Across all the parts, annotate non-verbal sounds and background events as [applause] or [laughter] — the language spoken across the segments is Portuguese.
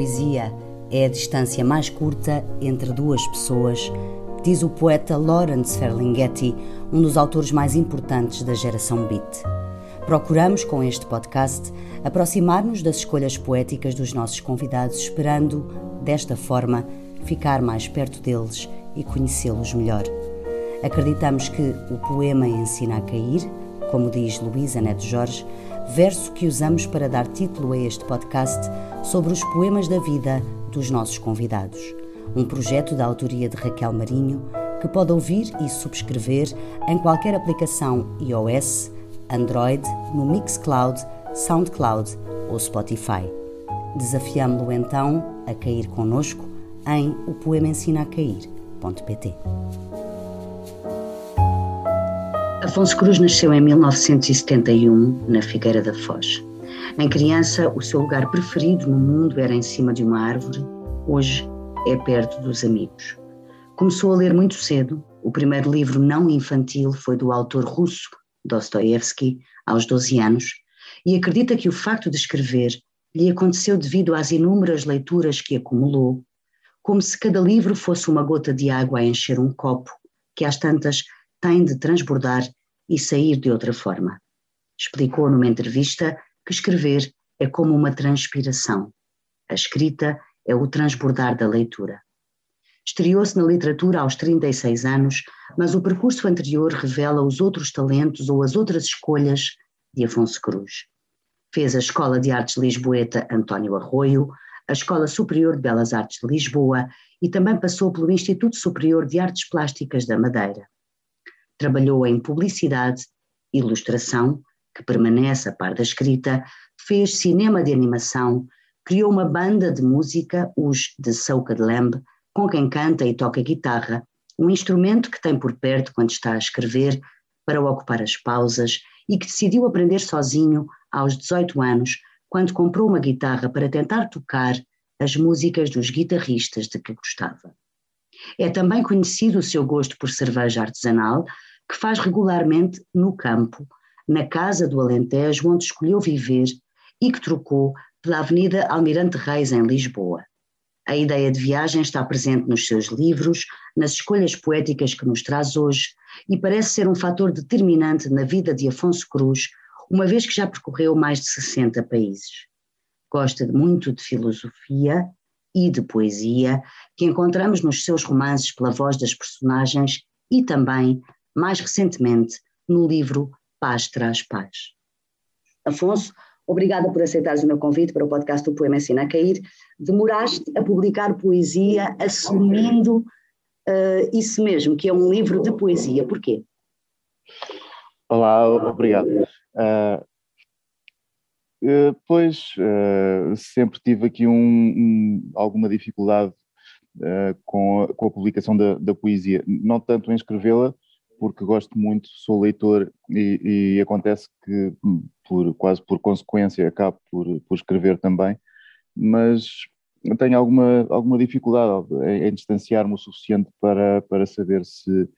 poesia é a distância mais curta entre duas pessoas, diz o poeta Lawrence Ferlinghetti, um dos autores mais importantes da geração beat. Procuramos, com este podcast, aproximar-nos das escolhas poéticas dos nossos convidados, esperando, desta forma, ficar mais perto deles e conhecê-los melhor. Acreditamos que o poema ensina a cair, como diz Luísa Neto Jorge, verso que usamos para dar título a este podcast sobre os poemas da vida dos nossos convidados. Um projeto da autoria de Raquel Marinho que pode ouvir e subscrever em qualquer aplicação iOS, Android, no Mixcloud, Soundcloud ou Spotify. Desafiamo-lo então a cair conosco em o poema ensina a cair.pt. Afonso Cruz nasceu em 1971 na Figueira da Foz. Em criança, o seu lugar preferido no mundo era em cima de uma árvore, hoje é perto dos amigos. Começou a ler muito cedo. O primeiro livro não infantil foi do autor russo Dostoevsky, aos 12 anos, e acredita que o facto de escrever lhe aconteceu devido às inúmeras leituras que acumulou, como se cada livro fosse uma gota de água a encher um copo, que às tantas tem de transbordar e sair de outra forma. Explicou numa entrevista que escrever é como uma transpiração. A escrita é o transbordar da leitura. Estreou-se na literatura aos 36 anos, mas o percurso anterior revela os outros talentos ou as outras escolhas de Afonso Cruz. Fez a Escola de Artes Lisboeta António Arroio, a Escola Superior de Belas Artes de Lisboa e também passou pelo Instituto Superior de Artes Plásticas da Madeira. Trabalhou em publicidade, ilustração, que permanece a par da escrita, fez cinema de animação, criou uma banda de música, os de Soca de Lamb, com quem canta e toca guitarra, um instrumento que tem por perto quando está a escrever, para ocupar as pausas e que decidiu aprender sozinho aos 18 anos, quando comprou uma guitarra para tentar tocar as músicas dos guitarristas de que gostava. É também conhecido o seu gosto por cerveja artesanal, que faz regularmente no campo, na casa do Alentejo, onde escolheu viver e que trocou pela Avenida Almirante Reis, em Lisboa. A ideia de viagem está presente nos seus livros, nas escolhas poéticas que nos traz hoje e parece ser um fator determinante na vida de Afonso Cruz, uma vez que já percorreu mais de 60 países. Gosta muito de filosofia e de poesia, que encontramos nos seus romances pela voz das personagens e também mais recentemente no livro Paz Traz Paz. Afonso, obrigada por aceitares o meu convite para o podcast do Poema Ensina a Cair. Demoraste a publicar poesia assumindo uh, isso mesmo, que é um livro de poesia. Porquê? Olá, obrigado. Uh, uh, pois, sempre tive aqui um, um, alguma dificuldade com a, com, a, publicação da, da poesia, não tanto em escrevê-la, porque gosto muito, sou leitor e, e, acontece que por quase por consequência acabo por, por escrever também, mas tenho alguma, alguma dificuldade em, em distanciar-me o suficiente para, para saber se,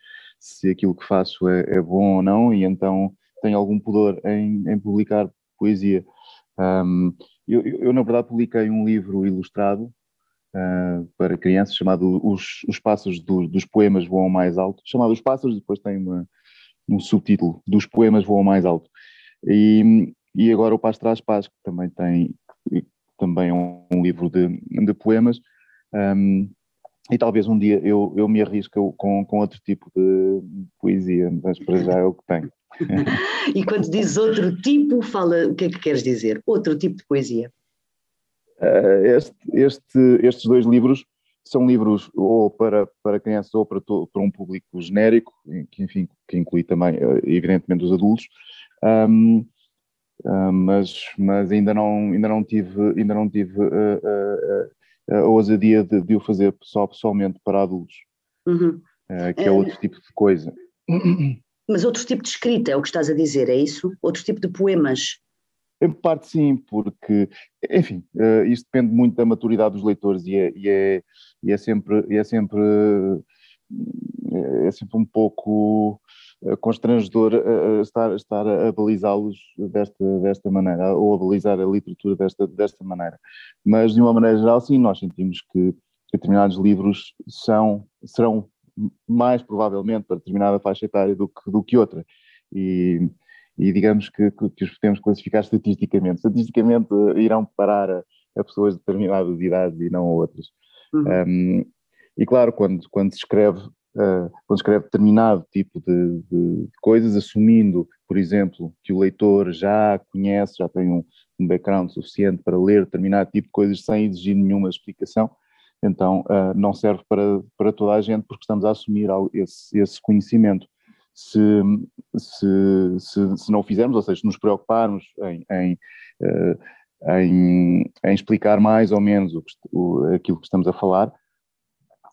se aquilo que faço é, é bom ou não e então tenho algum pudor em, em publicar poesia. Um, eu, eu, na verdade, publiquei um livro ilustrado uh, para crianças, chamado Os, os Passos do, dos Poemas Voam Mais Alto, chamado Os Passos, depois tem uma, um subtítulo, Dos Poemas Voam Mais Alto. E, e agora o Paz Traz Paz, que também tem também é um, livro de, de poemas, um, e talvez um dia eu, eu me arrisco com, com outro tipo de poesia, mas para já é o que tenho. [laughs] e quando dizes outro tipo, fala, o que é que queres dizer? Outro tipo de poesia? Uh, este, este, estes dois livros são livros ou para, para crianças ou para, to, para um público genérico, que enfim, que inclui também, eh, evidentemente, os adultos, um, uh, mas, mas ainda, não, ainda não tive, ainda não tive uh, a ousadia de, de, o fazer só pessoalmente para adultos, uhum. que é outro tipo de coisa. Mas outro tipo de escrita, é o que estás a dizer, é isso? Outro tipo de poemas? Em parte sim, porque, enfim, uh, isto depende muito da maturidade dos leitores e é, e é, e é sempre, e é sempre uh, é, sempre um pouco constrangedor estar, estar a balizá-los desta, desta maneira, ou a balizar a literatura desta, desta maneira. Mas, de uma maneira geral, sim, nós sentimos que determinados livros são, serão mais provavelmente para determinada faixa etária do que, do que outra. E, e digamos que, que, os podemos classificar estatisticamente. Estatisticamente irão parar a, a pessoas de determinadas idades e não a outras. Uhum. Um, e claro, quando, quando se escreve uh, quando escreve determinado tipo de, de, coisas, assumindo, por exemplo, que o leitor já conhece, já tem um, um background suficiente para ler determinado tipo de coisas sem exigir nenhuma explicação, então uh, não serve para, para toda a gente porque estamos a assumir esse, esse conhecimento. Se, se, se, se, não o fizermos, ou seja, se nos preocuparmos em, em, uh, em, em, explicar mais ou menos o, o, aquilo que estamos a falar,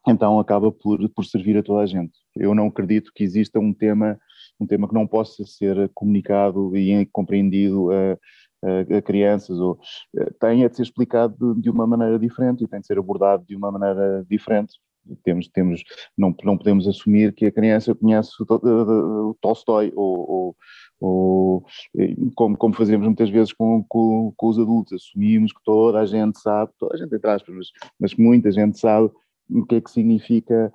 então acaba por, por servir a toda a gente. Eu não acredito que exista um tema, um tema que não possa ser comunicado e compreendido a, a, a crianças, ou eh, tem de ser explicado de, de, uma maneira diferente e tem de ser abordado de uma maneira diferente. Temos, temos, não, não podemos assumir que a criança conhece o, o, o Tolstói ou, ou, ou como, como, fazemos muitas vezes com, com, com, os adultos, assumimos que toda a gente sabe, toda a gente entre aspas, mas, mas muita gente sabe o que é que significa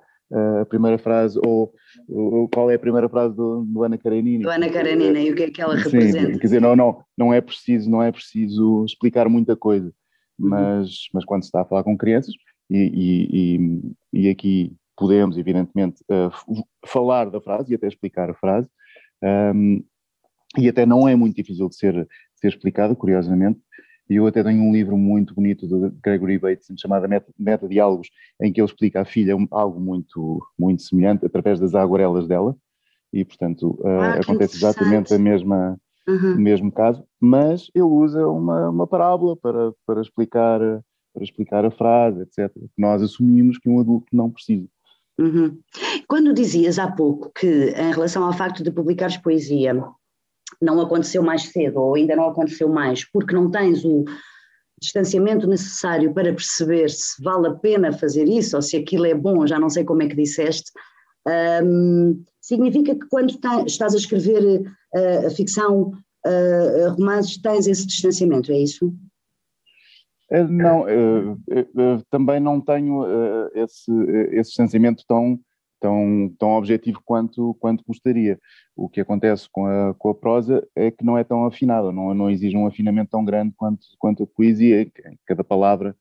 a primeira frase ou, ou, qual é a primeira frase do, do Ana Karenina. Do Ana Karenina e o que é que ela Sim, representa. Quer dizer, não, não, não é preciso, não é preciso explicar muita coisa, uhum. mas, mas quando se está a falar com crianças, e, e, e, aqui podemos, evidentemente, uh, falar da frase e até explicar a frase, um, e até não é muito difícil de ser, de ser explicado, curiosamente, e eu até tenho um livro muito bonito de Gregory Bateson chamado Meta, Diálogos, em que ele explica à filha algo muito, muito semelhante através das aguarelas dela, e portanto ah, uh, acontece exatamente a mesma, uhum. o mesmo caso, mas ele usa uma, uma parábola para, para, explicar, para explicar a frase, etc. Nós assumimos que um adulto não precisa. Uhum. Quando dizias há pouco que, em relação ao facto de publicares poesia, não aconteceu mais cedo ou ainda não aconteceu mais, porque não tens o distanciamento necessário para perceber se vale a pena fazer isso ou se aquilo é bom, já não sei como é que disseste, um, significa que quando estás a escrever uh, a ficção, uh, romances, tens esse distanciamento, é isso? Eh, não, também não tenho esse, esse distanciamento tão tão, tão objetivo quanto, quanto gostaria. O que acontece com a, com a prosa é que não é tão afinada, não, não exige um afinamento tão grande quanto, quanto a poesia, cada palavra,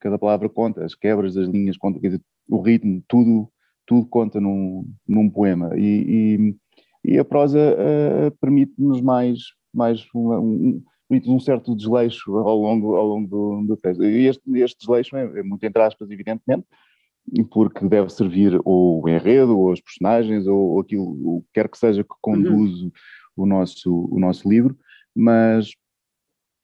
cada palavra conta, as quebras das linhas conta, dizer, o ritmo, tudo, tudo conta num, num poema. E, e, e a prosa uh, permite-nos mais, mais um, um, um, certo desleixo ao longo, ao longo do, texto. E este, este desleixo é, é muito entre aspas, evidentemente, porque deve servir ou o enredo, ou os personagens, ou, ou aquilo, o que quer que seja que conduz uhum. o, nosso, o nosso livro, mas,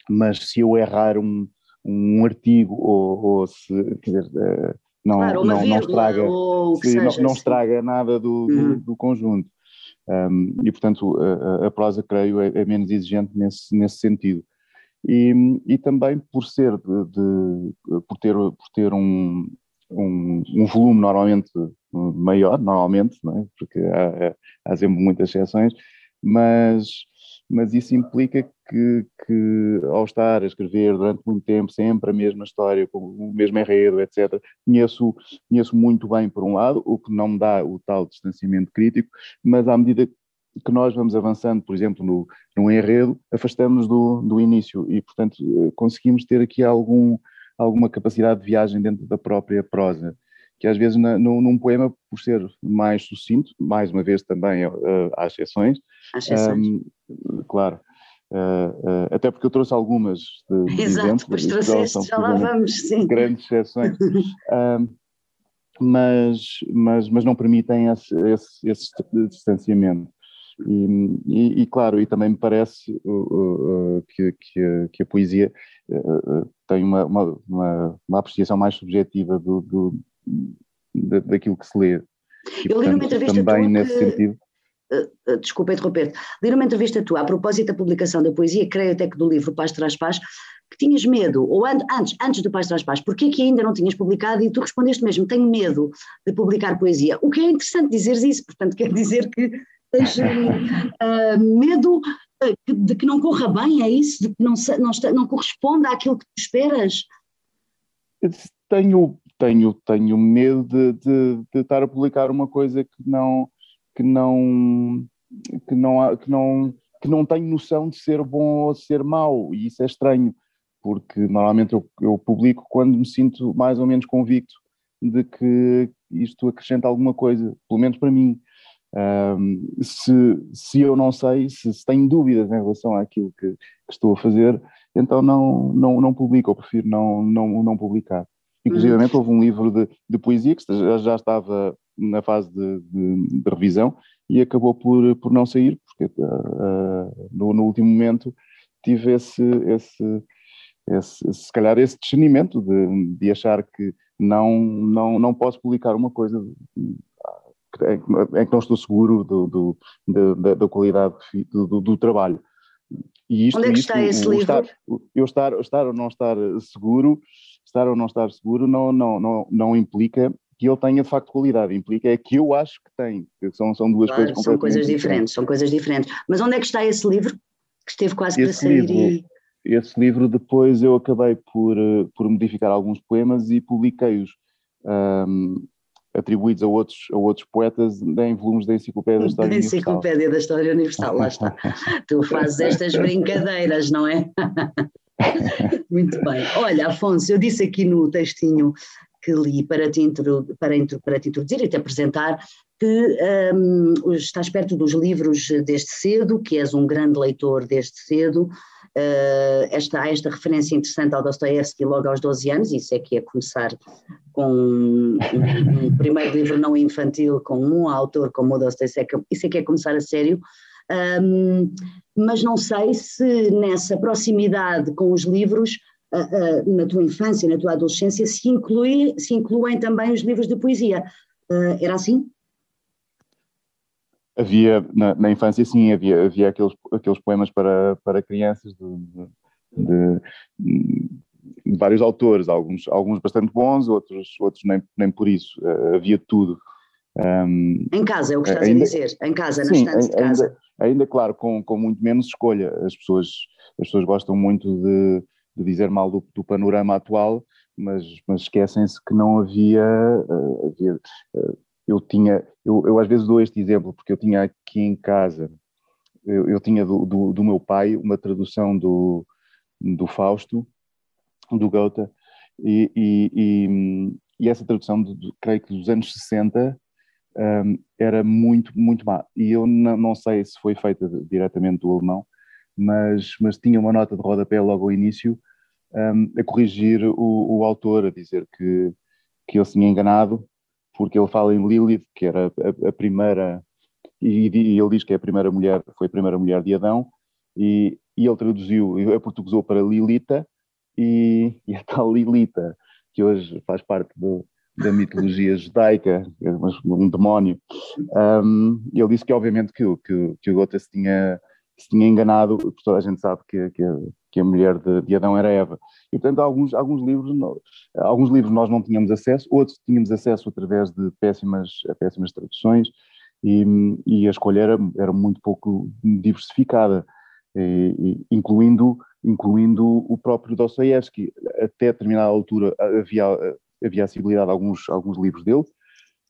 mas se eu errar um, um artigo, ou, ou se, quer dizer, eh, não, claro, não, não, estraga, se, não, não, estraga nada do, uhum. do, do conjunto. Um, e, portanto, a, a, prosa, creio, é, é, menos exigente nesse, nesse sentido. E, e também por ser de, de por ter, por ter um, um, um volume normalmente maior, normalmente, é? porque há, há, sempre muitas exceções, mas, mas isso implica que, que ao estar a escrever durante muito tempo sempre a mesma história, com o mesmo enredo, etc., conheço, conheço muito bem, por um lado, o que não me dá o tal distanciamento crítico, mas à medida que nós vamos avançando, por exemplo, no, no enredo, afastamos do, do início e, portanto, conseguimos ter aqui algum alguma capacidade de viagem dentro da própria prosa, que às vezes na, no, num poema, por ser mais sucinto, mais uma vez também uh, há exceções. Há exceções. Um, claro. Uh, uh, até porque eu trouxe algumas de, Exato, exemplos, pois trouxeste, já lá vamos, sim. Grandes exceções. [laughs] mas, mas, mas não permitem esse, esse, esse distanciamento. E, e, e, claro, e também me parece uh, uh, que, que, a, que, a, poesia uh, tem uma, uma, uma, apreciação mais subjetiva do, do, daquilo que se lê. E, Eu li numa entrevista também nesse que, sentido. Uh, desculpa interromper, li numa entrevista tua, a propósito da publicação da poesia, creio até que do livro Paz Traz Paz, que tinhas medo, ou antes, antes do Paz Traz Paz, porquê que ainda não tinhas publicado? E tu respondeste mesmo, tenho medo de publicar poesia. O que é interessante dizeres isso, portanto, quer dizer que tens uh, medo de que não corra bem, é isso? De que não, não, não corresponda àquilo que tu esperas? Tenho, tenho, tenho medo de, de, de estar a publicar uma coisa que não que não que não que não que não tenho noção de ser bom ou de ser mau e isso é estranho porque normalmente eu, eu publico quando me sinto mais ou menos convicto de que isto acrescenta alguma coisa, pelo menos para mim. Um, se, se eu não sei, se, se, tenho dúvidas em relação àquilo que, que, estou a fazer, então não, não, não publico, ou prefiro não, não, não publicar. Inclusive, uhum. houve um livro de, de poesia que já, já estava na fase de, de, de, revisão e acabou por, por não sair, porque uh, no, no, último momento tive esse, esse, esse, se calhar esse discernimento de, de achar que não, não, não posso publicar uma coisa em que não estou seguro do, do, da, da, qualidade do, do, trabalho. E isto, Onde é que está esse livro? Estar, eu estar, estar ou não estar seguro, estar ou não estar seguro não, não, não, não implica que ele tenha de facto qualidade, implica é que eu acho que tem, são, são duas claro, coisas São coisas diferentes, diferentes, são coisas diferentes. Mas onde é que está esse livro? Que esteve quase esse para sair livro, e... Esse livro depois eu acabei por, eh, por modificar alguns poemas e publiquei-os um, atribuídos a outros, a outros poetas em volumes da Enciclopédia da História Universal. Enciclopédia da História Universal, lá está. [laughs] tu fazes estas brincadeiras, não é? [laughs] Muito bem. Olha, Afonso, eu disse aqui no textinho que li para te, para, para te introduzir e te apresentar que um, estás perto dos livros desde cedo, que és um grande leitor desde cedo, uh, esta, há esta referência interessante ao Dostoevsky logo aos 12 anos, isso é que é começar com um, um, primeiro livro não infantil com um autor como o Dostoevsky, isso é que é começar a sério, um, mas não sei se nessa proximidade com os livros uh, uh, na tua infância, na tua adolescência, se, inclui, se incluem também os livros de poesia. Uh, era assim? Havia, na, na, infância, sim, havia, havia aqueles, aqueles poemas para, para crianças de, de, de, vários autores, alguns, alguns bastante bons, outros, outros nem, nem por isso. havia tudo. Um, em casa, é o que estás ainda, a dizer, em casa, na sim, estante de casa. Ainda, ainda, claro, com, com muito menos escolha. As pessoas, as pessoas gostam muito de, de dizer mal do, do panorama atual, mas, mas esquecem-se que não havia, uh, havia uh, eu tinha, eu, eu, às vezes dou este exemplo, porque eu tinha aqui em casa, eu, eu tinha do, do, do, meu pai uma tradução do, do Fausto, do Goethe, e, e, e, essa tradução, de, de, creio que dos anos 60, um, era muito, muito má. E eu não, não sei se foi feita diretamente do alemão, mas, mas tinha uma nota de rodapé logo ao início um, a corrigir o, o, autor, a dizer que, que ele se tinha enganado, porque ele fala em Lilith, que era a, a primeira, e, e, ele diz que é a primeira mulher, foi a primeira mulher de Adão, e, e ele traduziu, a portuguesou para Lilita, e, e a tal Lilita, que hoje faz parte do, da mitologia judaica, um demónio, um, ele disse que obviamente que, que, que o Goethe se tinha, se tinha enganado, porque toda a gente sabe que, que, que a mulher de, de, Adão era Eva. E, portanto, alguns, alguns, livros, alguns livros nós não tínhamos acesso, outros tínhamos acesso através de péssimas, péssimas traduções, e, e a escolha era, era muito pouco diversificada, e, incluindo, incluindo o próprio Dostoiévski. Até determinada altura havia, havia acessibilidade a alguns, alguns livros dele,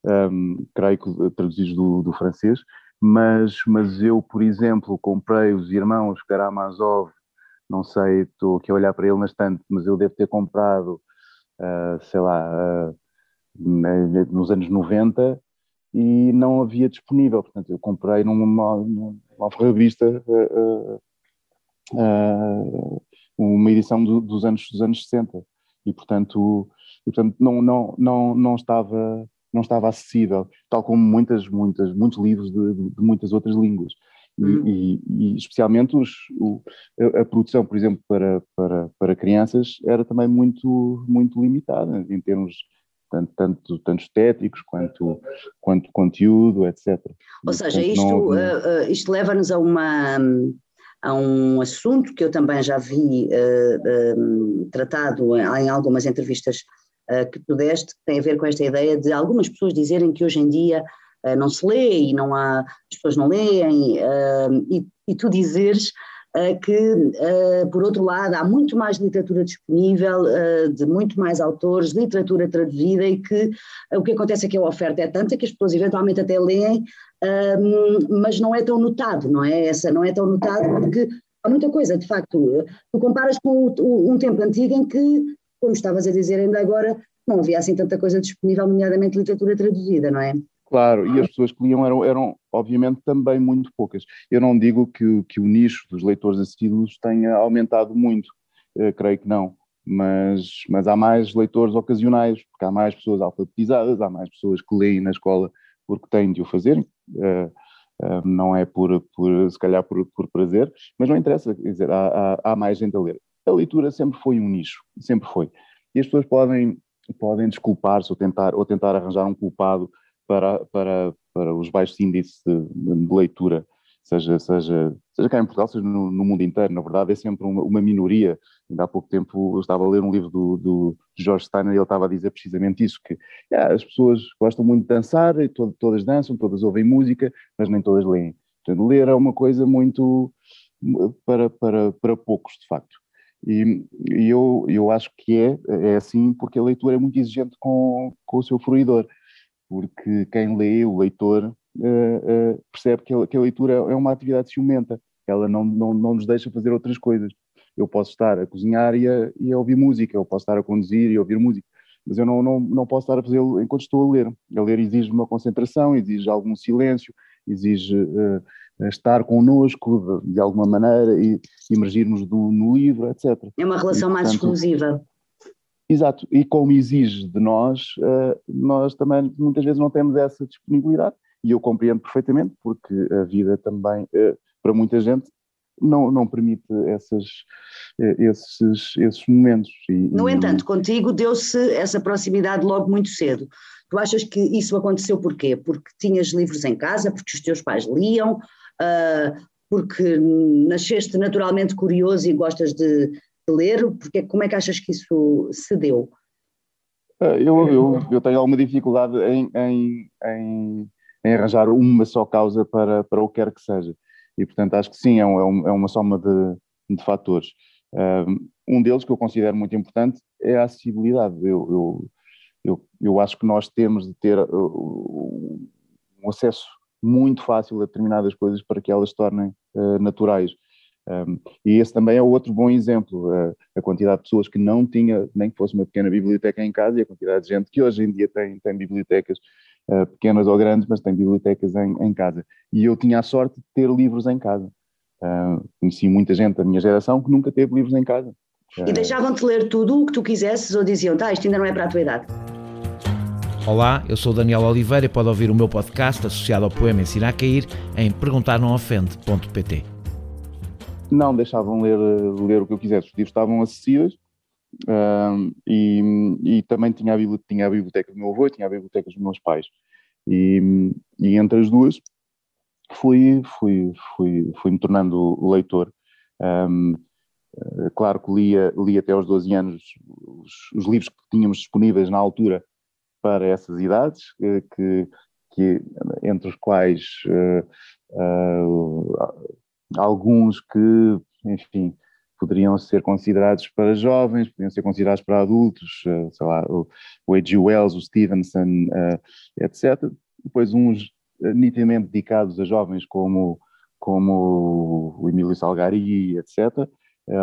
um, creio que traduzidos do, do francês, mas, mas eu, por exemplo, comprei os Irmãos Karamazov não sei, estou aqui a olhar para ele na estante, mas eu devo ter comprado, uh, sei lá, uh, nos anos 90 e não havia disponível, portanto eu comprei numa, numa revista uh, uma edição do, dos, anos, dos anos 60 e portanto, e, portanto não, não, não, não estava não estava acessível, tal como muitas, muitas, muitos livros de, de, de muitas outras línguas. Hum. E, e, especialmente os, o, a, a, produção, por exemplo, para, para, para crianças era também muito, muito limitada em termos, tanto, tanto, tanto estéticos quanto, quanto conteúdo, etc. Ou seja, isto, não... uh, isto leva-nos a uma a um assunto que eu também já vi uh, um, tratado em algumas entrevistas uh, que tu deste, que tem a ver com esta ideia de algumas pessoas dizerem que hoje em dia uh, não se lê e não há, as pessoas não leem, e, e, tu dizeres que, por outro lado, há muito mais literatura disponível, de muito mais autores, literatura traduzida e que o que acontece é que a oferta é tanta que as pessoas eventualmente até leem, mas não é tão notado, não é? Essa não é tão notado porque há muita coisa, de facto. Tu comparas com um tempo antigo em que, como estavas a dizer ainda agora, não havia assim tanta coisa disponível, nomeadamente literatura traduzida, não é? Claro, e as pessoas que liam eram, eram obviamente também muito poucas. Eu não digo que, que o nicho dos leitores assíduos tenha aumentado muito, uh, creio que não, mas, mas há mais leitores ocasionais, porque há mais pessoas alfabetizadas, há mais pessoas que leem na escola porque têm de o fazer, uh, uh, não é por, por se calhar por, por prazer, mas não interessa, quer dizer, há, há, há, mais gente a ler. A leitura sempre foi um nicho, sempre foi. E as pessoas podem, podem desculpar-se ou tentar, ou tentar arranjar um culpado para, para, para os baixos índices de, de leitura seja, seja, seja cá em Portugal, seja no, no mundo inteiro, na verdade é sempre uma, uma, minoria. Ainda há pouco tempo eu estava a ler um livro do, do George Steiner e ele estava a dizer precisamente isso, que yeah, as pessoas gostam muito de dançar, e to, todas dançam, todas ouvem música, mas nem todas leem. Portanto, ler é uma coisa muito para, para, para poucos, de facto. E, e eu, eu acho que é, é assim porque a leitura é muito exigente com, com o seu fruidor, porque quem lê, o leitor, uh, uh, percebe que a, que a, leitura é uma atividade ciumenta, ela não, não, não nos deixa fazer outras coisas. Eu posso estar a cozinhar e a, e a ouvir música, eu posso estar a conduzir e ouvir música, mas eu não, não, não posso estar a fazê-lo enquanto estou a ler. A ler exige uma concentração, exige algum silêncio, exige uh, estar connosco de, de, alguma maneira e emergirmos do, no livro, etc. É uma relação e, portanto, mais exclusiva. Exato, e como exige de nós, uh, nós também muitas vezes não temos essa disponibilidade e eu compreendo perfeitamente, porque a vida também, eh, para muita gente, não, não permite essas, eh, esses, esses momentos. E, no entanto, contigo deu-se essa proximidade logo muito cedo. Tu achas que isso aconteceu porquê? Porque tinhas livros em casa, porque os teus pais liam, porque nasceste naturalmente curioso e gostas de, de, ler? Porque, como é que achas que isso se deu? Ah, eu, eu, eu tenho alguma dificuldade em, em, em em arranjar uma só causa para, para o que quer que seja. E, portanto, acho que sim, é, um, é uma soma de, de fatores. Um deles que eu considero muito importante é a acessibilidade. Eu, eu, eu, eu acho que nós temos de ter um acesso muito fácil a determinadas coisas para que elas se tornem uh, naturais. Um, e esse também é outro bom exemplo, uh, a quantidade de pessoas que não tinha, nem que fosse uma pequena biblioteca em casa, e a quantidade de gente que hoje em dia tem, tem bibliotecas uh, pequenas ou grandes, mas tem bibliotecas em, em, casa. E eu tinha a sorte de ter livros em casa. Uh, conheci muita gente da minha geração que nunca teve livros em casa. E deixavam-te ler tudo o que tu quisesses ou diziam, tá, isto ainda não é para a tua idade? Olá, eu sou Daniel Oliveira e pode ouvir o meu podcast associado ao poema Ensinar a Cair em perguntarnãoofende.pt. Não deixavam ler, ler o que eu quisesse, os livros estavam acessíveis uh, e, e, também tinha a, tinha a biblioteca do meu avô e tinha a biblioteca dos meus pais. E, e entre as duas fui, fui, fui, fui me tornando leitor. Um, claro que lia até aos 12 anos os, os, livros que tínhamos disponíveis na altura para essas idades, eh, que, que entre os quais uh, uh, alguns que, enfim, poderiam ser considerados para jovens, poderiam ser considerados para adultos, eh, sei lá, o, H.G. Wells, o Stevenson, etc. Depois uns nitidamente dedicados a jovens como, como o Emílio Salgari, etc.,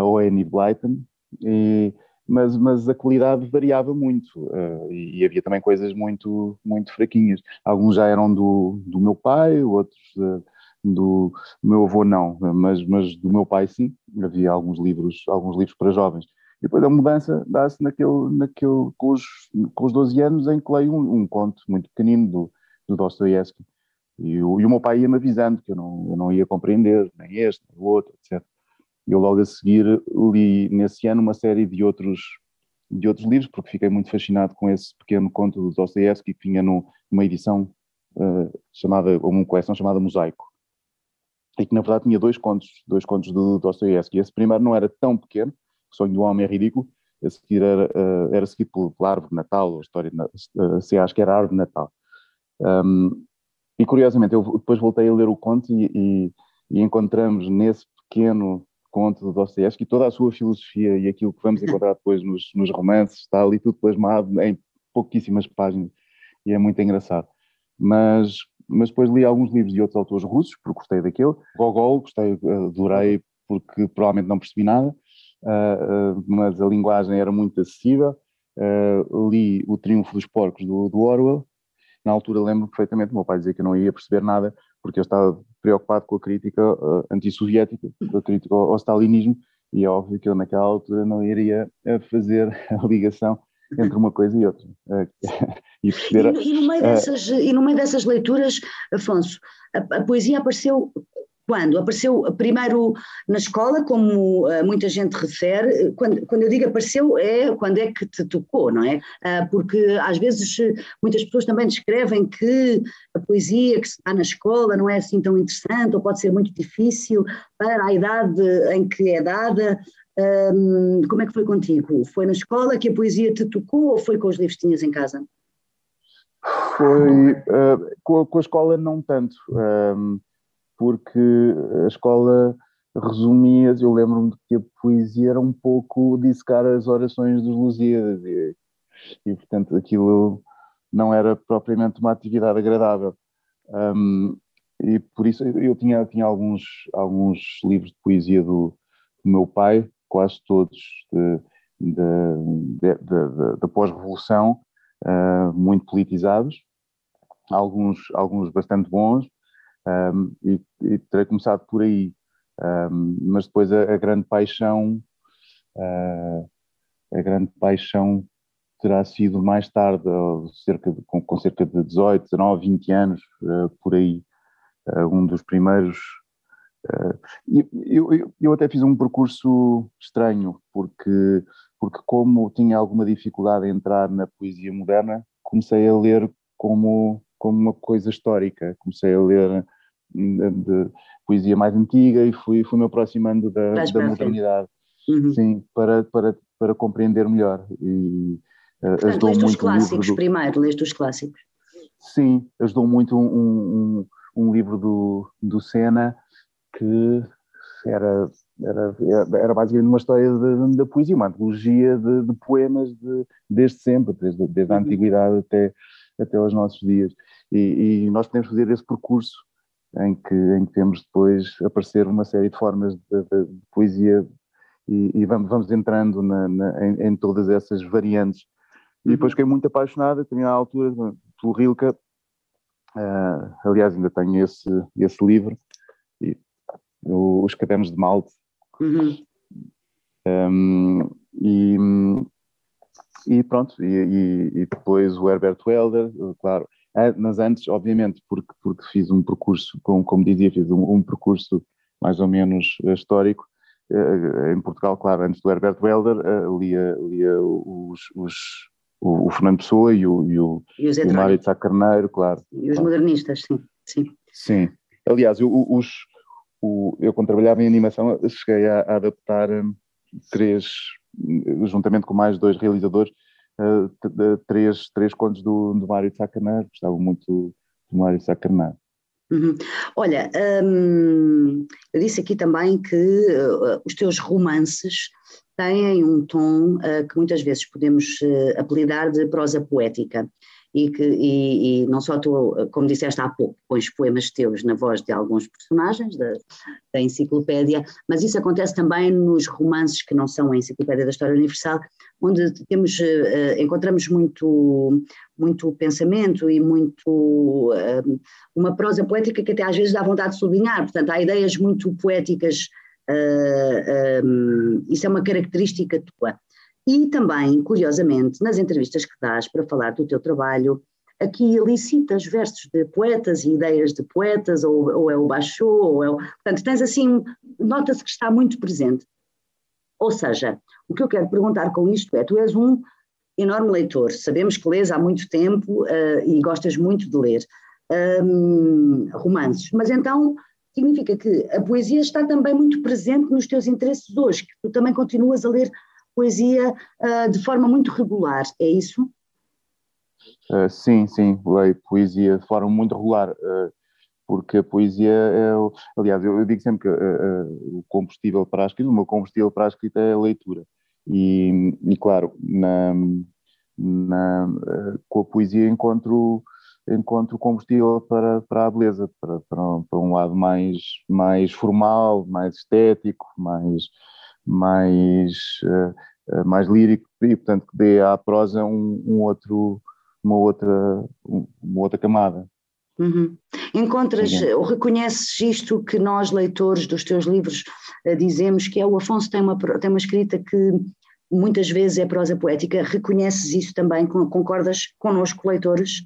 ou Annie Blyton, e, mas, mas a qualidade variava muito uh, e, havia também coisas muito, muito fraquinhas. Alguns já eram do, do meu pai, outros uh, do meu avô não, mas, mas do meu pai sim, havia alguns livros, alguns livros para jovens. E depois a mudança dá-se naquele, naquele, com, os, com os 12 anos em que leio um, um conto muito pequenino do, do Dostoiévski. E e o meu pai ia-me avisando que eu não, eu não ia compreender, nem este, nem o outro, etc. Eu logo a seguir li nesse ano uma série de outros, de outros livros, porque fiquei muito fascinado com esse pequeno conto do Dostoevsky que vinha numa edição uh, chamada, uma coleção chamada Mosaico, e que na verdade tinha dois contos, dois contos do Dostoevsky. Esse primeiro não era tão pequeno, O Sonho do Homem é Ridículo, a seguir era, uh, era seguido pela Árvore de Natal, ou a história, de, uh, se acho que era a Árvore de Natal. Um, e curiosamente, eu depois voltei a ler o conto e, e, e encontramos nesse pequeno conto do Dostoevsky toda a sua filosofia e aquilo que vamos encontrar [laughs] depois nos, nos romances, está ali tudo plasmado em pouquíssimas páginas e é muito engraçado. Mas, mas depois li alguns livros de outros autores russos, porque gostei daquele. Gogol, gostei, adorei, porque provavelmente não percebi nada, uh, uh, mas a linguagem era muito acessível. Li O Triunfo dos Porcos, do, do Orwell. Na altura lembro perfeitamente, meu pai dizia que eu não ia perceber nada, porque eu estava preocupado com a crítica uh, antissoviética, com a crítica ao, ao stalinismo, e é óbvio que eu naquela altura não iria fazer [laughs] a ligação entre uma coisa e outra. e, perceber, e, e, no meio dessas, e no meio dessas leituras, Afonso, a, a poesia apareceu quando? Apareceu primeiro na escola, como uh, muita gente refere, quando, quando eu digo apareceu é quando é que te tocou, não é? Uh, porque às vezes muitas pessoas também descrevem que a poesia que se dá na escola não é assim tão interessante ou pode ser muito difícil para a idade em que é dada. Como é que foi contigo? Foi na escola que a poesia te tocou ou foi com os livros que tinhas em casa? Foi uh, com, com, a escola não tanto. Porque a escola resumia eu lembro-me de que a poesia era um pouco dissecar as orações dos Lusíadas e, e, portanto aquilo não era propriamente uma atividade agradável. Um, e por isso eu tinha, tinha alguns, alguns livros de poesia do, do meu pai, quase todos da pós-revolução, uh, muito politizados, alguns, alguns bastante bons, um, e, e, terei começado por aí. Um, mas depois a, a grande paixão, uh, a grande paixão terá sido mais tarde, cerca de, com, com, cerca de 18, 19, 20 anos, uh, por aí, uh, um dos primeiros. eu, eu, eu até fiz um percurso estranho, porque, porque como tinha alguma dificuldade em entrar na poesia moderna, comecei a ler como, como uma coisa histórica, comecei a ler de poesia mais antiga e fui, fui me aproximando da, da modernidade, uhum. sim, para, para, para compreender melhor. E uh, Portanto, leste os clássicos do... primeiro, leste os clássicos. Sim, ajudou muito um, um, um livro do, do Sena que era, era, era basicamente uma história da poesia, uma antologia de, de poemas de, desde sempre, desde, desde a uhum. antiguidade até, até aos nossos dias. E, e, nós podemos fazer esse percurso em que, em que temos depois aparecer uma série de formas de, de, de poesia e, e, vamos, vamos entrando na, na, em, em, todas essas variantes. E depois uhum. fiquei muito apaixonada, também à altura, pelo Rilke, uh, aliás ainda tenho esse, esse livro, e, o, Os Cadernos de Malte, uhum. um, e, e pronto, e, e, depois o Herbert Welder, claro, mas antes, obviamente, porque, porque fiz um percurso, como, como dizia, fiz um, um percurso mais ou menos uh, histórico. Uh, em Portugal, claro, antes do Herbert Welder, lia, lia os, os, o, o, Fernando Pessoa e o, e o, e o Mário de Sá Carneiro, claro. E os modernistas, sim. Sim, sim. aliás, eu, os, o, eu quando trabalhava em animação cheguei a, a adaptar três, juntamente com mais dois realizadores, três, três contos do, do Mário de Sacanar, gostava muito do Mário de Sacanar. Uhum. Olha, hum, eu disse aqui também que uh, os teus romances têm um tom uh, que muitas vezes podemos uh, apelidar de prosa poética e que e, e, não só tu, como disseste há pouco, pões poemas teus na voz de alguns personagens da, da, enciclopédia, mas isso acontece também nos romances que não são a enciclopédia da história universal, onde temos, uh, encontramos muito, muito pensamento e muito uh, uma prosa poética que até às vezes dá vontade de sublinhar, portanto há ideias muito poéticas, um, isso é uma característica tua. E também, curiosamente, nas entrevistas que dás para falar do teu trabalho, aqui ali citas versos de poetas e ideias de poetas, ou, ou é o Bachot, ou é o... Portanto, tens assim, nota-se que está muito presente. Ou seja, o que eu quero perguntar com isto é: tu és um enorme leitor, sabemos que lês há muito tempo uh, e gostas muito de ler um, romances, mas então significa que a poesia está também muito presente nos teus interesses hoje, que tu também continuas a ler poesia uh, de forma muito regular, é isso? Uh, sim, sim, leio poesia de forma muito regular, uh, porque a poesia é. Aliás, eu, eu digo sempre que o combustível para a escrita, o meu combustível para a escrita é a leitura. E, e claro, na, na, com a poesia encontro encontro combustível para, para a beleza, para, para, para, um lado mais, mais formal, mais estético, mais, mais, uh, mais lírico e, portanto, que dê à prosa um, um outro, uma, outra, uma outra camada. Uhum. Encontras ou reconheces isto que nós, leitores dos teus livros, uh, dizemos que é o Afonso tem uma, tem uma escrita que muitas vezes é prosa poética, reconheces isso também, concordas connosco, leitores?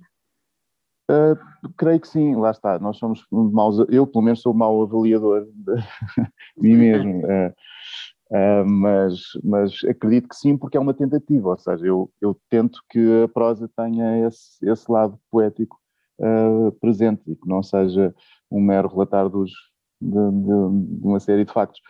Uh, creio que sim, lá está. Nós somos maus, eu pelo menos sou mau avaliador de [laughs] mim mesmo, uh, [laughs] uh, mas, mas acredito que sim, porque é uma tentativa, ou seja, eu, eu tento que a prosa tenha esse, esse lado poético presente e que não seja um mero relatar dos, de, de, de, uma série de factos,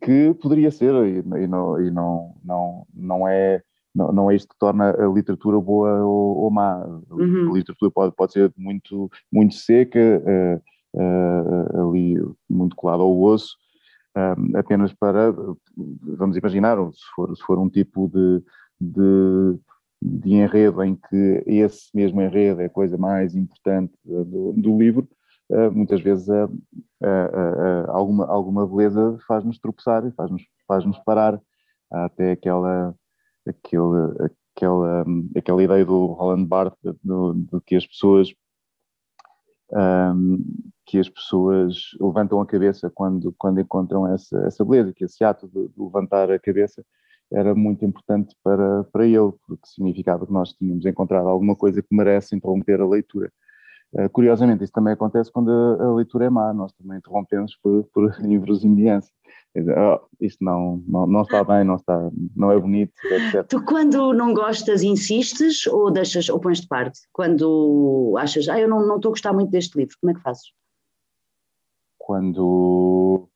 que poderia ser e, e, não, e não, não, não é não, não é isto que torna a literatura boa ou, ou má. Uhum. A literatura pode, pode ser muito, muito seca, uh, uh, ali muito colada ao osso, uh, apenas para, vamos imaginar, se for, se for um tipo de, de, de, enredo em que esse mesmo enredo é a coisa mais importante do, do livro, muitas vezes alguma, alguma beleza faz-nos tropeçar faz-nos faz -nos parar até aquela aquele, aquela, aquela ideia do Roland Barthes de, que as pessoas um, que as pessoas levantam a cabeça quando, quando encontram essa, essa beleza, que esse ato de, de levantar a cabeça era muito importante para, para ele, porque significava que nós tínhamos encontrado alguma coisa que merece interromper a leitura. Uh, curiosamente, isso também acontece quando a, a, leitura é má, nós também interrompemos por, por [laughs] inverosimilhança dizer, oh, isto não, não, não está bem, não, está, não é bonito, etc. Tu quando não gostas insistes ou deixas ou pões de parte? Quando achas, ah, eu não, não estou a gostar muito deste livro, como é que fazes? Quando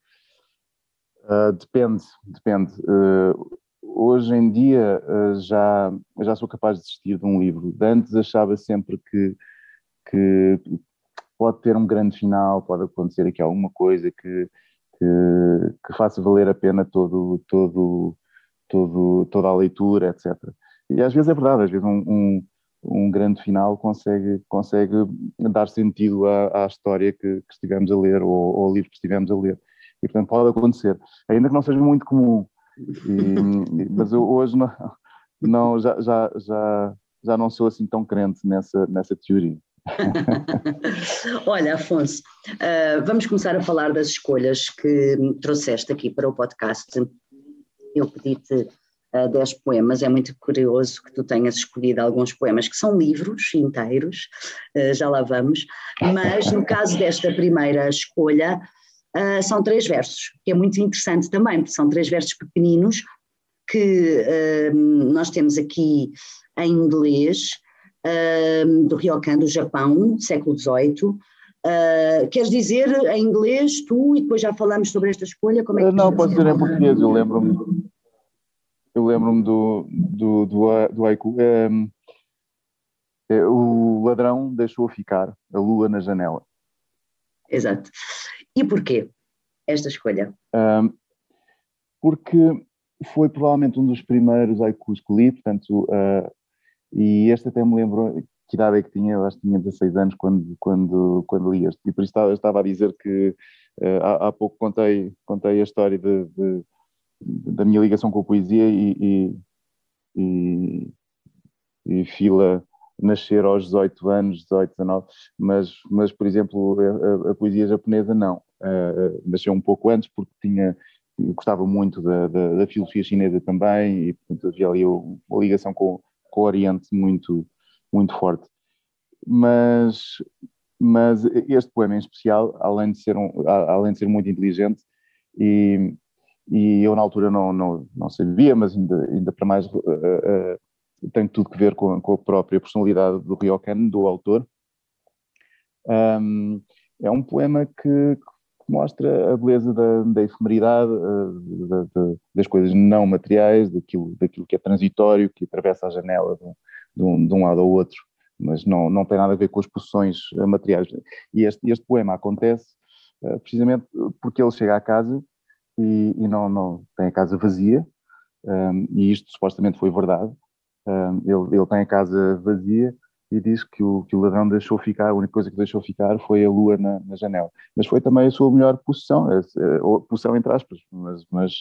uh, depende, depende. Uh, hoje em dia uh, já, já sou capaz de desistir de um livro. Antes achava sempre que, que pode ter um grande final, pode acontecer aqui alguma coisa que que, que faça valer a pena todo, todo, todo, toda a leitura, etc. E às vezes é verdade, às vezes um, um, um grande final consegue, consegue dar sentido à, à história que, que, estivemos a ler ou, ou ao livro que estivemos a ler. E portanto pode acontecer, ainda que não seja muito comum. E, mas eu hoje não, não, já, já, já, já não sou assim tão crente nessa, nessa teoria. Olha, Afonso, uh, vamos começar a falar das escolhas que trouxeste aqui para o podcast. Eu pedi-te uh, ah, 10 poemas, é muito curioso que tu tenhas escolhido alguns poemas que são livros inteiros, uh, já lá vamos, mas no caso desta primeira escolha, uh, são três versos, que é muito interessante também, porque são três versos pequeninos que nós temos aqui em inglês do Ryokan, do Japão, século XVIII. Uh, queres dizer em inglês, tu, e depois já falamos sobre esta escolha? Como é que Não, pode ser em português, eu lembro-me eu lembro-me do, do, do, do haiku. Um, é, o ladrão deixou ficar a lua na janela. Exato. E porquê esta escolha? Um, porque foi provavelmente um dos primeiros haikus que li, portanto, uh, e este até me lembrou que idade é que tinha, eu acho que tinha 16 anos quando, quando, quando li este. E por isso estava, estava a dizer que uh, há, há, pouco contei, contei a história de, de, da minha ligação com a poesia e, e, e, e fila nascer aos 18 anos, 18, 19, mas, mas por exemplo, a, a poesia japonesa não. Uh, nasceu um pouco antes porque tinha, gostava muito da, da, da filosofia chinesa também e portanto havia ali uma ligação com, com o Oriente muito, muito forte. Mas, mas este poema em especial, além de ser, um, além de ser muito inteligente e, e eu na altura não, não, não sabia, mas ainda, ainda para mais uh, uh, tem tudo que ver com, com, a própria personalidade do Ryokan, do autor. Um, é um poema que, que, mostra a beleza da, da efemeridade, da, da, das coisas não materiais, daquilo, daquilo que é transitório, que atravessa a janela de, um, de um, lado ao outro, mas não, não tem nada a ver com as posições materiais. E este, este poema acontece precisamente porque ele chega à casa e, e não, não, tem a casa vazia, um, e isto supostamente foi verdade. Ele, ele tem a casa vazia e diz que o, que o ladrão deixou ficar, a única coisa que deixou ficar foi a lua na, na janela. Mas foi também a sua melhor posição, posição entre aspas, mas, mas,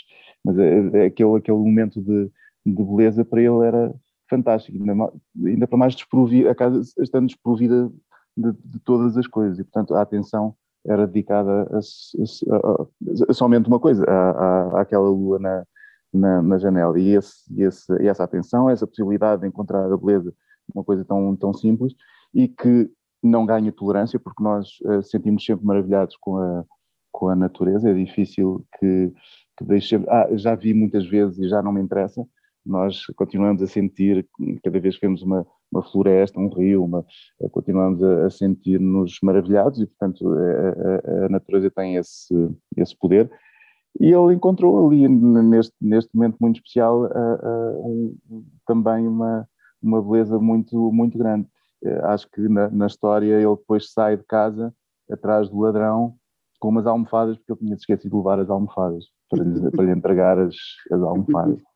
mas é, é aquele, aquele momento de, de beleza para ele era fantástico, ainda, ainda para mais desprovida, a casa estando desprovida de, de, todas as coisas, e portanto a atenção era dedicada a, a, a, somente uma coisa, a, àquela lua na, na, na, janela. E, esse, esse, e essa atenção, essa possibilidade de encontrar a beleza, uma coisa tão, tão simples, e que não ganha tolerância, porque nós uh, sentimos sempre maravilhados com a, com a natureza, é difícil que, que deixemos. Ah, já vi muitas vezes e já não me interessa, nós continuamos a sentir, cada vez que vemos uma, uma floresta, um rio, uma, eh, continuamos a, a sentir-nos maravilhados e, portanto, a, a, a, natureza tem esse, esse poder. E ele encontrou ali, neste, neste momento muito especial, um, também uma, uma beleza muito, muito grande. Eh, acho que na, na, história ele depois sai de casa atrás do ladrão com umas almofadas, porque ele tinha esquecido de levar as almofadas para lhe, para lhe entregar as, as almofadas. [laughs]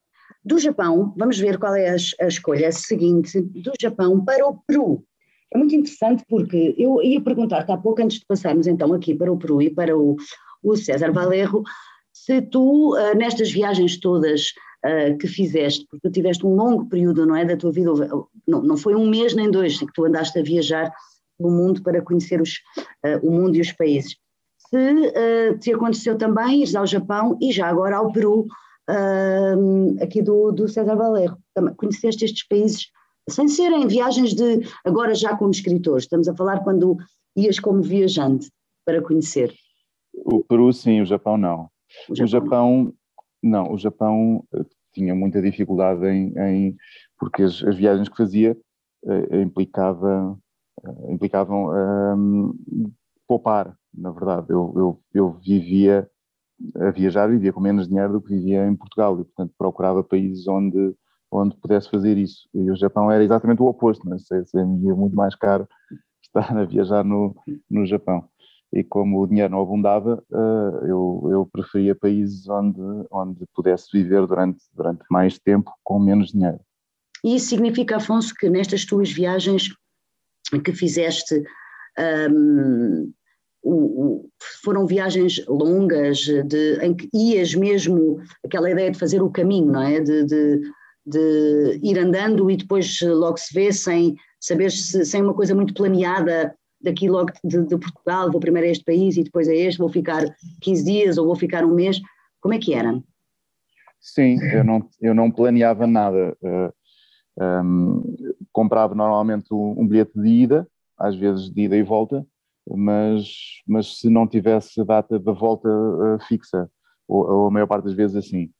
Do Japão, vamos ver qual é a, a escolha seguinte, do Japão para o Peru. É muito interessante porque eu ia perguntar-te há pouco, antes de passarmos então aqui para o Peru e para o, o César Valerro, se tu, uh, nestas viagens todas uh, que fizeste, porque tu tiveste um longo período, não é, da tua vida, não, não foi um mês nem dois que tu andaste a viajar pelo mundo para conhecer os, uh, o mundo e os países. Se te aconteceu também ires ao Japão e já agora ao Peru, aqui do, do César Valerro. Conheceste estes países sem serem viagens de agora já como escritor, estamos a falar quando ias como viajante para conhecer. O Peru sim, o Japão não. O Japão, o Japão não, o Japão eh, tinha muita dificuldade em, em porque as, as, viagens que fazia uh, implicava, uh, implicavam um, poupar, na verdade. Eu, eu, eu vivia a viajar vivia com menos dinheiro do que vivia em Portugal e, portanto, procurava países onde, onde pudesse fazer isso. E o Japão era exatamente o oposto, mas é, é muito mais caro [laughs] estar a viajar no, no Japão. E como o dinheiro não abundava, uh, eu, eu preferia países onde, onde pudesse viver durante, durante mais tempo com menos dinheiro. E isso significa, Afonso, que nestas tuas viagens que fizeste, um, o, o, foram viagens longas de, em que ias mesmo, aquela ideia de fazer o caminho, não é? De, de, de ir andando e depois logo se vê sem saber se, sem uma coisa muito planeada daqui logo de, de, Portugal, vou primeiro a este país e depois a este, vou ficar 15 dias ou vou ficar um mês. Como é que era? Sim, eu não, eu não planeava nada. Uh, eh, um, ehm, comprava normalmente um, bilhete de ida, às vezes de ida e volta, mas, mas se não tivesse a data da volta uh, fixa, ou, ou, a maior parte das vezes assim.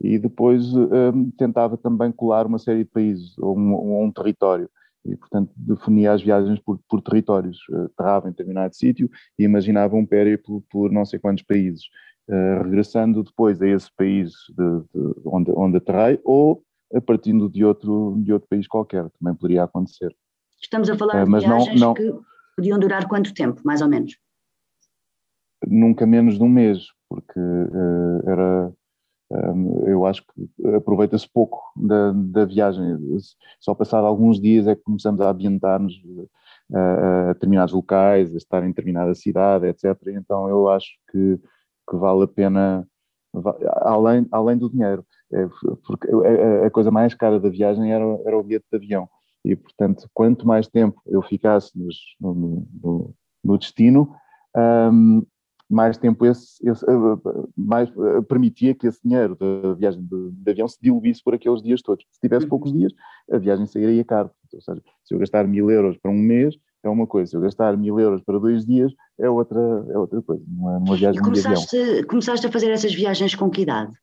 E depois um, tentava também colar uma série de países, ou um, um território, e portanto definia as viagens por, por territórios, uh, aterrava em determinado sítio e imaginava um périplo por não sei quantos países, uh, regressando depois a esse país de, de onde, onde aterrei, ou a partindo de outro, de outro país qualquer, também poderia acontecer. Estamos a falar uh, de viagens não, não, que podiam durar quanto tempo, mais ou menos? Nunca menos de um mês, porque era. Eu acho que aproveita-se pouco da, da viagem. Só passado alguns dias é que começamos a ambientar-nos a determinados locais, a estar em determinada cidade, etc. Então eu acho que, que vale a pena, além, além do dinheiro, é, porque a, a, coisa mais cara da viagem era, era o bilhete de avião e, portanto, quanto mais tempo eu ficasse no, no, no, destino, um, mais tempo esse, esse uh, mais, uh, permitia que esse dinheiro da viagem de, de, avião se diluísse por aqueles dias todos. Se tivesse poucos uhum. dias, a viagem sairia caro. Ou seja, se eu gastar mil euros para um mês, é uma coisa, eu gastar mil euros para dois dias é outra, é outra coisa, uma, uma viagem e começaste, de avião. começaste a fazer essas viagens com que idade?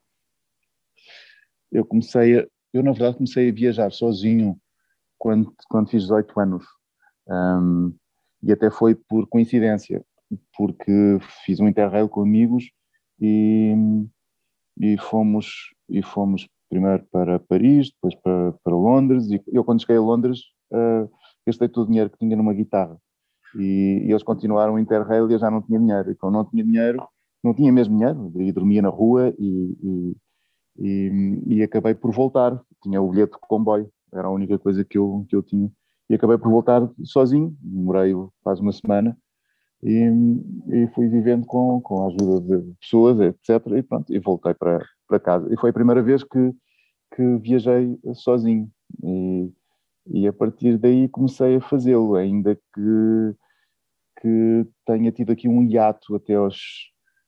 Eu comecei, a, eu na verdade comecei a viajar sozinho quando, quando fiz 18 anos, um, e até foi por coincidência, porque fiz um interrail com amigos e, e fomos e fomos primeiro para Paris, depois para, para Londres, e eu quando cheguei a Londres uh, gastei todo o dinheiro que tinha numa guitarra. E, e eles continuaram o Interrail e eu já não tinha dinheiro. E como não tinha dinheiro, não tinha mesmo dinheiro, e dormia na rua e, e, e acabei por voltar. Tinha o bilhete de comboio, era a única coisa que eu, que eu tinha. E acabei por voltar sozinho, demorei quase uma semana, e, e, fui vivendo com, com a ajuda de pessoas, etc. E pronto, e voltei para, para casa. E foi a primeira vez que, que viajei sozinho. E, e a partir daí comecei a fazê-lo, ainda que, que tenha tido aqui um hiato até aos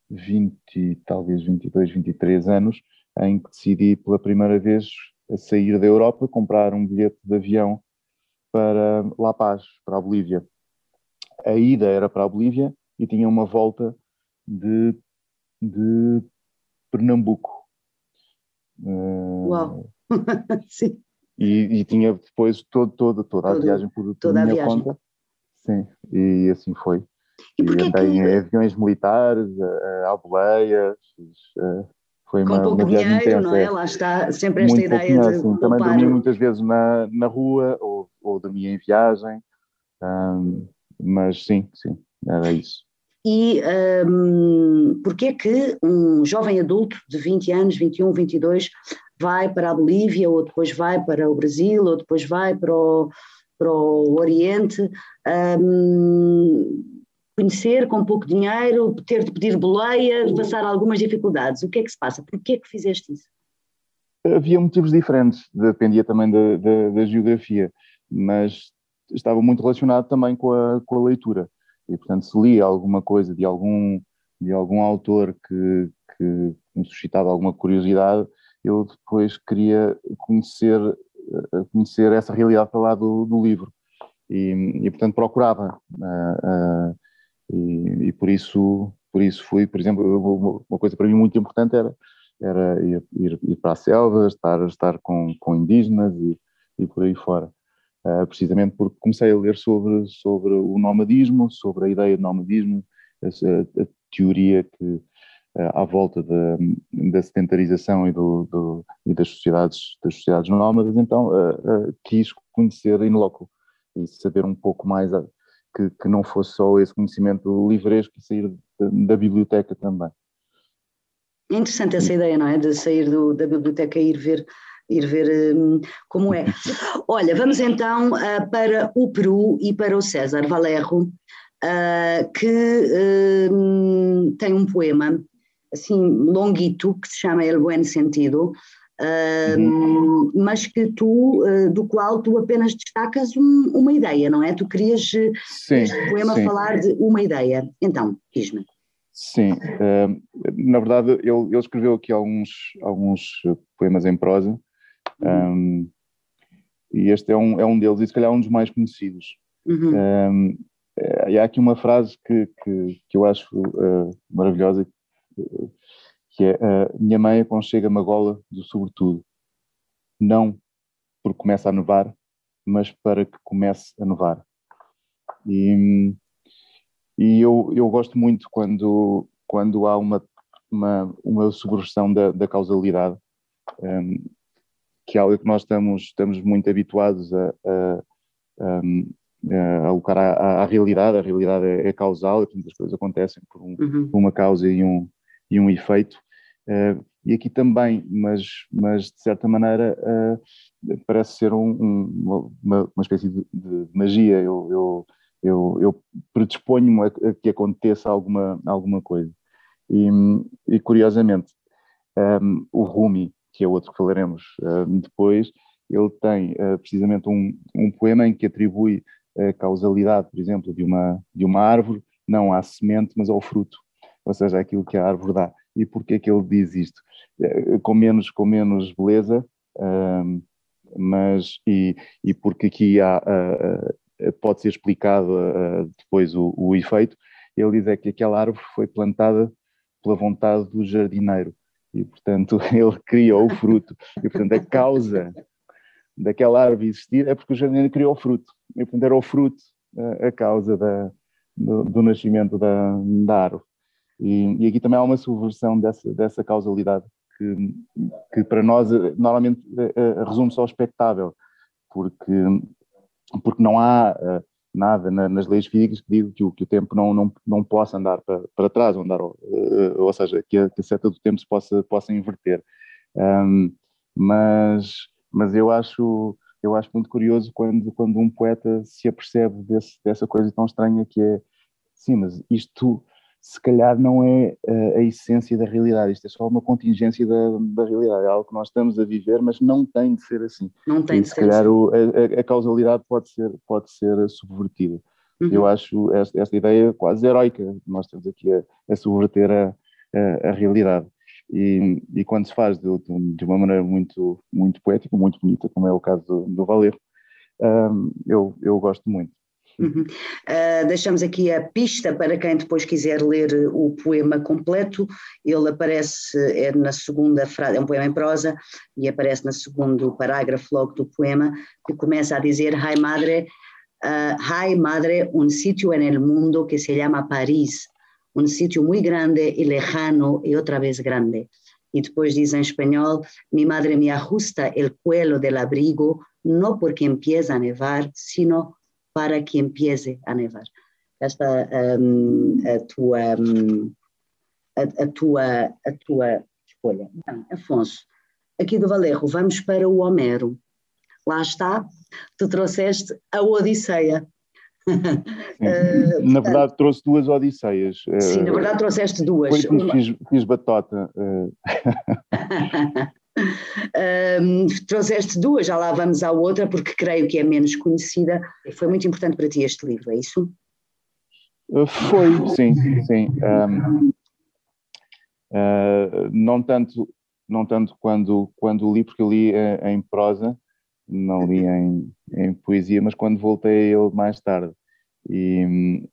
20, talvez 22, 23 anos, em que decidi pela primeira vez sair da Europa, comprar um bilhete de avião para La Paz, para a Bolívia. A ida era para a Bolívia e tinha uma volta de, de Pernambuco. Uau! [laughs] Sim. E, e, tinha depois todo, todo, toda a viagem por, por toda minha a viagem. conta. Sim, e assim foi. E, e andei que... em aviões militares, a, a boleias, foi Com uma, pouco uma viagem dinheiro, intensa. não é? Lá está sempre esta Muito ideia de assim. Também dormi muitas vezes na, na rua ou, ou dormia em viagem, um, mas sim, sim, era isso. E um, porquê é que um jovem adulto de 20 anos, 21, 22, vai para a Bolívia, ou depois vai para o Brasil, ou depois vai para o, para o Oriente, um, conhecer com pouco dinheiro, ter de pedir boleia, passar algumas dificuldades. O que é que se passa? Porquê é que fizeste isso? Havia motivos diferentes, dependia também da, da, da geografia, mas estava muito relacionado também com a, com a leitura. E, portanto, se lia alguma coisa de algum, de algum autor que, que me suscitava alguma curiosidade, eu depois queria conhecer, eh, conhecer essa realidade para lá do, do livro. E, e, portanto, procurava. Uh, uh, e, e, por isso por isso fui, por exemplo, uma coisa para mim muito importante era, era ir, ir, ir para a selva, estar, estar com, com indígenas e, e por aí fora. Uh, precisamente porque comecei a ler sobre, sobre o nomadismo, sobre a ideia de nomadismo, a, a teoria que, eh, à volta da, da sedentarização e, do, do, e, das, sociedades, das sociedades nómadas, então uh, uh, quis conhecer in loco e saber um pouco mais, a, que, que não fosse só esse conhecimento livresco e sair da, da biblioteca também. É interessante essa ideia, não é? De sair do, da biblioteca e ir ver ir ver um, como é. Olha, vamos então uh, para o Peru e para o César Valerro, uh, que uh, tem um poema assim longuito que se chama El Buen Sentido, uh, uhum. mas que tu, uh, do qual tu apenas destacas um, uma ideia, não é? Tu querias sim, este poema sim. falar de uma ideia. Então, diz-me. Sim, uh, na verdade ele, ele, escreveu aqui alguns, alguns poemas em prosa um, e este é um, é um deles e se calhar um dos mais conhecidos. Uhum. Um, e há aqui uma frase que, que, que eu acho uh, maravilhosa que é uh, minha mãe aconchega-me a gola do sobretudo, não porque começa a nevar, mas para que comece a nevar. E, e eu, eu gosto muito quando, quando há uma, uma, uma subversão da, da causalidade, um, que é algo que nós estamos, estamos muito habituados a, a, a, a alocar à, à, realidade, a realidade é, é causal, e portanto as coisas acontecem por, um, uhum. por uma causa e um, e um efeito. Uh, e aqui também, mas, mas de certa maneira uh, parece ser um, um, uma, uma espécie de, de magia. Eu, eu, eu, eu predisponho-me a, que aconteça alguma, alguma coisa. E, e curiosamente, um, ehm, o Rumi, que é outro que falaremos uh, depois, ele tem uh, precisamente um, um poema em que atribui a causalidade, por exemplo, de uma, de uma árvore, não à semente, mas ao fruto, ou seja, aquilo que a árvore dá. E porque é que ele diz isto? Eh, com menos, com menos beleza, mas e, e porque aqui há pode ser explicado depois o, o, efeito, ele diz é que aquela árvore foi plantada pela vontade do jardineiro e, portanto, [laughs] ele criou o fruto. E, portanto, a causa daquela árvore existir é porque o jardineiro criou o fruto. E, portanto, era o fruto uh, a causa da, do, do, nascimento da, da árvore. E, e, aqui também há uma subversão dessa, dessa causalidade que, que para nós normalmente resume-se ao espectável, porque, porque não há nada na, nas leis físicas que diga que o, que o tempo não, não, não possa andar para, para trás, ou, andar, uh, ou seja, que a, que a, seta do tempo se possa, possa inverter. Um, mas, mas eu acho eu acho muito curioso quando, quando um poeta se apercebe desse, dessa coisa tão estranha que é, sim, mas isto se calhar não é a, eh, a essência da realidade, isto é só uma contingência da, da realidade, é algo que nós estamos a viver, mas não tem de ser assim. Não tem e, de se ser calhar assim. O, a, a, causalidade pode ser, pode ser subvertida. Uhum. Eu acho esta, esta, ideia quase heroica, nós estamos aqui a, a subverter a, a, realidade. E, e, quando se faz de, de, uma maneira muito, muito poética, muito bonita, como é o caso do, do Valer, um, eu, eu gosto muito. Uhum. Uh, deixamos aqui a pista para quem depois quiser ler o poema completo. Ele aparece é na segunda frase, é um poema em prosa, e aparece no segundo parágrafo logo do poema, que começa a dizer: Hi madre, uh, hi madre, un sitio en el mundo que se llama París, un sitio muy grande y lejano y otra vez grande. E depois diz em espanhol: Mi madre me ajusta el cuello del abrigo, no porque empieza a nevar, sino para que empiece a nevar. Esta um, a tua um, a, a, tua a tua escolha. Então, Afonso, aqui do Valerro, vamos para o Homero. Lá está, tu trouxeste a Odisseia. uh, [laughs] na verdade, trouxe duas Odisseias. Sim, na verdade, trouxeste duas. Foi Uma... fiz, fiz batota. [laughs] Um, trouxeste duas, já lá vamos à outra, porque creio que é menos conhecida. Foi muito importante para ti este livro, é isso? Uh, foi, sim, sim. Um, uh, não tanto, não tanto quando, quando li, porque eu li uh, em prosa, não li em, em poesia, mas quando voltei a ele mais tarde. E,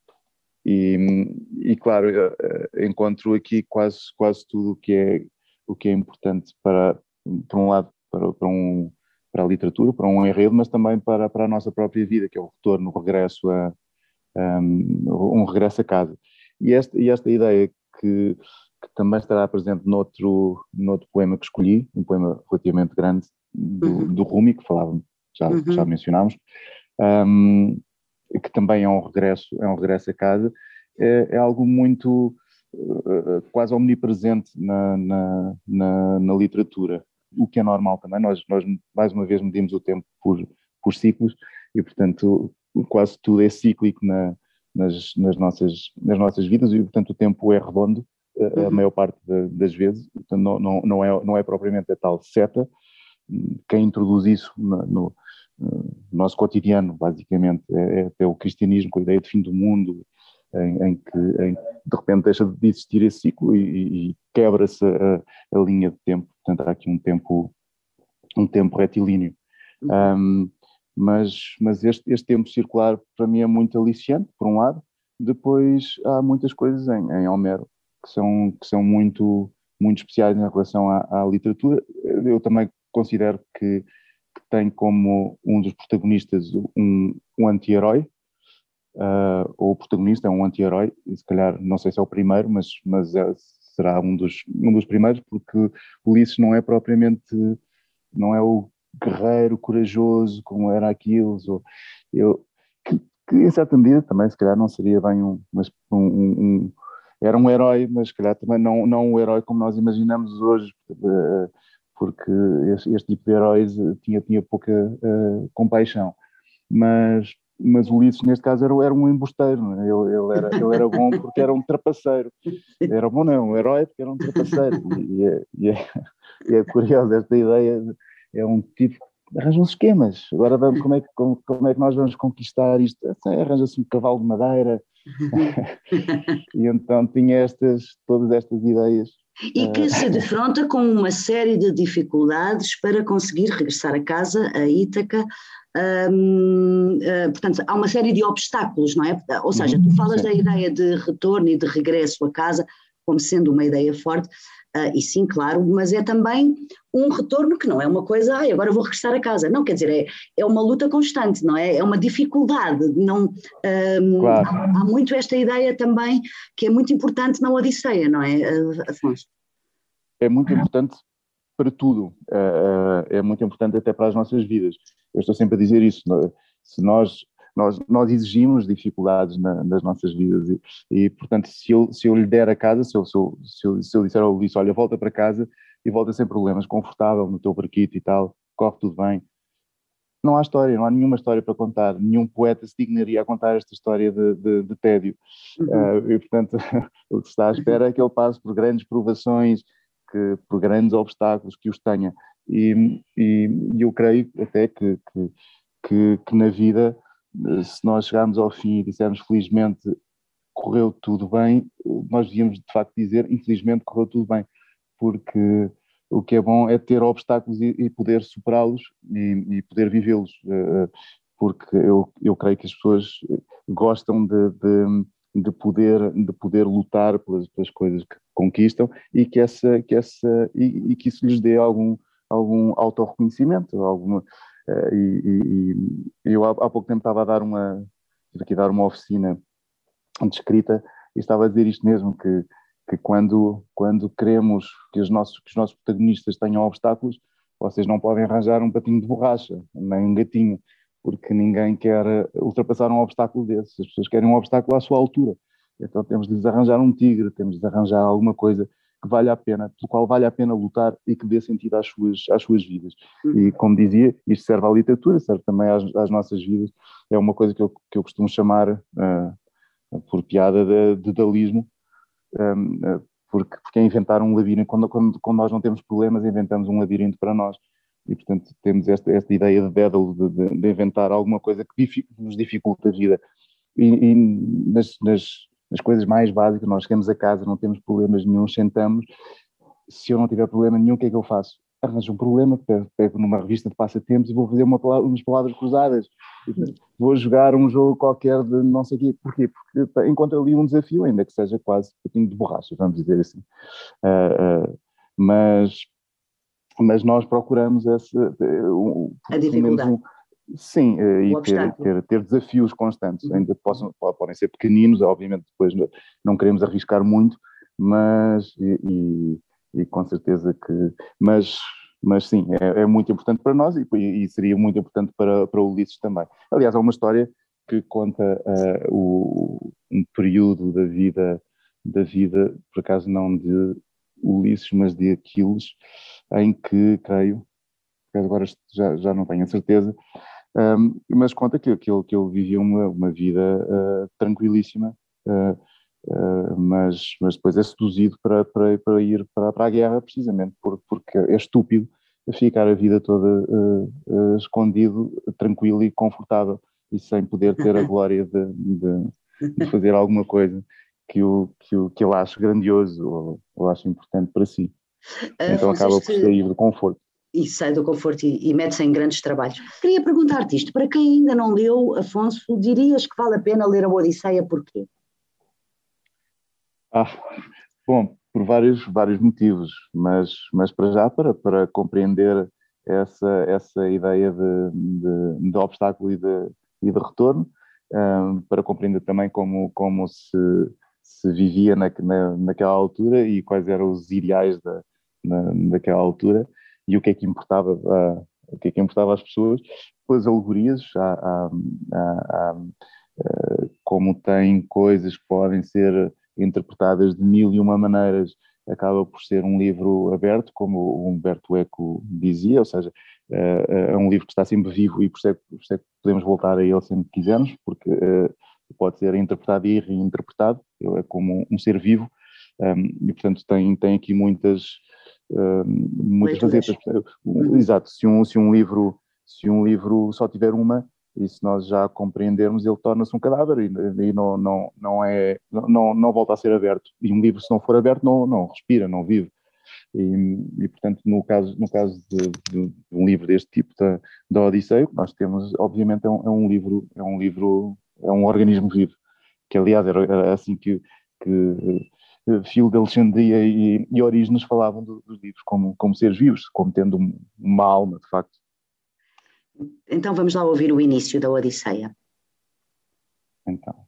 e, e claro, uh, encontro aqui quase, quase tudo o que é o que é importante para, por um lado, para, para, um, para a literatura, para um enredo, mas também para, para a nossa própria vida, que é o retorno, o regresso a, um, um regresso a casa. E esta, e esta ideia que, que também estará presente noutro, noutro poema que escolhi, um poema relativamente grande, do, uhum. do Rumi, que falávamos, já, uhum. já mencionámos, um, que também é um regresso, é um regresso a casa, é, é algo muito uh, quase omnipresente na, na, na, na literatura o que é normal também. Nós, nós mais uma vez, medimos o tempo por, por ciclos e, portanto, quase tudo é cíclico na, nas, nas, nossas, nas nossas vidas e, portanto, o tempo é redondo a, uhum. maior parte das vezes. Portanto, não, não, não, é, não é propriamente a tal seta. Quem introduz isso no, no, no nosso cotidiano, basicamente, é, é até o cristianismo com a ideia de fim do mundo, em, em, que em, de repente deixa de existir esse ciclo e, e quebra-se a, a, linha de tempo, portanto há aqui um tempo, um tempo retilíneo. Uhum. Um, mas, mas este, este tempo circular para mim é muito aliciante, por um lado, depois há muitas coisas em, em Homero que são, que são muito, muito especiais em relação à, à literatura. Eu também considero que, que, tem como um dos protagonistas um, um anti-herói, uh, o protagonista é um anti-herói, se calhar não sei se é o primeiro, mas, mas é, será um dos, um dos primeiros, porque Ulisses não é propriamente, não é o guerreiro corajoso como era Aquiles, ou, eu, que, que, em certa medida também se calhar não seria bem um, mas um, um, era um herói, mas se calhar também não, não um herói como nós imaginamos hoje, eh, porque este, este tipo de heróis tinha, tinha pouca uh, compaixão. Mas mas o Ulisses neste caso era, era um embusteiro, é? ele, ele, era, ele era bom porque era um trapaceiro, era bom não, um herói porque era um trapaceiro, e, é, e, é, e é curioso esta ideia, é um tipo arranja uns esquemas, agora vamos, como é, que, como, como é que nós vamos conquistar isto? Assim, arranja-se um cavalo de madeira, e então tinha estas, todas estas ideias. E que se defronta com uma série de dificuldades para conseguir regressar a casa, a Ítaca, hum, portanto, há uma série de obstáculos, não é? Ou seja, tu uhum, falas da ideia de retorno e de regresso a casa como sendo uma ideia forte, uh, e sim, claro, mas é também um retorno que não é uma coisa, ai, agora vou regressar a casa. Não, quer dizer, é, é uma luta constante, não é? É uma dificuldade. Não, um, claro. há, há, muito esta ideia também que é muito importante na Odisseia, não é, Afonso? É muito importante para tudo, é, é muito importante até para as nossas vidas. Eu estou sempre a dizer isso. Se nós nós, nós exigimos dificuldades na, nas nossas vidas e, e, portanto, se eu, se eu lhe der a casa, se eu, se eu, se eu, se eu disser ao Luís, olha, volta para casa e volta sem problemas, confortável no teu barquito e tal, corre tudo bem, não há história, não há nenhuma história para contar, nenhum poeta se dignaria a contar esta história de, de, de tédio. Uhum. Uh, e, portanto, [laughs] o que se está à espera é que ele passe por grandes provações, que, por grandes obstáculos que os tenha. E, e, eu creio até que, que, que, que na vida se nós chegarmos ao fim e dissermos felizmente correu tudo bem, nós devíamos de facto dizer infelizmente correu tudo bem, porque o que é bom é ter obstáculos e, e poder superá-los e, e, poder vivê-los, eh, porque eu, eu creio que as pessoas gostam de, de, de poder, de poder lutar pelas, pelas, coisas que conquistam e que, essa, que, essa, e, e que isso lhes dê algum, algum autorreconhecimento, alguma, Uh, e, e, eu há, há, pouco tempo estava a dar uma, tive a dar uma oficina de escrita e estava a dizer isto mesmo, que, que quando, quando queremos que os, nossos, que os nossos protagonistas tenham obstáculos, vocês não podem arranjar um patinho de borracha, nem um gatinho, porque ninguém quer ultrapassar um obstáculo desses, as pessoas querem um obstáculo à sua altura. Então temos de lhes arranjar um tigre, temos de arranjar alguma coisa que vale a pena, pelo qual vale a pena lutar e que dê sentido às suas, às suas vidas. Uhum. E como dizia, isto serve à literatura, serve também às, às nossas vidas. É uma coisa que eu, que eu costumo chamar, uh, por piada, de, de dalismo, um, uh, eh, porque, porque é inventar um labirinto. Quando, quando, quando nós não temos problemas, inventamos um labirinto para nós. E, portanto, temos esta, esta ideia de Dédalo, de, de, de, inventar alguma coisa que nos dificulta a vida. E, e nas, nas nas coisas mais básicas, nós chegamos a casa, não temos problemas nenhum, sentamos, se eu não tiver problema nenhum, o que é que eu faço? Arranjo um problema, pego numa revista de passatempos e vou fazer uma, umas palavras cruzadas, vou jogar um jogo qualquer de não sei o quê, porquê? Porque encontro ali um desafio, ainda que seja quase um pouquinho de borracha, vamos dizer assim. Uh, uh, mas, mas nós procuramos esse, uh, a dificuldade. Um, Sim, eh, e ter, ter, ter, desafios constantes, uhum. ainda possam, podem ser pequeninos, obviamente depois não queremos arriscar muito, mas e, e, e com certeza que, mas, mas sim, é, é muito importante para nós e, e, seria muito importante para, para o Ulisses também. Aliás, há uma história que conta uh, o, um período da vida, da vida, por acaso não de Ulisses, mas de Aquiles, em que, creio, agora já, já não tenho a certeza, um, mas conta que, que, ele, que ele vivia uma, uma vida uh, tranquilíssima, uh, uh, mas, mas depois é seduzido para, para, para ir para, para a guerra precisamente por, porque é estúpido ficar a vida toda escondido, tranquilo e confortável e sem poder ter a [laughs] glória de, de, de fazer alguma coisa que, o, que, o, que ele acha grandioso ou, ou acha importante para si. Então acaba por sair do conforto e sai do conforto e, e mete-se em grandes trabalhos. Queria perguntar-te isto, para quem ainda não leu, Afonso, dirias que vale a pena ler a Odisseia, porquê? Ah, bom, por vários, vários motivos, mas, mas para já para, para compreender essa, essa ideia de, de, de obstáculo e de, e de retorno, um, para compreender também como, como se, se vivia na, na, naquela altura e quais eram os ideais da, na, daquela altura e o que é que importava, uh, o que é que importava às pessoas. Depois alegorias, há, há, há, uh, como tem coisas que podem ser interpretadas de mil e uma maneiras, acaba por ser um livro aberto, como o Humberto Eco dizia, ou seja, uh, é um livro que está sempre vivo e por isso, é, isso é que podemos voltar a ele sempre que quisermos, porque pode ser interpretado e reinterpretado, é como um ser vivo, e portanto tem, tem aqui muitas muitas facetas. Uhum. Exato, se um, se um livro se um livro só tiver uma e se nós já compreendermos ele torna-se um cadáver e, e, não, não, não, é, não, não volta a ser aberto. E um livro se não for aberto não, não respira, não vive. E, e, portanto, no caso, no caso de, de, um livro deste tipo, da, da Odisseia, nós temos, obviamente, é um, é um, livro, é um livro, é um organismo vivo, que aliás era assim que, que Filo de Alexandria e, e Orígenes falavam do, dos livros como, como seres vivos, como tendo uma alma, de facto. Então vamos lá ouvir o início da Odisseia. Então.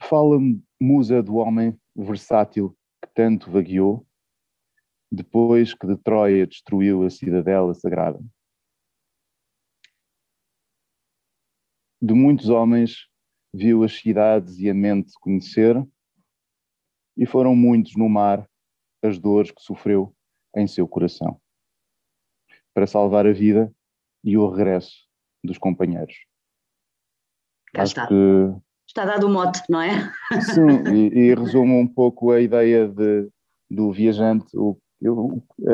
Fala-me, musa do homem versátil que tanto vagueou, depois que de Troia destruiu a cidadela sagrada. De muitos homens viu as cidades e a mente conhecer, e foram muitos no mar as dores que sofreu em seu coração, para salvar a vida e o regresso dos companheiros. Cá Acho está. Que... Está dado o mote, não é? Sim, [laughs] e, e resume um pouco a ideia de, do viajante, o,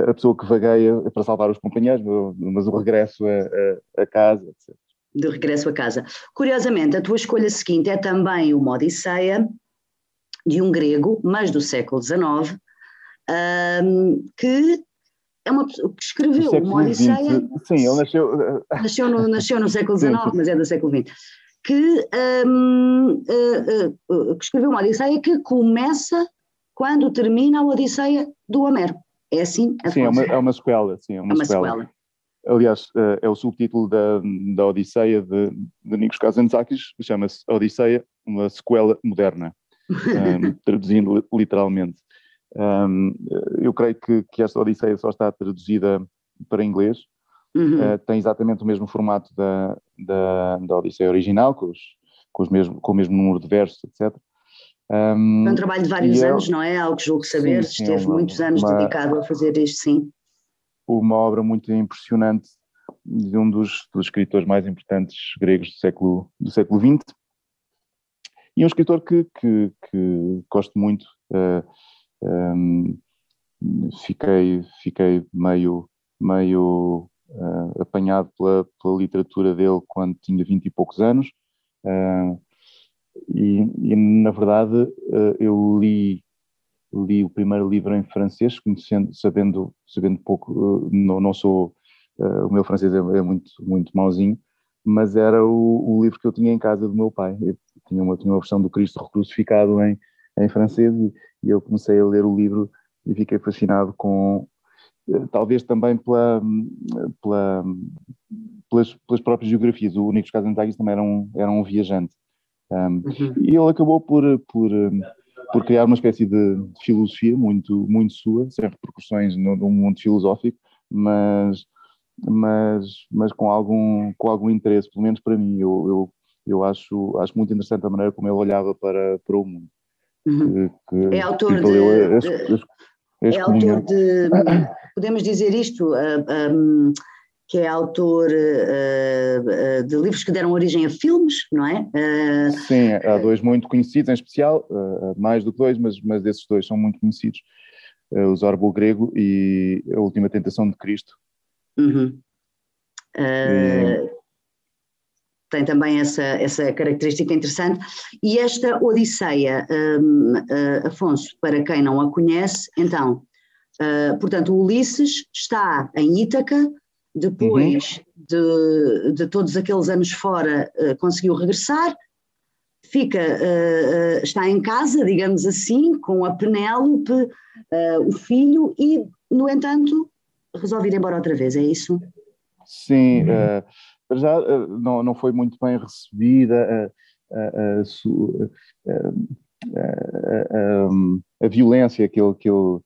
a pessoa que vagueia para salvar os companheiros, mas o regresso a, a, a casa, etc de regresso a casa. Curiosamente, a tua escolha seguinte é também uma Odisseia de um grego, mas do século XIX, um, que é uma que escreveu uma Odisseia. 20, sim, ele nasceu. Nasceu no, nasceu no século [laughs] XIX, mas é do século XX. Que, um, uh, uh, que escreveu uma Odisseia que começa quando termina a Odisseia do Homero. É assim? Sim, é uma, é uma sequela. Sim, é uma, é uma sequela. sequela. Aliás, eh, é o subtítulo da, da Odisseia de, de Nikos Kazantzakis, chama-se Odisseia, uma sequela moderna, um, [laughs] traduzindo literalmente. Um, eu creio que, que, esta Odisseia só está traduzida para inglês, uhum. uh, tem exatamente o mesmo formato da, da, da Odisseia original, com, os, com, os mesmo, com o mesmo número de versos, etc. Um, é um trabalho de vários é anos, não é? Algo que julgo saber, sim, sim, esteve uma, muitos anos uma, dedicado a fazer isto, sim uma obra muito impressionante de um dos, dos escritores mais importantes gregos do século, do século XX. E um escritor que, que, que gosto muito. Uh, eh, um, ehm, fiquei, fiquei meio, meio uh, apanhado pela, pela literatura dele quando tinha vinte e poucos anos. Uh, e, e, na verdade, eu li li o primeiro livro em francês, conhecendo, sabendo, sabendo pouco, eh, não, não sou, uh, o meu francês é, é, muito, muito mauzinho, mas era o, o, livro que eu tinha em casa do meu pai. Eu tinha uma, tinha uma versão do Cristo crucificado em, em francês e, eu comecei a ler o livro e fiquei fascinado com, eh, talvez também pela, pela, pelas, pelas próprias geografias. O Nikos Kazantzakis também era um, era um viajante. Um, uhum. E ele acabou por, por por criar uma espécie de, filosofia muito, muito sua, sem repercussões no, no mundo filosófico, mas, mas, mas com, algum, com algum interesse, pelo menos para mim. Eu, eu, eu acho, acho muito interessante a maneira como ele olhava para, para o mundo. Uhum. Que, que, é autor de. é autor de. [coughs] Podemos dizer isto. Uh, um, que é autor uh, uh, de livros que deram origem a filmes, não é? Uh, Sim, há dois muito conhecidos em especial, mais do que dois, mas, mas esses dois são muito conhecidos, o Zorbo Grego e A Última Tentação de Cristo. Uhum. E... Tem também essa, essa característica interessante. E esta Odisseia, um, Afonso, para quem não a conhece, então, portanto, o Ulisses está em Ítaca, depois uhum. de, de todos aqueles anos fora, uh, conseguiu regressar, fica, uh, uh, está em casa, digamos assim, com a Penélope, o filho, e, no entanto, resolve ir embora outra vez, é isso? Sim, uhum. já não, não foi muito bem recebida a violência que ele, que, ele,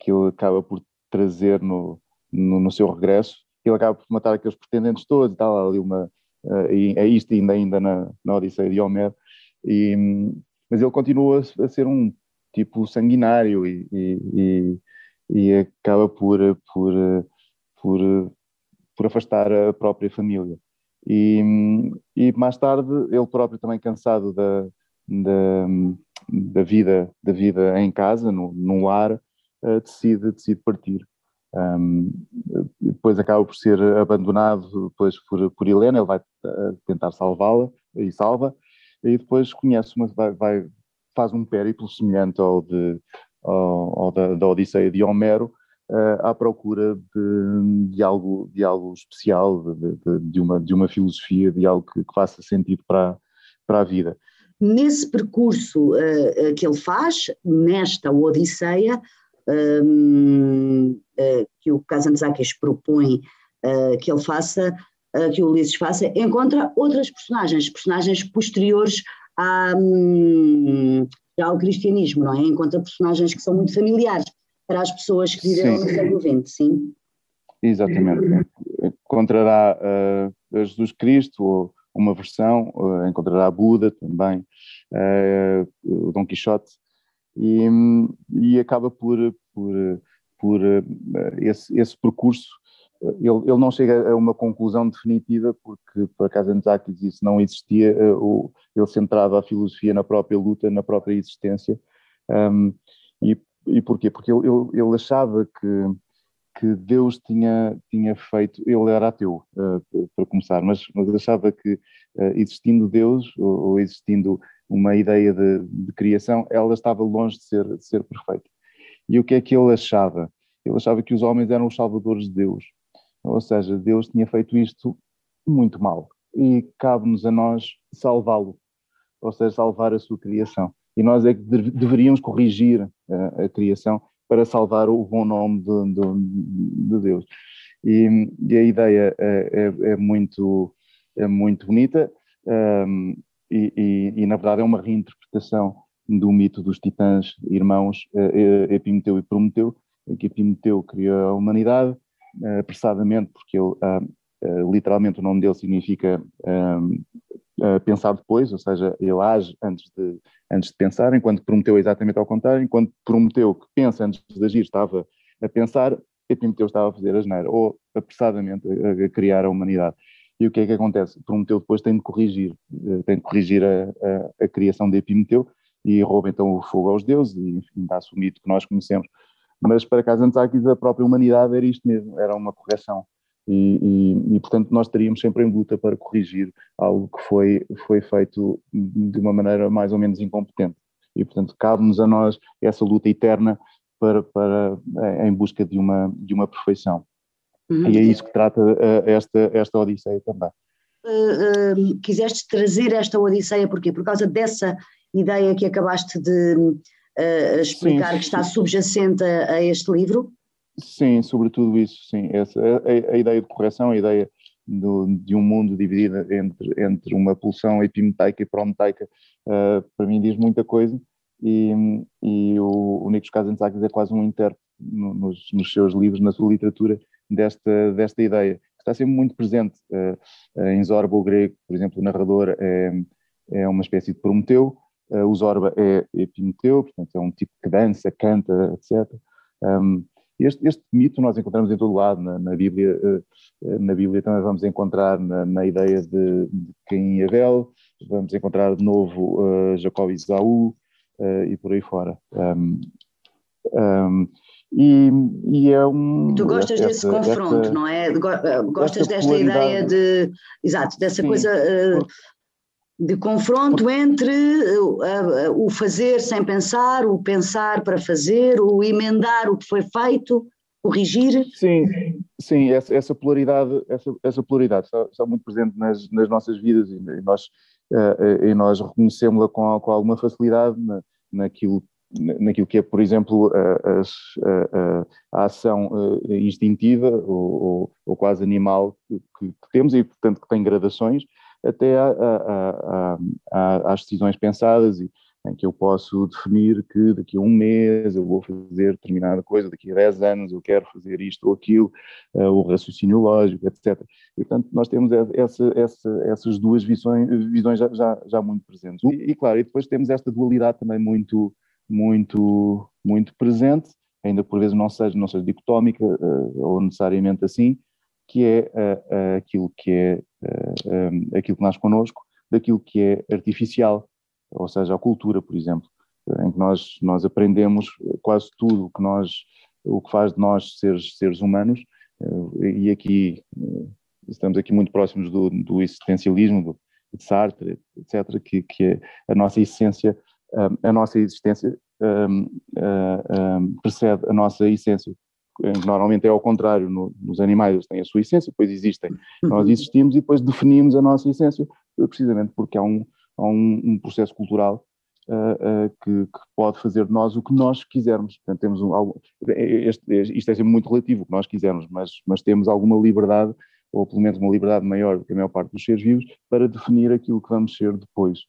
que ele acaba por trazer no, no, no seu regresso ele acaba por matar aqueles pretendentes todos e tal, ali uma, uh, é isto ainda, ainda na, na Odisseia de Homero, e, mas ele continua a ser um tipo sanguinário e, e, e acaba por, por, por, por afastar a própria família. E, e mais tarde, ele próprio também cansado da, da, da, vida, da vida em casa, no, no lar, uh, decide, decide partir. Um, depois acaba por ser abandonado depois por, por Helena, ele vai uh, tentar salvá-la e salva, e depois conhece uma, vai, vai, faz um périplo semelhante ao, de, ao, ao da, da, Odisseia de Homero, uh, à procura de, de, algo, de algo especial, de, de, uma, de uma filosofia, de algo que, que faça sentido para, para a vida. Nesse percurso uh, que ele faz, nesta Odisseia, um, uh, que o Kazantzakis propõe uh, que ele faça, que o Ulisses faça, encontra outras personagens, personagens posteriores à, um, ao cristianismo, não é? Encontra personagens que são muito familiares para as pessoas que viveram sim. no século XX, sim? Exatamente. Encontrará uh, Jesus Cristo, ou uma versão, uh, encontrará Buda também, uh, o Dom Quixote, e, e acaba por, por, por esse, esse percurso ele, ele, não chega a uma conclusão definitiva, porque por acaso Antzakis isso não existia, uh, ele centrava a filosofia na própria luta, na própria existência. Um, e, e porquê? Porque ele, ele, ele, achava que, que Deus tinha, tinha feito, ele era ateu, uh, para começar, mas, mas achava que uh, existindo Deus, ou, ou, existindo uma ideia de, de, criação, ela estava longe de ser, de ser perfeita. E o que é que ele achava? Ele achava que os homens eram os salvadores de Deus ou seja, Deus tinha feito isto muito mal e cabe-nos a nós salvá-lo, ou seja, salvar a sua criação. E nós é que deveríamos corrigir a, a criação para salvar o bom nome de, de, de Deus. E, e, a ideia é, é, é, muito, é muito bonita um, e, e, e, na verdade, é uma reinterpretação do mito dos titãs irmãos uh, Epimeteu e Prometeu, em que Epimeteu criou a humanidade uh, apressadamente, porque ele, uh, literalmente o nome dele significa pensar depois, ou seja, ele age antes de, antes de pensar, enquanto prometeu exatamente ao contrário, enquanto prometeu que pensa antes de agir estava a pensar, Epimeteu estava a fazer a geneira, ou apressadamente a, a, criar a humanidade. E o que é que acontece? Prometeu depois tem de corrigir, tem de corrigir a, a, a criação de Epimeteu e rouba então o fogo aos deuses e enfim, dá-se o mito que nós conhecemos mas para Kazantzakis a própria humanidade era isto mesmo, era uma correção. E, e, e, portanto nós estaríamos sempre em luta para corrigir algo que foi, foi feito de uma maneira mais ou menos incompetente. E portanto cabe-nos a nós essa luta eterna para, para, eh, em busca de uma, de uma perfeição. Uhum. E é isso que trata uh, esta, esta Odisseia também. Uh, uh, quiseste trazer esta Odisseia porquê? Por causa dessa ideia que acabaste de, uh, explicar sim, que está subjacente a, a, este livro? Sim, sobretudo isso, sim. Essa, a, a ideia de correção, a ideia do, de um mundo dividido entre, entre uma pulsão epimetaica e prometaica, uh, para mim diz muita coisa e, e o, o Nikos Kazantzakis é quase um intérprete nos, nos, seus livros, na sua literatura, desta, desta ideia. Está sempre muito presente. Uh, em Zorba, o grego, por exemplo, o narrador é, é uma espécie de Prometeu, Uh, o Zorba é Epimeteu, portanto é um tipo que dança, canta, etc. Um, este, este, mito nós encontramos em todo lado, na, na Bíblia, uh, na Bíblia também vamos encontrar na, na ideia de, de Caim e Abel, vamos encontrar de novo uh, Jacó e Isaú e por aí fora. Um, um, e, e, é um. Tu gostas desse confronto, não é? Gostas desta ideia de. Exato, dessa Sim, coisa uh, de confronto entre o fazer sem pensar, o pensar para fazer, o emendar o que foi feito, corrigir? Sim, sim, essa, essa polaridade, essa, essa polaridade está, está, muito presente nas, nas nossas vidas e, nós, uh, e nós reconhecemos-la com, com alguma facilidade na, naquilo, naquilo que é, por exemplo, a, a, a ação instintiva ou, ou, ou, quase animal que, que temos e, portanto, que tem gradações, até a, a, a, às decisões pensadas e em que eu posso definir que daqui a um mês eu vou fazer determinada coisa, daqui a 10 anos eu quero fazer isto ou aquilo, uh, o raciocínio lógico, etc. E, portanto, nós temos essa, essa, essas duas visões, visões já, já, já, muito presentes. E, claro, e depois temos esta dualidade também muito, muito, muito presente, ainda por vezes não seja, não seja dicotómica uh, ou necessariamente assim, que é uh, aquilo que é uh, um, aquilo que nasce connosco, daquilo que é artificial, ou seja, a cultura, por exemplo, em que nós, nós aprendemos quase tudo o que nós, o que faz de nós seres, seres humanos, uh, e aqui estamos aqui muito próximos do, do existencialismo, do, de Sartre, etc., que, que é a nossa essência a nossa existência precede a nossa essência. Normalmente é ao contrário, no, nos animais eles têm a sua essência, depois existem. Nós existimos e depois definimos a nossa essência, precisamente porque há um, há um, um processo cultural uh, uh, que, que, pode fazer de nós o que nós quisermos. Portanto, temos um, algo, este, isto é sempre muito relativo, o que nós quisermos, mas, mas temos alguma liberdade, ou pelo menos uma liberdade maior do que a maior parte dos seres vivos, para definir aquilo que vamos ser depois.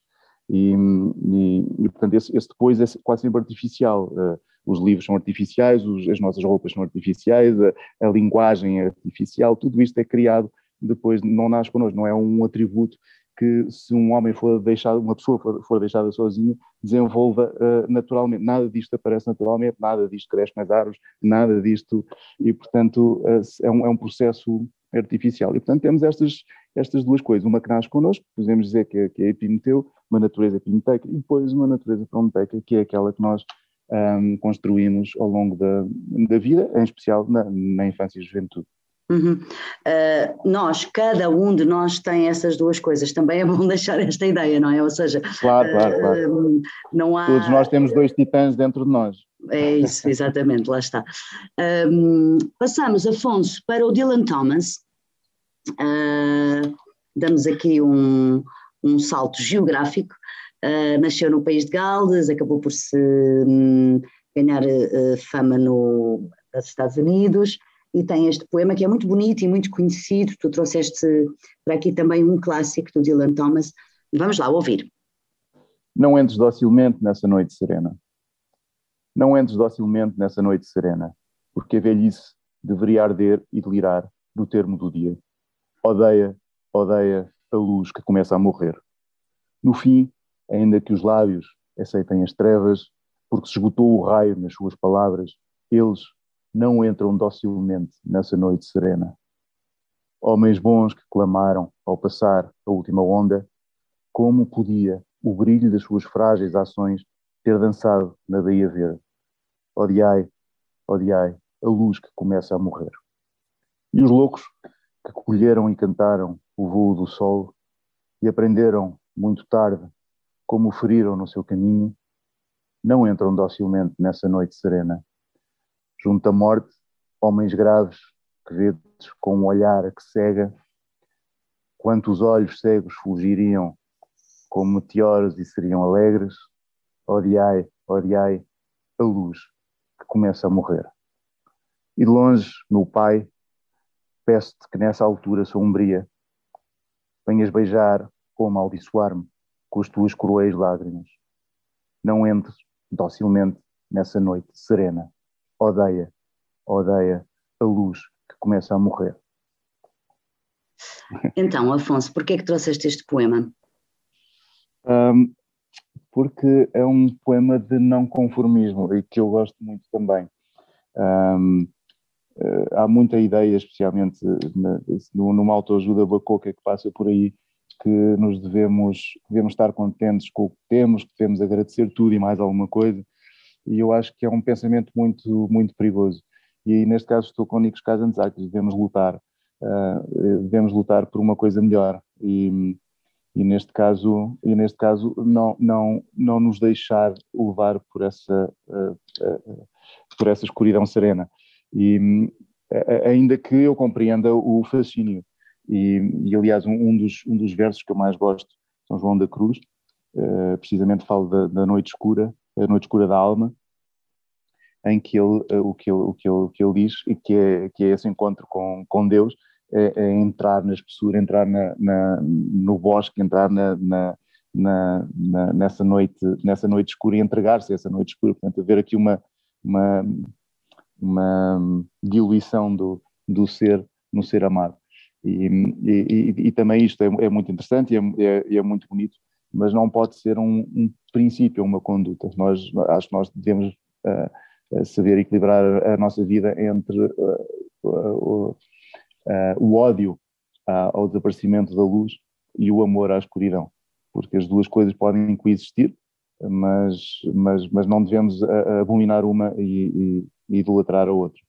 E, e, e portanto, esse, esse, depois é quase sempre artificial. Uh, os livros são artificiais, os, as nossas roupas são artificiais, a, a, linguagem é artificial, tudo isto é criado depois, não nasce connosco, não é um atributo que se um homem for deixado, uma pessoa for, for deixada sozinha, desenvolva uh, naturalmente. Nada disto aparece naturalmente, nada disto cresce nas árvores, nada disto, e portanto uh, é, um, é um processo artificial. E portanto temos estas, estas duas coisas, uma que nasce connosco, podemos dizer que é, que é epimeteu, uma natureza epimeteica, e depois uma natureza prometeica, que é aquela que nós um, construímos ao longo da, da vida, em especial na, na infância e juventude. Uhum. Uh, nós, cada um de nós tem essas duas coisas. Também é bom [laughs] deixar esta ideia, não é? Ou seja, claro, claro, claro. Uh, não há... todos nós temos dois titãs dentro de nós. É isso, exatamente, lá está. Um, passamos, Afonso, para o Dylan Thomas. Uh, damos aqui um, um salto geográfico. Nasceu no país de Gales, acabou por se um, ganhar fama no, nos Estados Unidos e tem este poema que é muito bonito e muito conhecido. Tu trouxeste para aqui também um clássico do Dylan Thomas. Vamos lá ouvir. Não entres docilmente nessa noite serena. Não entres docilmente nessa noite serena, porque a velhice deveria arder e delirar no termo do dia. Odeia, odeia a luz que começa a morrer. No fim, ainda que os lábios aceitem as trevas, porque se esgotou o raio nas suas palavras, eles não entram docilmente nessa noite serena. Homens bons que clamaram, ao passar a última onda, como podia o brilho das suas frágeis ações ter dançado na Baía Verde. Odiai, odiai a luz que começa a morrer. E os loucos que colheram e cantaram o voo do sol e aprenderam muito tarde como feriram no seu caminho, não entram docilmente nessa noite serena junto à morte, homens graves que vês com um olhar que cega, quantos olhos cegos fugiriam como meteoros e seriam alegres, odiai, odiai a luz que começa a morrer. E de longe, meu pai, peço-te que nessa altura sombria venhas beijar ou amaldiçoar-me com as tuas cruéis lágrimas. Não entres docilmente nessa noite serena odeia, odeia a luz que começa a morrer. [laughs] Então, Afonso, por que é que trouxeste este poema? Um, porque é um poema de não conformismo e que eu gosto muito também. Um, uh, há muita ideia, especialmente numa autoajuda bacoca que passa por aí, que nos devemos, devemos estar contentes com o que temos, que devemos agradecer tudo e mais alguma coisa, e eu acho que é um pensamento muito, muito perigoso. E neste caso estou com o Nikos Kazantzakis, devemos lutar, uh, devemos lutar por uma coisa melhor e, e neste caso, e neste caso não, não, não nos deixar levar por essa, uh, uh, por essa escuridão serena. E ainda que eu compreenda o fascínio, e, e aliás um, um, dos, um dos versos que eu mais gosto, São João da Cruz, precisamente fala da, da noite escura, a Noite Escura da Alma, em que ele, eh, o, que ele, o, que ele, o que ele diz, que é, que é esse encontro com, com Deus, é, é entrar na espessura, entrar na, na, no bosque, entrar na, na, na, nessa, noite, nessa noite escura e entregar-se a essa noite escura. Portanto, haver aqui uma, uma, uma diluição do, do ser no ser amado. E, e, e, também isto é, é, muito interessante e é, é, é muito bonito, mas não pode ser um, um princípio, uma conduta. Nós, acho que nós devemos uh, saber equilibrar a nossa vida entre uh, o ódio ao desaparecimento da luz e o amor à escuridão, porque as duas coisas podem coexistir, mas, mas, mas não devemos abominar uma e, e, e idolatrar a outra.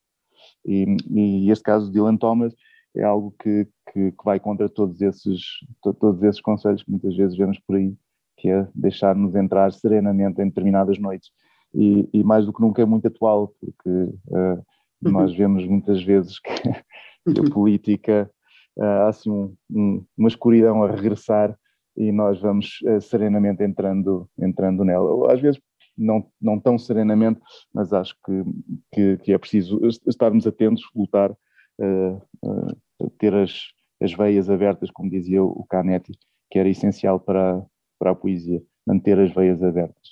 E, e este caso de Dylan Thomas é algo que, que, que, vai contra todos esses, todos esses conselhos que muitas vezes vemos por aí, que é deixar-nos entrar serenamente em determinadas noites. E, e, mais do que nunca é muito atual, porque uh, nós vemos muitas vezes que, [laughs] a política uh, há assim um, um, uma escuridão a regressar e nós vamos uh, serenamente entrando, entrando nela. Às vezes não, não tão serenamente, mas acho que, que, que é preciso estarmos atentos, lutar, uh, ter as, as veias abertas, como dizia o Canetti, que era essencial para, para a poesia, manter as veias abertas.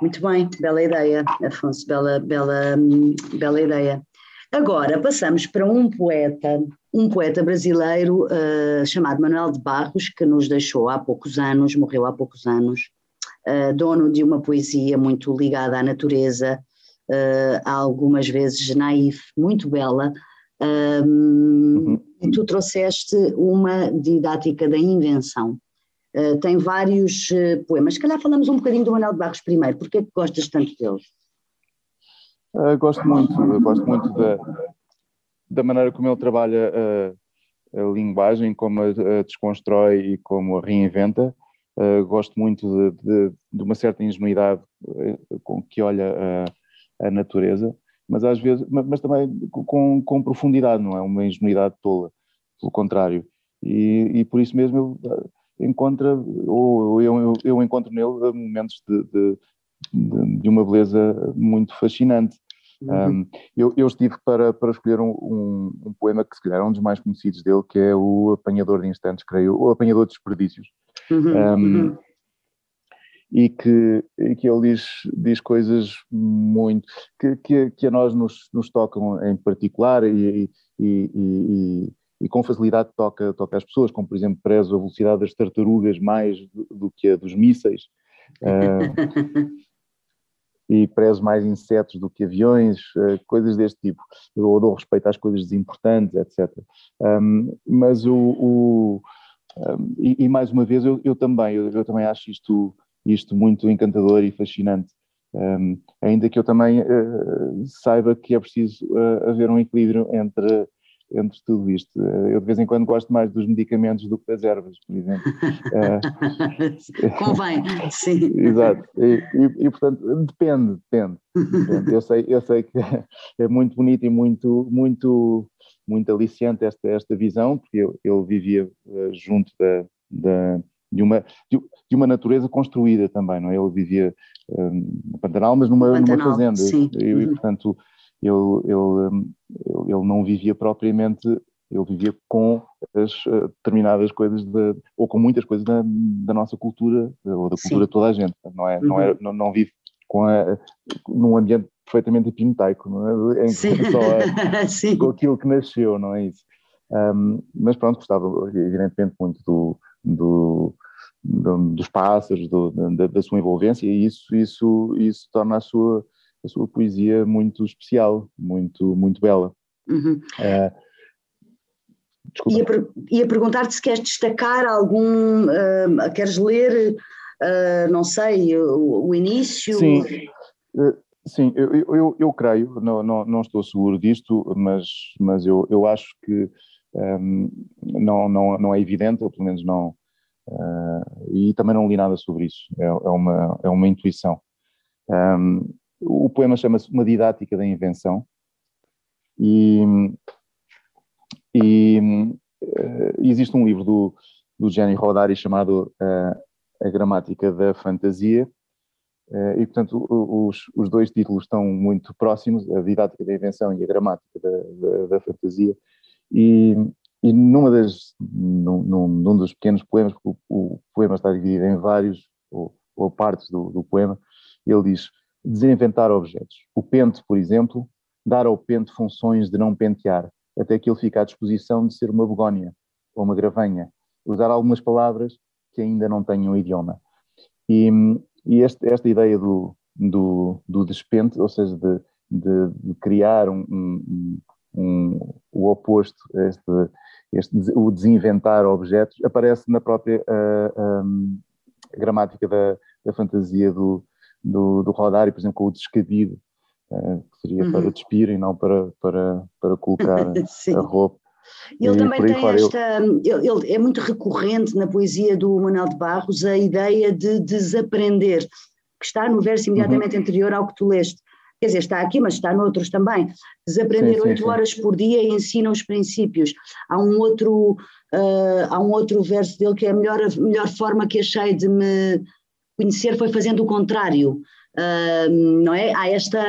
Muito bem, bela ideia, Afonso, bela, bela, bela ideia. Agora passamos para um poeta, um poeta brasileiro uh, chamado Manuel de Barros, que nos deixou há poucos anos, morreu há poucos anos, uh, dono de uma poesia muito ligada à natureza, uh, algumas vezes naif, muito bela. Uhum. E tu trouxeste uma didática da invenção. tem vários poemas. Se calhar falamos um bocadinho do Manuel de Barros primeiro. Porquê é que gostas tanto deles? Uh, gosto muito, gosto muito da, da maneira como ele trabalha a, a linguagem, como a, a, desconstrói e como a reinventa. Uh, gosto muito de, de, de, uma certa ingenuidade uh, com que olha a, a, natureza, mas às vezes, mas, mas também com, com, profundidade, não é uma ingenuidade tola, pelo contrário. E, e por isso mesmo ele encontra, ou eu, eu, eu encontro nele momentos de, de de, uma beleza muito fascinante. Uhum. Um, eu, eu, estive para, para escolher um, um, um, poema que se calhar é um dos mais conhecidos dele, que é o Apanhador de Instantes, creio, o Apanhador de Desperdícios. Uhum. uhum. E que, e que ele diz, diz coisas muito que, que, que a nós nos, nos tocam em particular e, e, e, e com facilidade toca, toca as pessoas, como por exemplo prezo a velocidade das tartarugas mais do, do que a dos mísseis. Uh, [laughs] e prezo mais insetos do que aviões, uh, coisas deste tipo, ou dou respeito às coisas desimportantes, etc. Um, mas o, o um, e, e, mais uma vez eu, eu também, eu, eu, também acho isto, isto muito encantador e fascinante. Um, ainda que eu também uh, saiba que é preciso uh, haver um equilíbrio entre entre tudo isto. Eh, eu de vez em quando gosto mais dos medicamentos do que das ervas, por exemplo. [laughs] [laughs] Convém, sim. Exato. E, e, e, portanto, depende, depende, depende. Eu sei, eu sei que é muito bonito e muito, muito, muito aliciante esta, esta visão, porque eu, eu vivia junto da, da de uma, de, uma natureza construída também, não é? Ele vivia um, no Pantanal, mas numa, Pantanal, numa fazenda. Sim. E, e, portanto, ele, ele, ele não vivia propriamente, ele vivia com as eh, determinadas coisas, de, ou com muitas coisas da, da nossa cultura, ou da cultura Sim. de toda a gente, não, é, uhum. não, é, não, não vive com a, num ambiente perfeitamente epinoteico, não é? Em Sim. só [laughs] a, com aquilo que nasceu, não é isso? Um, mas pronto, gostava evidentemente muito do, do, do dos pássaros, do, da, da, sua envolvência e isso, isso, isso torna a sua, a sua poesia muito especial, muito, muito bela. Uhum. Uh, ia, per ia perguntar-te se queres destacar algum, uh, queres ler, uh, não sei, o, o início? Sim, sim eu, eu, eu, creio, não, não, não estou seguro disto, mas, mas eu, eu acho que um, não, não, não é evidente, ou pelo menos não, e também não li nada sobre isso, é, é, uma, é uma intuição. Um, o poema chama-se Uma Didática da Invenção. E, e uh, existe um livro do, do Gianni Rodari chamado uh, A Gramática da Fantasia. Uh, e, portanto, os, os dois títulos estão muito próximos, a Didática da Invenção e a Gramática da, da, da Fantasia. E, e numa das, num, num, dos pequenos poemas, o, o, poema está dividido em vários, ou, ou partes do, do poema, ele diz desinventar objetos. O pente, por exemplo, dar ao pente funções de não pentear, até que ele fique à disposição de ser uma begónia ou uma gravanha. Usar algumas palavras que ainda não tenham idioma. E, e este, esta ideia do, do, do, despente, ou seja, de, de, de criar um, um, um, o oposto, este, este, o desinventar objetos, aparece na própria uh, um, gramática da, da fantasia do, do, do Rodari, por exemplo, com o descabido, uh, que seria uhum. para despir e não para, para, para colocar [laughs] a roupa. Ele e também tem esta, ele, ele, é muito recorrente na poesia do Manuel de Barros a ideia de desaprender, que está no verso imediatamente uhum. anterior ao que tu leste. Quer dizer, está aqui, mas está noutros também. Desaprender oito horas por dia e ensina os princípios. Há um outro, uh, há um outro verso dele que é a melhor, a melhor forma que achei de me conhecer foi fazendo o contrário. Uh, não é? Há esta,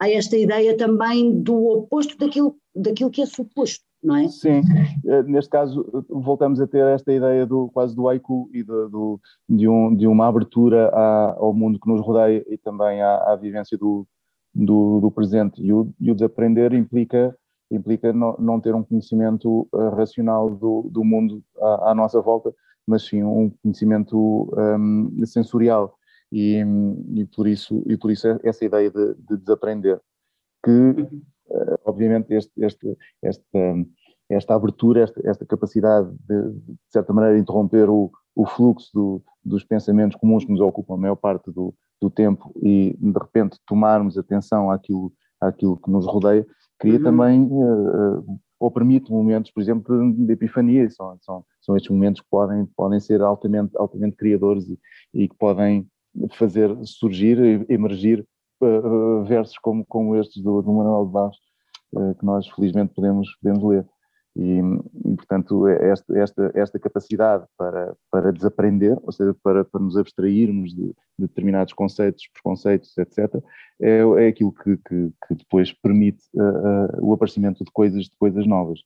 há esta ideia também do oposto daquilo, daquilo que é suposto. Não é? Sim, eh, neste caso voltamos a ter esta ideia do quase do haiku e do, do de, um, de uma abertura à, ao mundo que nos rodeia e também à, à vivência do, do, do presente. E o, e o, desaprender implica, implica não, não ter um conhecimento uh, racional do, do mundo à, à, nossa volta, mas sim um conhecimento um, sensorial. E, e, por isso, e por isso essa ideia de, de desaprender, que uh, obviamente este, este, esta abertura, esta, esta capacidade de, de certa maneira, interromper o, o fluxo do, dos pensamentos comuns que nos ocupam a maior parte do, do tempo e de repente tomarmos atenção àquilo, àquilo que nos rodeia, cria uhum. também, uh, ou permite momentos, por exemplo, de epifania, são, são, são estes momentos que podem, podem ser altamente, altamente criadores e, e que podem fazer surgir, emergir uh, versos como, como estes do, do Manuel de Barros, uh, que nós felizmente podemos, podemos ler. E, e, portanto, esta, esta, esta capacidade para, para desaprender, ou seja, para, para nos abstrairmos de, de determinados conceitos, preconceitos, etc., é, é aquilo que, que, que depois permite uh, uh, o aparecimento de coisas, de coisas novas.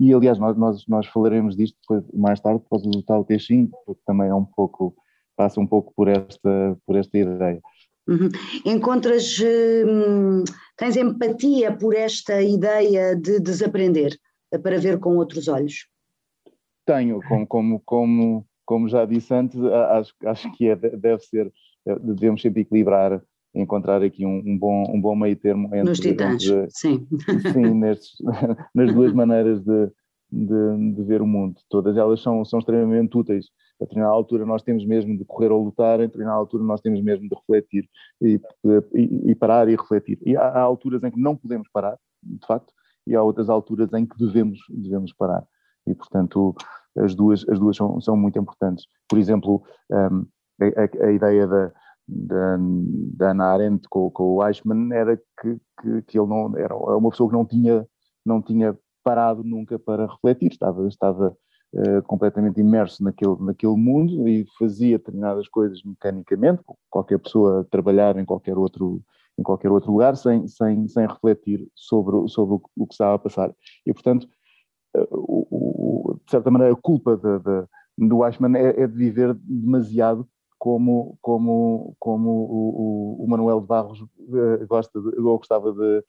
E, aliás, nós, nós, nós falaremos disto mais tarde por causa do tal T5, porque também é um pouco, passa um pouco por esta, por esta ideia. Uhum. Encontras, hum, tens empatia por esta ideia de desaprender? Para ver com outros olhos? Tenho, como, como, como, como já disse antes, acho, acho que é, deve ser, devemos sempre equilibrar, encontrar aqui um, um bom, um bom meio termo entre, Nos titãs, entre, sim. Sim, nestes, [laughs] nas duas maneiras de, de, de, ver o mundo. Todas elas são, são extremamente úteis. A determinada altura nós temos mesmo de correr ou lutar, a determinada altura nós temos mesmo de refletir e, e, e parar e refletir. E há, há alturas em que não podemos parar, de facto, e há outras alturas em que devemos, devemos parar. E, portanto, as duas, as duas são, são muito importantes. Por exemplo, um, a, a, ideia da, da, da Ana Arendt com, com o Eichmann era que, que, que, ele não era uma pessoa que não tinha, não tinha parado nunca para refletir, estava, estava uh, completamente imerso naquele, naquele mundo e fazia determinadas coisas mecanicamente, qualquer pessoa trabalhar em qualquer outro em qualquer outro lugar, sem, sem, sem refletir sobre, sobre o, que estava a passar. E, portanto, eh, o, o, de certa maneira, a culpa de, de, do Eichmann é, é, de viver demasiado como, como, como o, o Manuel de Barros uh, gosta de, ou gostava de,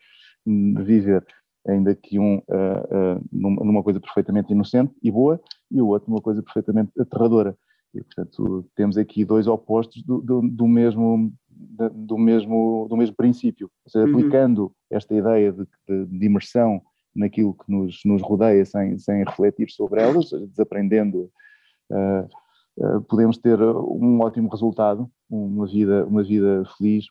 de, viver. Ainda que um uh, uh, numa coisa perfeitamente inocente e boa, e o outro numa coisa perfeitamente aterradora. E, portanto, temos aqui dois opostos do, do, do mesmo, do mesmo, do mesmo princípio, ou seja, uhum. aplicando esta ideia de, de, de, imersão naquilo que nos, nos rodeia sem, sem refletir sobre elas, desaprendendo, uh, uh, podemos ter um ótimo resultado, uma vida, uma vida feliz,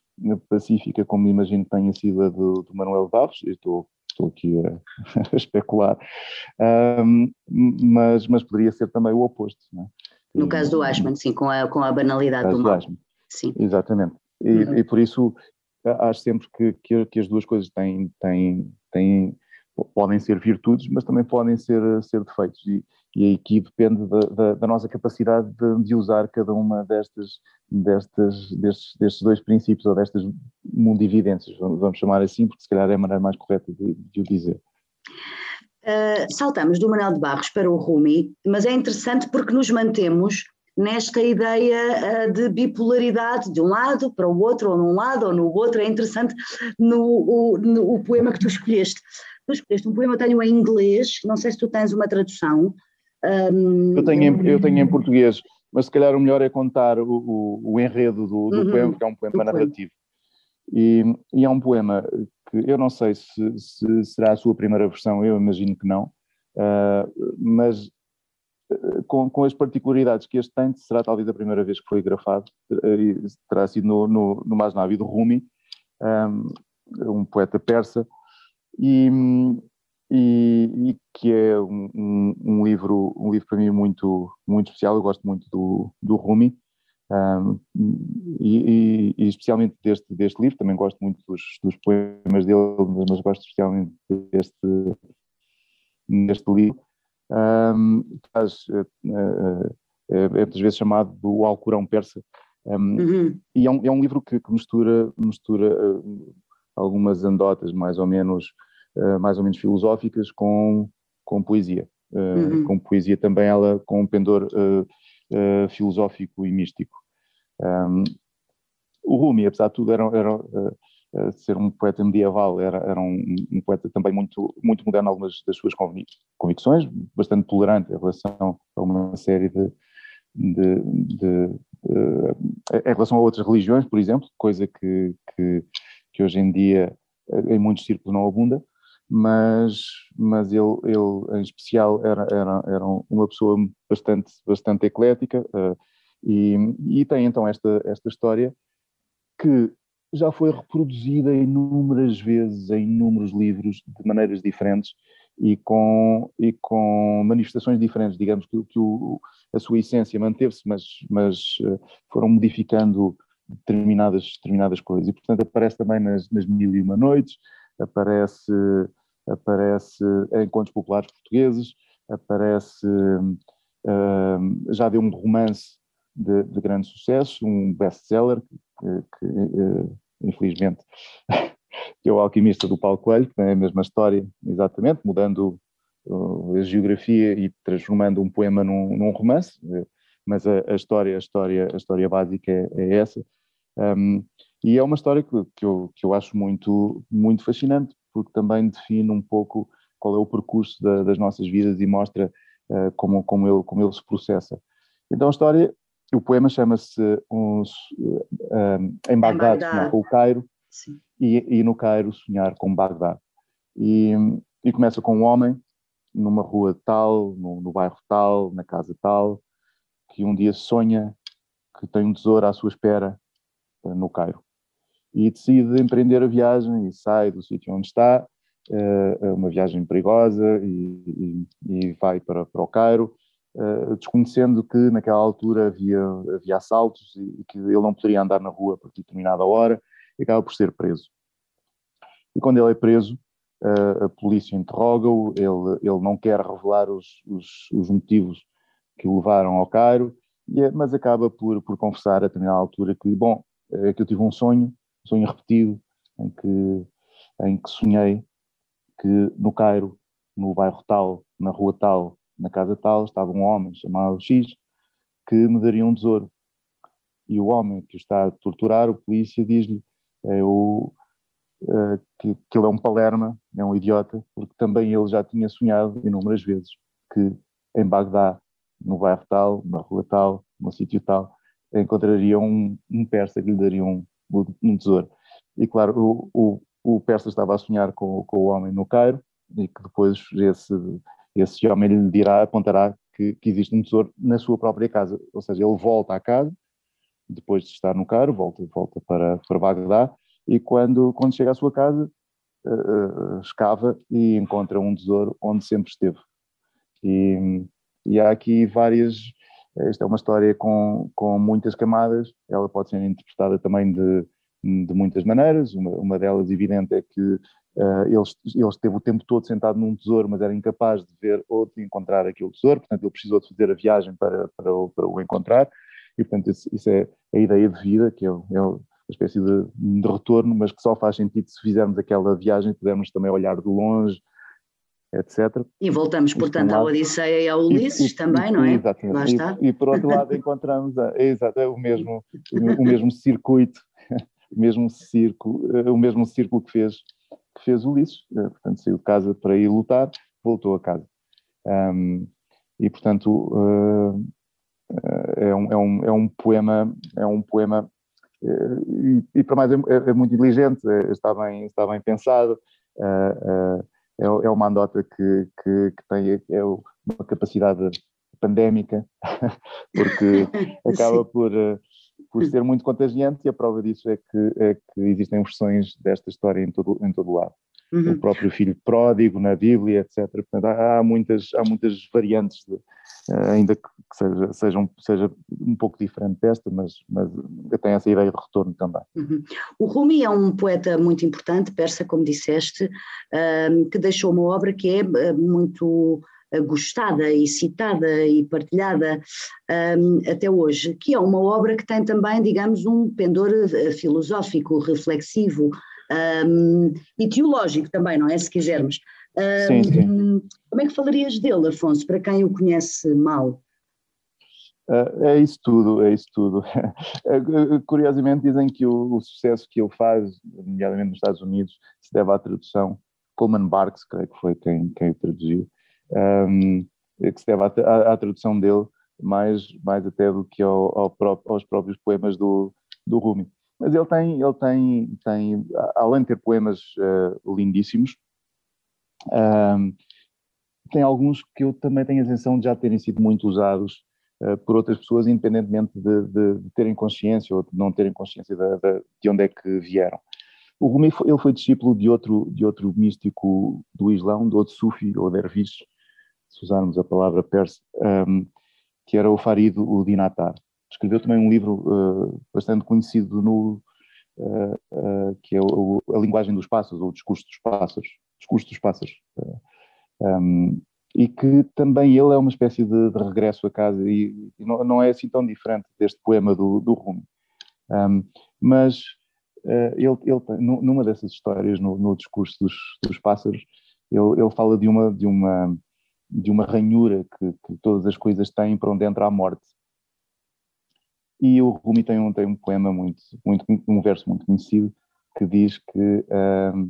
pacífica, como imagino que tenha sido a do, do Manuel Barros, estou, estou aqui a, [laughs] a especular, um, mas, mas poderia ser também o oposto. É? No caso do Ashman, sim, com a, com a banalidade do mal. Sim. Exatamente. E, uhum. e por isso acho sempre que, que, que, as duas coisas têm, têm, têm, podem ser virtudes, mas também podem ser, ser defeitos. E, e aqui depende da, da, da nossa capacidade de, de, usar cada uma destas, destas, destes, destes dois princípios ou destas mundividências, vamos chamar assim, porque se calhar é a maneira mais correta de, de o dizer. Uh, saltamos do Manuel de Barros para o Rumi, mas é interessante porque nos mantemos nesta ideia uh, de bipolaridade de um lado para o outro, ou num lado ou no outro. É interessante no, o, no o poema que tu escolheste. Tu escolheste um poema, eu tenho em inglês, não sei se tu tens uma tradução. Um, eu, tenho em, eu tenho em português, mas se calhar o melhor é contar o, o, o enredo do, do uhum, poema, que é um poema narrativo. E, e, é um poema que eu não sei se, se, será a sua primeira versão, eu imagino que não, uh, mas com, com, as particularidades que este tem, será talvez a primeira vez que foi grafado, eh, terá sido no, no, no Masnavi do Rumi, um, um, poeta persa, e, e, e, que é um, um, livro, um livro para mim muito, muito especial. Eu gosto muito do, do Rumi um, e, e, especialmente deste, deste livro. Também gosto muito dos, dos poemas dele, mas gosto especialmente deste, deste livro. Um, faz, uh, uh, é, muitas vezes chamado do Alcorão Persa. Um, uhum. E é um, é um livro que, que mistura, mistura uh, algumas andotas mais ou menos uh, mais ou menos filosóficas com, com poesia. Uh, uhum. Com poesia também ela com um pendor filosófico e místico. Um, o Rumi, apesar de tudo, era, era ser um poeta medieval, era, era um, um, poeta também muito, muito moderno algumas das suas convicções, bastante tolerante em relação a uma série de, de, de uh, em relação a outras religiões, por exemplo, coisa que, que, que, hoje em dia em muitos círculos não abunda, mas, mas ele, ele em especial era, era, era uma pessoa bastante, bastante eclética uh, e, e tem então esta, esta história que já foi reproduzida inúmeras vezes em inúmeros livros de maneiras diferentes e com, e com manifestações diferentes, digamos que, que o, a sua essência manteve-se, mas, mas uh, foram modificando determinadas, determinadas coisas. E, portanto, aparece também nas, nas Mil e Uma Noites, aparece, aparece em contos populares portugueses, aparece, uh, já deu um romance de, de grande sucesso, um best-seller, que, que uh, infelizmente que é o Alquimista do Paulo Coelho, que é a mesma história, exatamente, mudando uh, a geografia e transformando um poema num, num romance, mas a, a, história, a história, a história básica é, é essa. Um, e é uma história que, que, eu, que eu acho muito, muito fascinante, porque também define um pouco qual é o percurso da, das nossas vidas e mostra uh, como, como, ele, como ele se processa. Então a história, o poema chama-se uh, um, Em Bagdá, Bagdá. com o Cairo, e, e, no Cairo sonhar com Bagdá. E, e começa com um homem numa rua tal, no, no bairro tal, na casa tal, que um dia sonha que tem um tesouro à sua espera no Cairo e decide empreender a viagem e sai do sítio onde está, é uma viagem perigosa e, e, e vai para, para o Cairo, eh, desconhecendo que naquela altura havia, havia assaltos e que ele não poderia andar na rua por determinada hora e acaba por ser preso. E quando ele é preso, a polícia interroga-o, ele, ele não quer revelar os, os, os motivos que o levaram ao Cairo, é, mas acaba por, por confessar a determinada altura que, bom, é que eu tive um sonho sonho repetido em que, em que sonhei que no Cairo, no bairro tal, na rua tal, na casa tal, estava um homem chamado X que me daria um tesouro. E o homem que o está a torturar, o polícia, diz-lhe é o, é, que, que ele é um palerma, é um idiota, porque também ele já tinha sonhado inúmeras vezes que em Bagdá, no bairro tal, na rua tal, no sítio tal, encontraria um, um persa que lhe daria um, um tesouro. E claro, o, o, o Persa estava a sonhar com, com o homem no Cairo e que depois esse, esse homem lhe dirá, apontará que, que existe um tesouro na sua própria casa. Ou seja, ele volta à casa, depois de estar no Cairo, volta, volta para, para Bagdá, e quando, quando chega à sua casa, uh, escava e encontra um tesouro onde sempre esteve. E, e há aqui várias esta é uma história com, com muitas camadas, ela pode ser interpretada também de, de muitas maneiras. Uma, uma delas, evidente, é que uh, ele, ele esteve o tempo todo sentado num tesouro, mas era incapaz de ver ou de encontrar aquele tesouro, portanto, ele precisou de fazer a viagem para, para, o, para o encontrar. E, portanto, isso, isso, é a ideia de vida, que é, é uma espécie de, de retorno, mas que só faz sentido se fizermos aquela viagem, pudermos também olhar de longe etc. E voltamos, portanto, à Odisseia e ao Ulisses e, também, e, não é? Exatamente. Lá está. E, e por outro lado encontramos a, exato, é o, mesmo, o mesmo circuito, [laughs] o mesmo eh, o mesmo círculo que fez, que fez Ulisses, eh, portanto saiu de casa para ir lutar, voltou a casa. Um, e portanto uh, é, um, é, um, é um poema, é um poema e, e para mais é, é, muito inteligente, está, bem, está bem pensado, é, é uma andota que, que, que tem é uma capacidade pandémica, [laughs] porque [laughs] acaba por, por [laughs] ser muito contagiante e a prova disso é que, é que existem versões desta história em todo, em todo o lado. uhum. o próprio filho pródigo na Bíblia, etc. Portanto, há, há muitas, há muitas variantes, de, uh, ainda que, seja, seja, um, seja um pouco diferente desta, mas, mas tem essa ideia de retorno também. Uhum. O Rumi é um poeta muito importante, persa, como disseste, uh, que deixou uma obra que é eh, muito gostada e citada e partilhada um, até hoje, que é uma obra que tem também, digamos, um pendor eh, filosófico, reflexivo um, e teológico também, não é? Se quisermos. Um, sim, sim. Como é que falarias dele, Afonso, para quem o conhece mal? Uh, é isso tudo, é isso tudo. [laughs] Eh, curiosamente dizem que o, o, sucesso que ele faz, nomeadamente nos Estados Unidos, se deve à tradução. Coleman Barks, creio que foi quem, quem o traduziu, um, que se deve à, à, à, tradução dele, mais, mais até do que ao, ao próprio, aos próprios poemas do, do Rumi. Mas ele tem, ele tem, tem além de ter poemas uh, lindíssimos, um, tem alguns que eu também tenho a sensação de já terem sido muito usados uh, por outras pessoas, independentemente de, de, de, terem consciência ou de não terem consciência de, de onde é que vieram. O Rumi foi, ele foi discípulo de outro, de outro místico do Islão, de outro sufi ou derviche, se usarmos a palavra persa, um, que era o Farid Dinatar. Escreveu também um livro uh, bastante conhecido no, uh, uh, que é o, a linguagem dos pássaros, ou o discurso dos pássaros, discurso dos pássaros. Um, e que também ele é uma espécie de, de regresso a casa e, e não, não, é assim tão diferente deste poema do, do Rumi. Um, mas ele, ele, numa dessas histórias, no, no discurso dos, dos pássaros, ele, ele, fala de uma, de uma de uma ranhura que, que, todas as coisas têm para onde entra a morte. E o Rumi tem um, tem um poema muito, muito, um verso muito conhecido que diz que uh,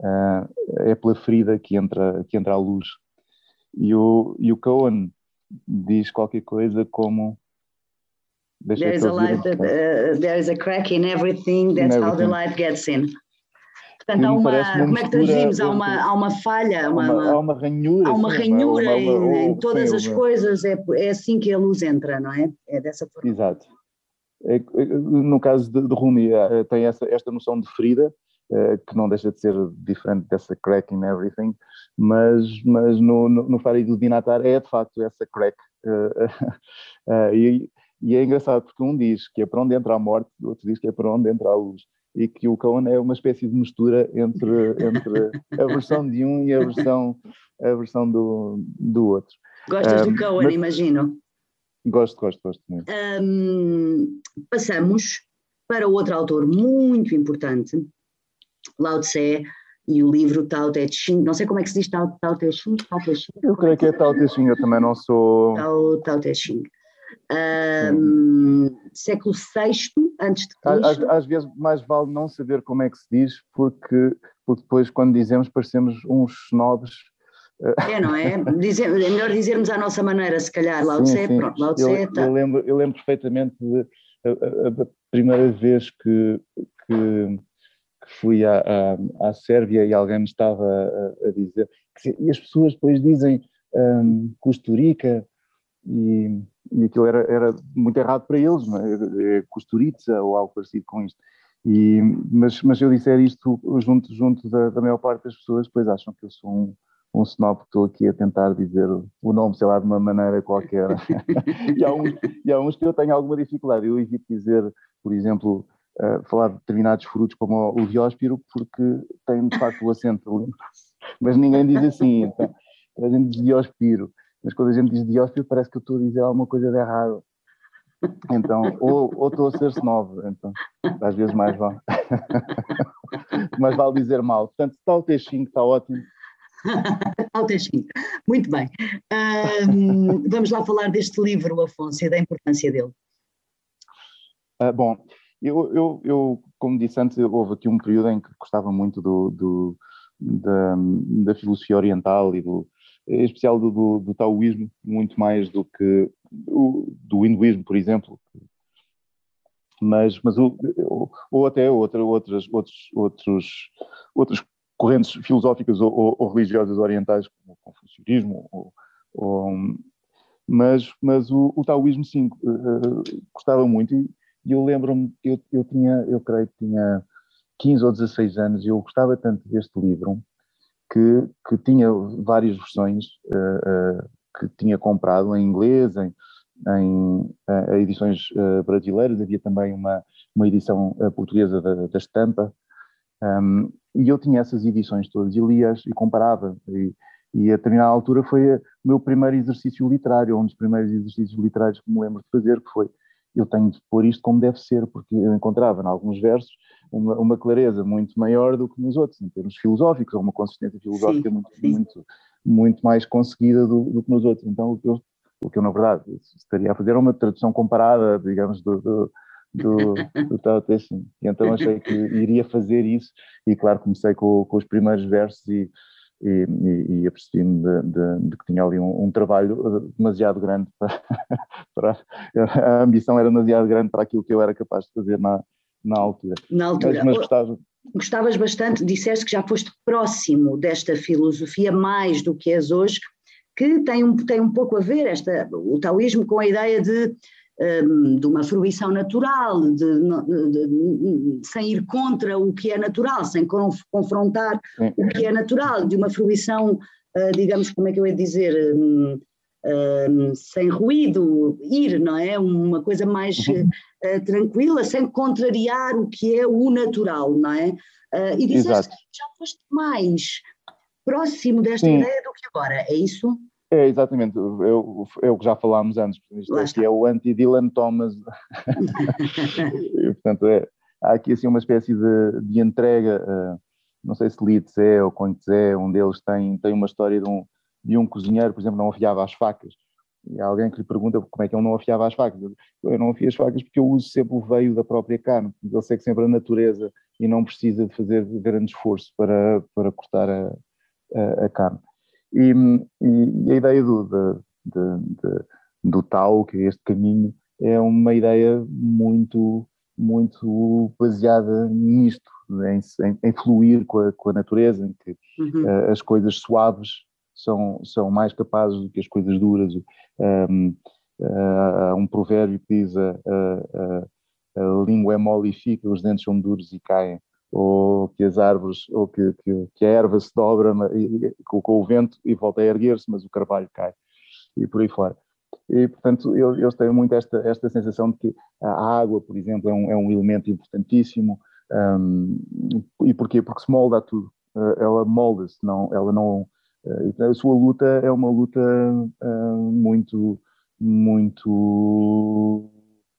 uh, é pela ferida que entra, que entra a luz. E o, e o Cohen diz qualquer coisa como There is, a light, uh, there is a crack in everything, that's in everything. how the light gets in. Portanto, há uma, uma como é que traduzimos? Há uma, há uma falha, uma, uma, há uma ranhura. Há uma ranhura uma, em, em, todas sim, as coisas, é, é assim que a luz entra, não é? É dessa forma. Exato. É, é no caso de, de Rumi, é, tem essa, esta noção de ferida, é, que não deixa de ser diferente dessa crack in everything, mas, mas no, no, no Farid do Dinatar é de facto essa crack. [laughs] e, e é engraçado porque um diz que é para onde entra a morte, o outro diz que é para onde entra a luz e que o Cohen é uma espécie de mistura entre, entre a versão de um e a versão, a versão do, do outro. Gostas um, do Cohen, mas, imagino? Gosto, gosto, gosto muito. Um, passamos para outro autor muito importante, Lao Tse, e o livro Tao Te Ching, não sei como é que se diz Tao, Tao Te Ching, Tao Te Ching. Eu creio que é Tao Te Ching, eu também não sou... Tao, Tao Te Ching um, século VI antes de Cristo. Às, às, vezes mais vale não saber como é que se diz, porque, porque depois quando dizemos parecemos uns snobs. Eh, é, não é? Dizer, é melhor dizermos à nossa maneira, se calhar, Lao Tse, pronto, Lao Tse eu, tá. eu, lembro, eu lembro perfeitamente de, a, a, a primeira vez que, que, fui à, à, à, Sérvia e alguém me estava a, a dizer, e as pessoas depois dizem um, Costurica e e aquilo era, era muito errado para eles, é? é costuriza ou algo parecido com isto. E, mas, mas eu disser isto junto, junto da, da maior parte das pessoas, depois acham que eu sou um, um snob que estou aqui a tentar dizer o nome, sei lá, de uma maneira qualquer. [laughs] e, há uns, e há uns que eu tenho alguma dificuldade. Eu evito dizer, por exemplo, uh, falar de determinados frutos como o dióspiro, porque tem de facto o acento. Mas ninguém diz assim, então, a gente diz dióspiro mas quando a gente diz Dióspio parece que eu estou a dizer alguma coisa de errado. Então, ou, ou estou a ser snob, então, às vezes mais vale. [laughs] mais vale dizer mal. Portanto, está o T5, está ótimo. está o T5. Muito bem. Vamos lá falar deste livro, Afonso, e da importância dele. Uh, bom, eu, eu, eu, como disse antes, houve aqui um período em que gostava muito do, do da, da filosofia oriental e do, em especial do, do, do taoísmo, muito mais do que do, do hinduísmo, por exemplo. Mas, mas o, ou até outra, outras, outros, outros, outras correntes filosóficas ou, ou, ou religiosas orientais, como o confucionismo, ou, ou, mas, mas o, o taoísmo, sim, uh, gostava muito. E, e eu lembro-me, eu, eu tinha, eu creio que tinha 15 ou 16 anos e eu gostava tanto deste livro que, que tinha várias versões uh, que tinha comprado em inglês, em, em uh, edições brasileiras, havia também uma, uma edição portuguesa da, da estampa, um, e eu tinha essas edições todas e lia-as e comparava, e, e a determinada altura foi o meu primeiro exercício literário, um dos primeiros exercícios literários que me lembro de fazer, que foi eu tenho de pôr isto como deve ser, porque eu encontrava em alguns versos uma, uma, clareza muito maior do que nos outros, em termos filosóficos, ou uma consistência filosófica sim, muito, sim. muito, muito mais conseguida do, do, que nos outros. Então, o que eu, o que eu na verdade, estaria a fazer é uma tradução comparada, digamos, do, do do, [laughs] do Tao Te Ching. E então achei que iria fazer isso e claro comecei com, com os primeiros versos e, e, e, e apercebi-me de, de, de, que tinha ali um, um trabalho demasiado grande [laughs] para, para, a ambição era demasiado grande para aquilo que eu era capaz de fazer na, na altura. Na altura. Mas, mas gostava. Gostavas bastante, disseste que já foste próximo desta filosofia mais do que és hoje, que tem um, tem um pouco a ver esta, o taoísmo com a ideia de, um, de uma fruição natural, de, de, de, sem ir contra o que é natural, sem confrontar Sim. o que é natural, de uma fruição, uh, digamos, como é que eu ia dizer, um, sem ruído, ir, não é? Uma coisa mais uh, tranquila, sem contrariar o que é o natural, não é? Uh, e disseste que já foste mais próximo desta Sim. ideia do que agora, é isso? É, exatamente, eu, é o que já falámos antes, isto aqui é o anti-Dylan Thomas, [laughs] e, portanto é, há aqui assim uma espécie de, de entrega, uh, não sei se Litz é ou Contes é, um deles tem, tem uma história de um, de um cozinheiro, por exemplo, não afiava as facas. E há alguém que lhe pergunta como é que ele não afiava as facas. Eu não afio as facas porque eu uso sempre o veio da própria carne. Ele segue sempre a natureza e não precisa de fazer grande esforço para, para cortar a, a, a carne. E, e, a ideia do, de, de, do tal, que é este caminho, é uma ideia muito, muito baseada nisto, em, em, em fluir com a, com a, natureza, em que uhum. uh, as coisas suaves são, são mais capazes do que as coisas duras. Um, uh, um provérbio que diz a, a, a, língua é mole e fica, os dentes são duros e caem, ou que as árvores, ou que, que, que a erva se dobra com, com, o vento e volta a erguer-se, mas o carvalho cai, e por aí fora. E, portanto, eu, eu tenho muito esta, esta sensação de que a água, por exemplo, é um, é um elemento importantíssimo. Um, e porquê? Porque se molda tudo. Uh, ela molda-se, não, ela não, eh, a sua luta é uma luta uh, muito, muito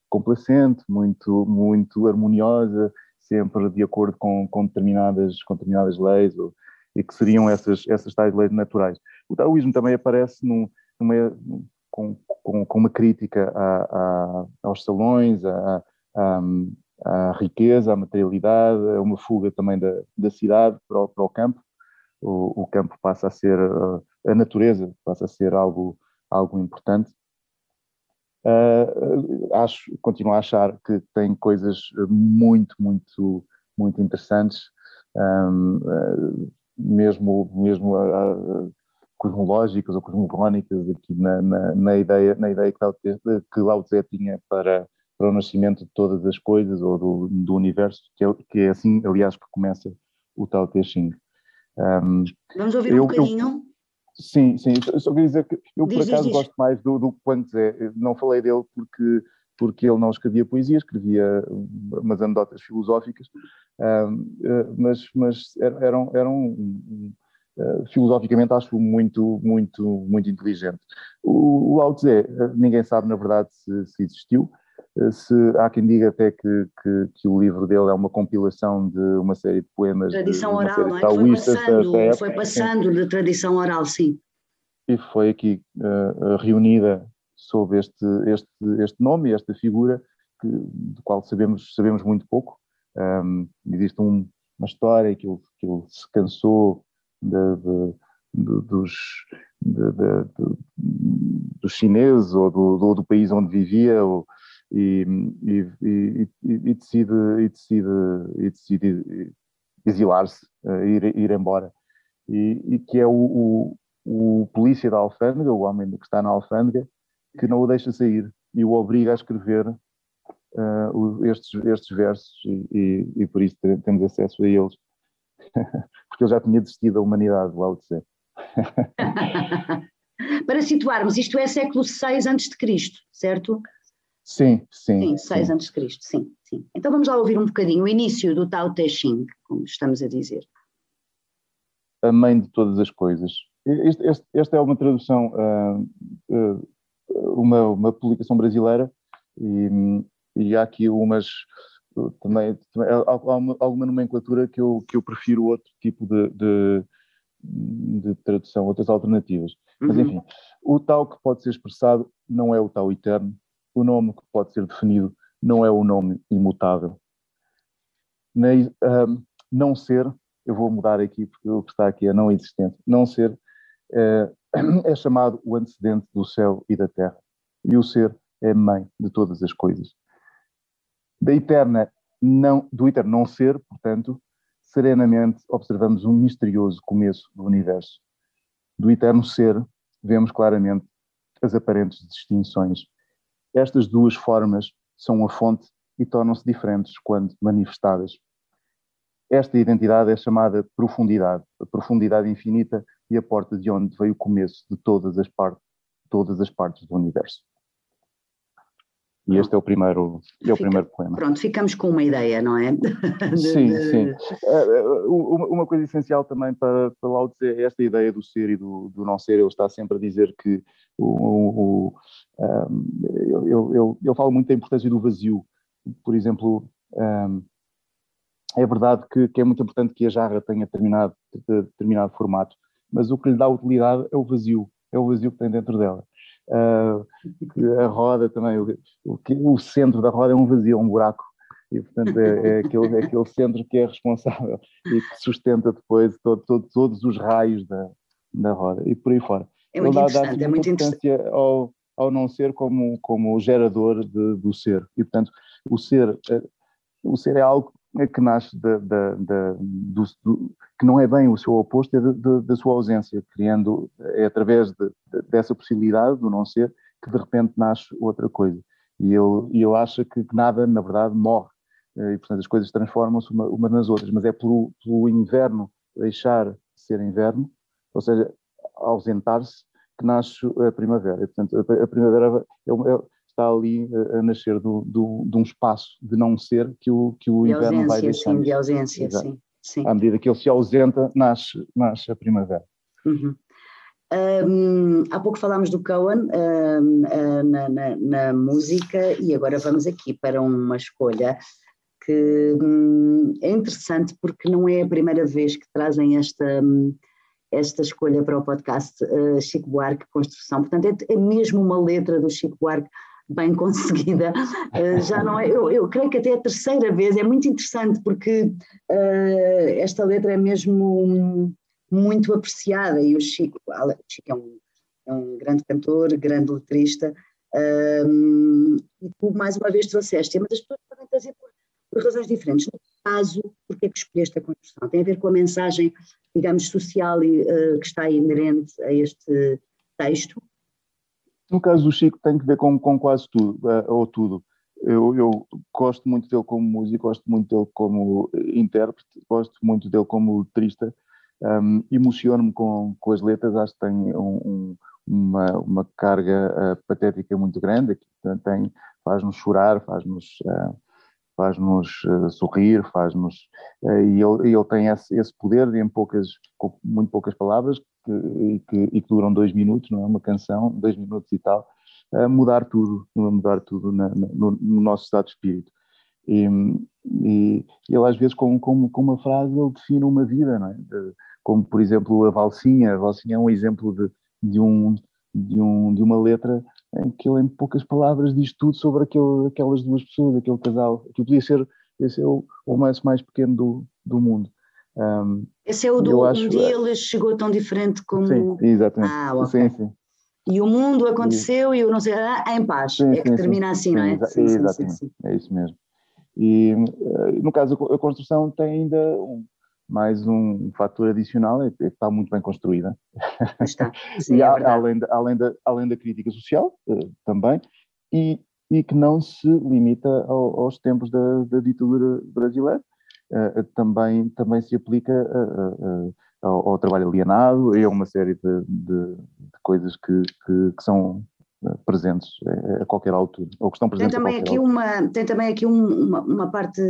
complacente, muito, muito harmoniosa, sempre de acordo com, com, determinadas, com determinadas leis, ou, e que seriam essas, essas tais leis naturais. O taoísmo também aparece num, numa, com, com, com, uma crítica a, a, aos salões, a, à riqueza, à materialidade, a uma fuga também da, da cidade para o, para o campo, o, o campo passa a ser, a natureza passa a ser algo, algo importante. Uh, acho, continuo a achar que tem coisas muito, muito, muito interessantes, um, uh, mesmo, mesmo uh, cosmológicas ou cosmogónicas aqui na, na, na, ideia, na ideia que Lao, Tse, que Lao Tse tinha para, para o nascimento de todas as coisas ou do, do universo, que é, que é assim, aliás, que começa o Tao Te Ching. Um, Vamos ouvir eu, um bocadinho? Eu, sim, sim, só queria dizer que eu diz, por acaso diz, gosto diz. mais do, do é. Não falei dele porque, porque ele não escrevia poesia, escrevia umas anedotas filosóficas, eh, mas, mas eram, eram uh, filosoficamente acho muito, muito, muito inteligente. O, o Lao Tse, eh, ninguém sabe na verdade se, se existiu, se há quem diga até que, que, que, o livro dele é uma compilação de uma série de poemas. Tradição de, oral, não é? Foi passando, foi passando de tradição oral, sim. E foi aqui uh, reunida sob este, este, este nome, esta figura, que, do qual sabemos, sabemos muito pouco. Um, existe um, uma história que ele, que ele se cansou de, de, de, dos, dos chineses ou do, do, do, país onde vivia, ou, e, e, e, e decide, e decide, e decide exilar-se, eh, ir, ir embora. E, e que é o, o, o, polícia da alfândega, o homem que está na alfândega, que não o deixa sair e o obriga a escrever uh, estes, estes versos e, e, por isso temos acesso a eles, [laughs] porque ele já tinha desistido da humanidade, o Lao [laughs] Tse. Para situarmos, isto é século VI a.C., certo? Sim, sim. Sim, 6 a.C., sim, sim. Então vamos lá ouvir um bocadinho o início do Tao Te Ching, como estamos a dizer. A mãe de todas as coisas. Este, este, esta é uma tradução, uh, uh, uma, uma publicação brasileira e, e há aqui umas também, também há alguma, alguma nomenclatura que eu, que eu prefiro outro tipo de, de, de tradução, outras alternativas. Uhum. Mas enfim, o tal que pode ser expressado não é o tal eterno, o nome que pode ser definido não é o nome imutável. Um, não ser, eu vou mudar aqui porque o que está aqui é não existente, não ser é, [clears throat] é chamado o antecedente do céu e da terra. E o ser é mãe de todas as coisas. Da eterna não, do eterno não ser, portanto, serenamente observamos um misterioso começo do universo. Do eterno ser, vemos claramente as aparentes distinções. Estas duas formas são a fonte e tornam-se diferentes quando manifestadas. Esta identidade é chamada profundidade, a profundidade infinita e a porta de onde veio o começo de todas as partes, todas as partes do universo. E este é o primeiro, é o primeiro poema. Pronto, ficamos com uma ideia, não é? [laughs] de, sim, de... sim. Eh, eh, uma coisa essencial também para, para Lao Tse é esta ideia do ser e do, do não ser. Ele está sempre a dizer que o, o, um, eu, eu, eu, falo muito da importância do vazio. Por exemplo, um, é verdade que, que, é muito importante que a jarra tenha determinado, determinado formato, mas o que lhe dá utilidade é o vazio, é o vazio que tem dentro dela. Uh, a roda também, o, o, o, centro da roda é um vazio, é um buraco, e portanto é, é, aquele, é aquele centro que é responsável [laughs] e que sustenta depois todo, todo, todos os raios da, da roda e por aí fora. É muito Ele interessante, dá, é muito interessante. Ao, ao não ser como, como gerador de, do ser, e portanto o ser, eh, o ser é algo que nasce da, da, da do, do, que não é bem o seu oposto, é da sua ausência, criando, é através de, dessa possibilidade do não ser, que de repente nasce outra coisa. E ele, e ele acha que, nada, na verdade, morre. Eh, e, portanto, as coisas transformam-se uma, uma, nas outras, mas é pelo, pelo inverno deixar de ser inverno, ou seja, ausentar-se, que nasce a primavera. E, portanto, a primavera é, é, está ali a, a nascer do, do, de um espaço de não ser que o, que o de inverno ausência, vai deixando. Sim, de ausência, sim, sim. À medida que ele se ausenta, nasce, nasce a primavera. Uhum. Um, há pouco falámos do Cohen um, uh, na, na, na, música e agora vamos aqui para uma escolha que um, é interessante porque não é a primeira vez que trazem esta, hum, esta escolha para o podcast uh, Chico Buarque Construção. Portanto, é, é mesmo uma letra do Chico Buarque bem [laughs] conseguida. Uh, já não é, eu, eu, creio que até a terceira vez, é muito interessante porque uh, esta letra é mesmo muito apreciada e o Chico, o Chico é um, é um grande cantor, grande letrista, um, e tu mais uma vez trouxeste, mas as pessoas podem trazer por, por razões diferentes. No caso, porque é que escolheste a construção? Tem a ver com a mensagem, digamos, social e, uh, que está inerente a este texto, no caso do Chico tem que ver com, com quase tudo, uh, ou tudo. Eu, eu, gosto muito dele como músico, gosto muito dele como intérprete, gosto muito dele como letrista, um, emociono-me com, com as letras, acho que tem um, um, uma, uma carga uh, patética muito grande, tem, faz-nos chorar, faz-nos uh, faz-nos uh, sorrir, faz-nos. E ele, ele tem esse, esse poder de, em poucas, com muito poucas palavras, que, que, e que duram dois minutos, não é? Uma canção, dois minutos e tal, uh, mudar tudo, mudar tudo na, no, no, nosso estado de espírito. E, e, ele, às vezes, com, com, com, uma frase, ele define uma vida, não é? De, como, por exemplo, a Valsinha. A Valsinha é um exemplo de, de, um, de, um, de uma letra em que ele, em poucas palavras, diz tudo sobre aquele, aquelas duas pessoas, aquele casal. Que podia ser, o romance mais pequeno do, do mundo. Um, esse é o do acho, um dia ele chegou tão diferente como. Sim, exatamente. Ah, okay. sim, sim. E o mundo aconteceu e eu não sei, ah, em paz. Sim, é que sim, termina assim, não é? Sim, exatamente. É isso mesmo. E eh, no caso, a construção tem ainda um, mais um fator adicional, é que está muito bem construída. Está. [laughs] Sim, e é além, da, além, da, além da crítica social uh, também, e e que não se limita ao, aos tempos da, da ditadura brasileira, também, também se aplica uh, ao, ao, trabalho alienado e a uma série de, de, de coisas que, que, que, são presentes a qualquer altura, ou que estão presentes tem também aqui altura. uma Tem também aqui um, uma, uma parte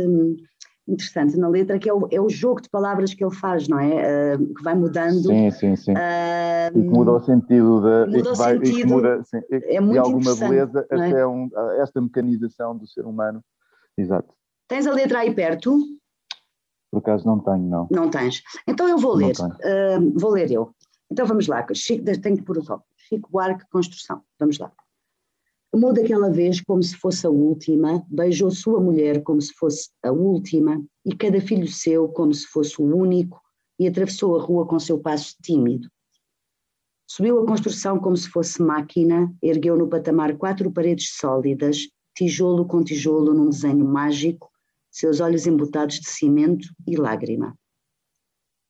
interessante na letra, que é o, é o jogo de palavras que ele faz, não é? Uh, que vai mudando. Sim, sim, sim. Uh, e que muda o sentido, de, muda e, que vai, sentido, e que muda sim, é muito alguma beleza é? até um, esta mecanização do ser humano. Exato. Tens a letra aí perto? Por acaso não tenho, não. Não tens. Então eu vou ler. Uh, vou ler eu. Então vamos lá. Chico, tenho que pôr o Chico Buarque, Construção. Vamos lá. Amou daquela vez como se fosse a última, beijou sua mulher como se fosse a última, e cada filho seu como se fosse o único, e atravessou a rua com seu passo tímido. Subiu a construção como se fosse máquina, ergueu no patamar quatro paredes sólidas, tijolo com tijolo num desenho mágico, seus olhos embutados de cimento e lágrima.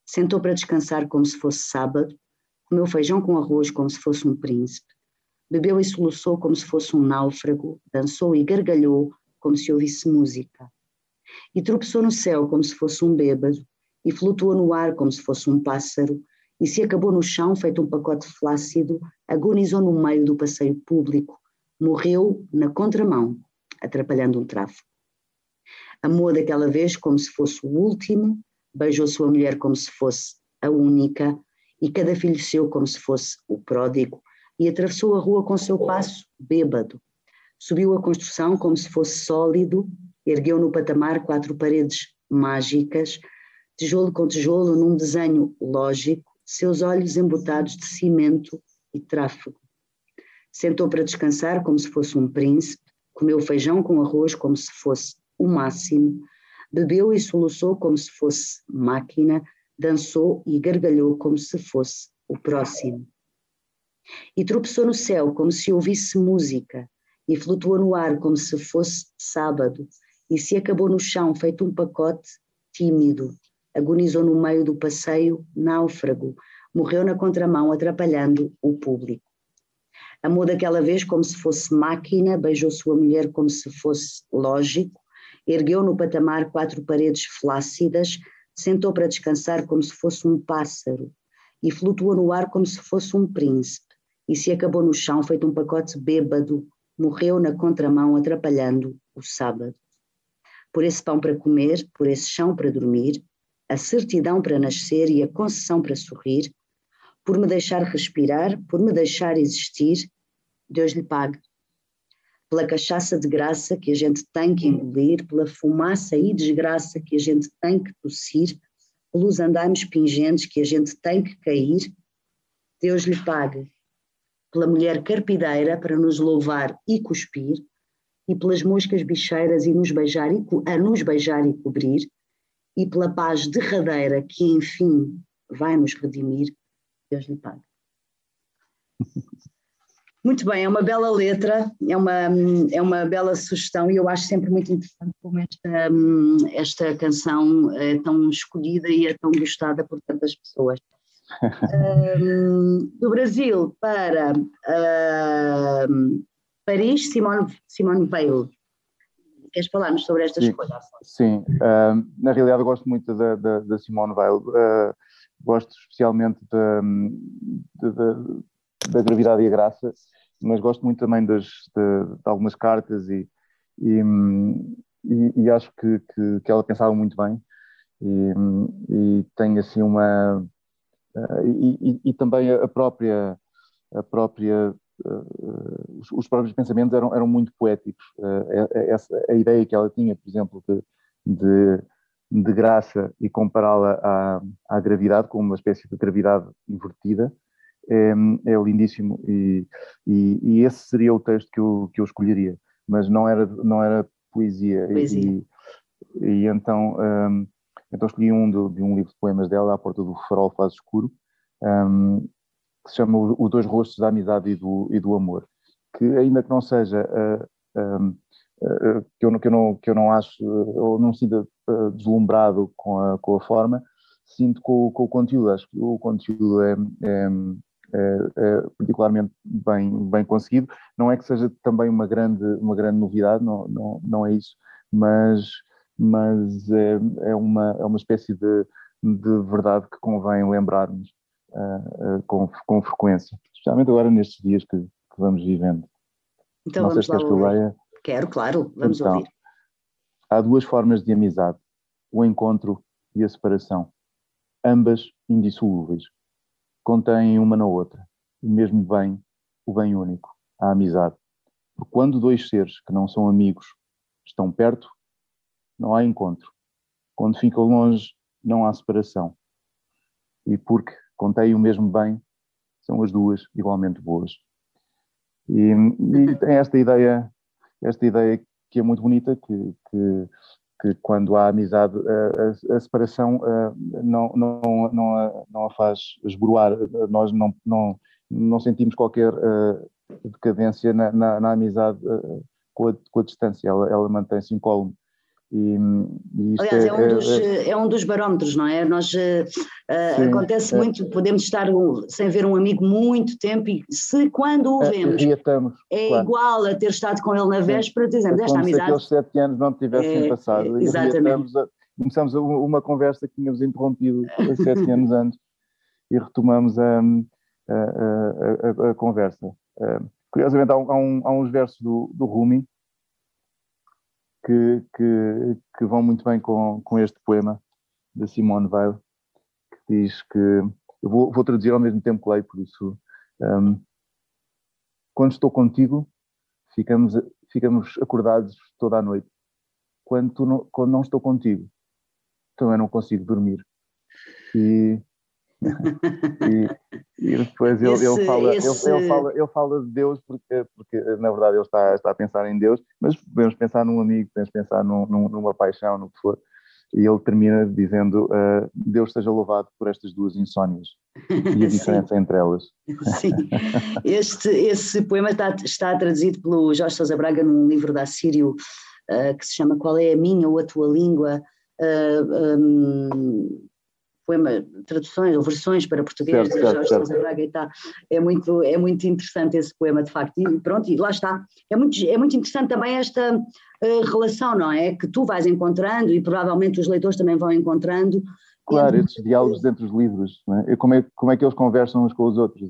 Sentou para descansar como se fosse sábado, comeu feijão com arroz como se fosse um príncipe, Bebeu e soluçou como se fosse um náufrago, dançou e gargalhou como se ouvisse música. E tropeçou no céu como se fosse um bêbado, e flutuou no ar como se fosse um pássaro, e se acabou no chão feito um pacote flácido, agonizou no meio do passeio público, morreu na contramão, atrapalhando um tráfego. Amou daquela vez como se fosse o último, beijou sua mulher como se fosse a única, e cada filho seu como se fosse o pródigo, e atravessou a rua com seu passo bêbado. Subiu a construção como se fosse sólido, ergueu no patamar quatro paredes mágicas, tijolo com tijolo num desenho lógico, seus olhos embutados de cimento e tráfego. Sentou para descansar como se fosse um príncipe, comeu feijão com arroz como se fosse o máximo, bebeu e soluçou como se fosse máquina, dançou e gargalhou como se fosse o próximo e tropeçou no céu como se ouvisse música, e flutuou no ar como se fosse sábado, e se acabou no chão feito um pacote tímido, agonizou no meio do passeio náufrago, morreu na contramão atrapalhando o público. Amou daquela vez como se fosse máquina, beijou sua mulher como se fosse lógico, ergueu no patamar quatro paredes flácidas, sentou para descansar como se fosse um pássaro e flutuou no ar como se fosse um príncipe e se acabou no chão feito um pacote bêbado, morreu na contramão atrapalhando o sábado. Por esse pão para comer, por esse chão para dormir, a certidão para nascer e a concessão para sorrir, por me deixar respirar, por me deixar existir, Deus lhe pague. Pela cachaça de graça que a gente tem que engolir, pela fumaça e desgraça que a gente tem que tossir, pelos andaimes pingentes que a gente tem que cair, Deus lhe pague pela mulher carpideira para nos louvar e cuspir, e pelas moscas bicheiras e nos beijar e, a nos beijar e cobrir, e pela paz derradeira que enfim vai nos redimir, Deus lhe pague. Muito bem, é uma bela letra, é uma, é uma bela sugestão e eu acho sempre muito interessante como esta, esta canção é tão escolhida e é tão gostada por tantas pessoas [laughs] um, do Brasil para uh, Paris, Simone, Simone Weil. Queres falar-nos sobre esta sim, escolha? Sim, uh, na realidade eu gosto muito da, da, da Simone Weil. Uh, gosto especialmente da, da, gravidade e a graça, mas gosto muito também das, de, de algumas cartas e, e, e, e acho que, que, que, ela pensava muito bem e, e tem assim uma eh, e, também a própria, a própria uh, os, os, próprios pensamentos eram, eram muito poéticos. Uh, essa, a ideia que ela tinha, por exemplo, de, de, de graça e compará-la à, à gravidade, como uma espécie de gravidade invertida, é, é lindíssimo e, e, e, esse seria o texto que eu, que eu escolheria, mas não era, não era poesia. poesia. E, e então um, então escolhi um de, de, um livro de poemas dela, À Porta do Farol Faz Escuro, um, que se chama Os Dois Rostos da Amizade e do, e do Amor, que ainda que não seja, uh, um, uh, que, eu, que, eu não, que eu não acho, ou não sinta uh, deslumbrado com a, com a forma, sinto com, com o conteúdo, acho que o conteúdo é, é, é, é particularmente bem, bem conseguido. Não é que seja também uma grande, uma grande novidade, não, não, não é isso, mas, mas é, é, uma, é uma espécie de, de verdade que convém lembrarmos uh, com, com frequência, especialmente agora nestes dias que, que vamos vivendo. Então não vamos lá ouvir. Quero, claro, vamos então, ouvir. Há duas formas de amizade, o encontro e a separação, ambas indissolúveis. Contêm uma na outra o mesmo bem, o bem único, a amizade. Porque quando dois seres que não são amigos estão perto, não há encontro. Quando ficam longe, não há separação. E porque contém o mesmo bem, são as duas igualmente boas. E, e [laughs] tem esta ideia, esta ideia que é muito bonita, que, que, que quando há amizade, a, separação não, não, não, a, não a faz esboroar, nós não, não, não sentimos qualquer decadência na, na, na amizade com a, com a distância, ela, ela mantém-se incólume. E, e Aliás, é, é, um é, dos, é, é, um dos barómetros, não é? Nós, uh, sim, acontece é. muito, podemos estar sem ver um amigo muito tempo e se quando o é, vemos é claro. igual a ter estado com ele na véspera, dizemos, esta amizade... se aqueles sete anos não tivessem passado. Exatamente. A, começamos uma conversa que tínhamos interrompido há sete anos [laughs] antes e retomamos a, a, a, a conversa. Uh, curiosamente, há, um, há, uns versos do, do Rumi que, que, que vão muito bem com, com este poema da Simone Weil, que diz que. Eu vou, vou traduzir ao mesmo tempo que leio, por isso. Um, quando estou contigo, ficamos, ficamos acordados toda a noite. Quando, não, quando não estou contigo, também não consigo dormir. E e, e, depois ele, esse, ele, fala, esse... ele, ele, fala, ele fala de Deus porque, porque na verdade ele está, está a pensar em Deus, mas podemos pensar num amigo, podemos pensar num, num, numa paixão, no que for. E ele termina dizendo: uh, Deus seja louvado por estas duas insónias e a [laughs] diferença entre elas. Sim, este, esse poema está, está traduzido pelo Jorge Sousa Braga num livro da Sírio uh, que se chama Qual é a Minha ou a Tua Língua? Uh, um, poema, traduções ou versões para português de Jorge Sousa Braga e tal. É muito, é muito interessante esse poema, de facto. E pronto, e lá está. É muito, é muito interessante também esta uh, relação, não é? Que tu vais encontrando e provavelmente os leitores também vão encontrando. Claro, esses diálogos entre os livros, é? Como, é, como é que eles conversam uns com os outros?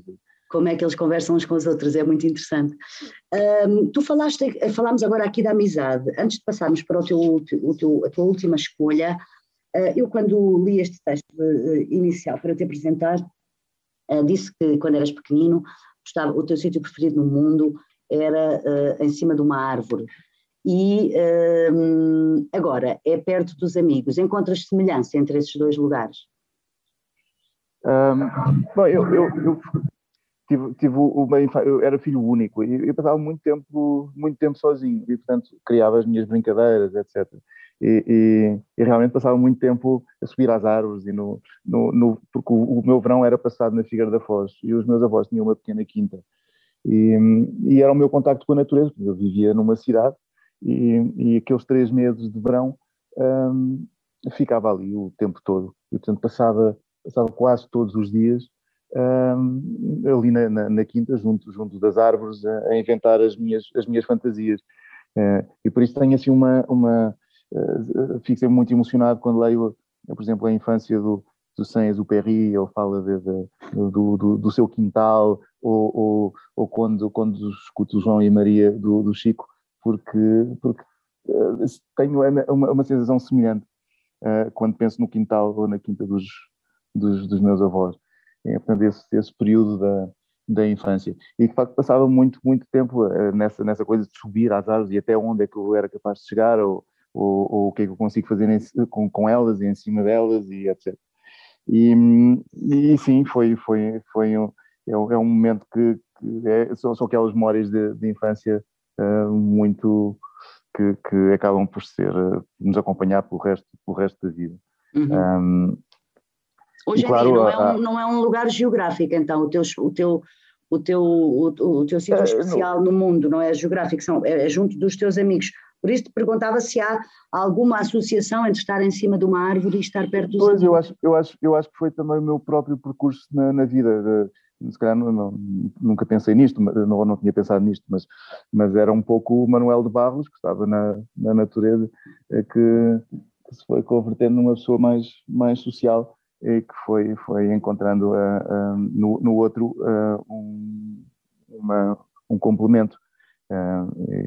Como é que eles conversam uns com os outros, é muito interessante. Um, tu falaste, falámos agora aqui da amizade. Antes de passarmos para o teu, o teu, a tua última escolha, eh, eu, quando li este texto eh, inicial para te apresentar, eh, disse que quando eras pequenino, gostava, o teu sítio preferido no mundo era em cima de uma árvore. E agora, é perto dos amigos. Encontras semelhança entre esses dois lugares? Um, bom, eu, eu, eu tive, tive uma eu era filho único e eu passava muito tempo, muito tempo sozinho e, portanto, criava as minhas brincadeiras, etc e, e, e, realmente passava muito tempo a subir às árvores e no, no, no porque o, o, meu verão era passado na Figueira da Foz e os meus avós tinham uma pequena quinta. E, e era o meu contacto com a natureza, eu vivia numa cidade e, aqueles três meses de verão um, ficava ali o tempo todo. E portanto passava, passava quase todos os dias um, ali na, na, na, quinta junto, junto das árvores a, a inventar as minhas, as minhas fantasias. Uh, e por isso tenho assim uma, uma fico sempre muito emocionado quando leio, por exemplo, a infância do, do Saint-Exupéry, ele fala de, de, do, do, do, seu quintal, ou, ou, ou, quando, quando escuto João e Maria do, do Chico, porque, porque tenho uma, uma sensação semelhante quando penso no quintal ou na quinta dos, dos, dos meus avós. É, portanto, esse, esse período da, da infância. E de facto passava muito, muito tempo nessa, nessa coisa de subir às árvores e até onde é que eu era capaz de chegar, ou, ou, ou o que é que eu consigo fazer em, com, com elas e em cima delas e etc. E, e sim, foi, foi, foi um, é, é um momento que, que é, são, são aquelas memórias de, de infância uh, muito que, que, acabam por ser, uh, nos acompanhar pelo resto, pelo resto da vida. Uhum. Um, Hoje em claro, dia não, é um, não é um lugar geográfico, então, o teu, o teu, o teu, o, o teu sítio uh, especial no mundo, não é geográfico, são, é, é junto dos teus amigos. Por isso te perguntava se há alguma associação entre estar em cima de uma árvore e estar perto dos Pois, eu acho, eu, acho, eu acho que foi também o meu próprio percurso na, na vida. se calhar não, não, nunca pensei nisto, não, não tinha pensado nisto, mas, mas era um pouco o Manuel de Barros, que estava na, na natureza, que, que, se foi convertendo numa pessoa mais, mais social e que foi, foi encontrando uh, uh, no, no outro uh, um, uma, um complemento.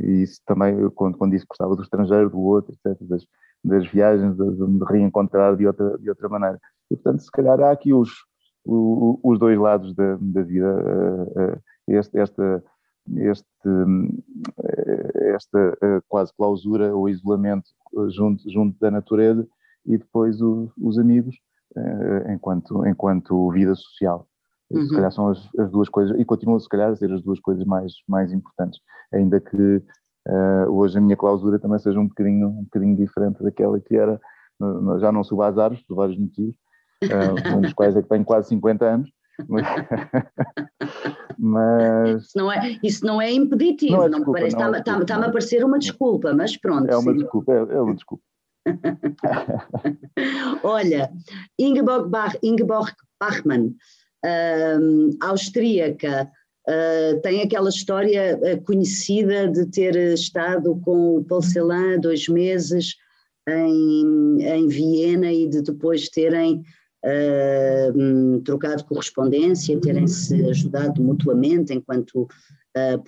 E isso também, quando, quando disse que gostava do estrangeiro, do outro, etc., das, das viagens, de, me reencontrar de outra, de outra maneira. E, portanto, se calhar há aqui os, os dois lados da, da vida. Este, esta, este, esta quase clausura ou isolamento junto, junto da natureza e depois os, os amigos enquanto, enquanto vida social. Uhum. Se calhar são as, as, duas coisas, e continuam se calhar a ser as duas coisas mais, mais importantes, ainda que uh, hoje a minha clausura também seja um bocadinho, um bocadinho diferente daquela que era, já não subo às árvores por vários motivos, uh, um dos quais é que tenho quase 50 anos, [laughs] mas, Isso não é, isso não é impeditivo, não, é desculpa, não está-me está, está a parecer uma desculpa, mas pronto. É uma sim. desculpa, é, é uma desculpa. [laughs] Olha, Ingeborg, Bach, Ingeborg Bachmann, um, austríaca, uh, tem aquela história uh, conhecida de ter estado com o Paul Celan dois meses em, em Viena e de depois terem uh, um, trocado correspondência, terem se ajudado mutuamente enquanto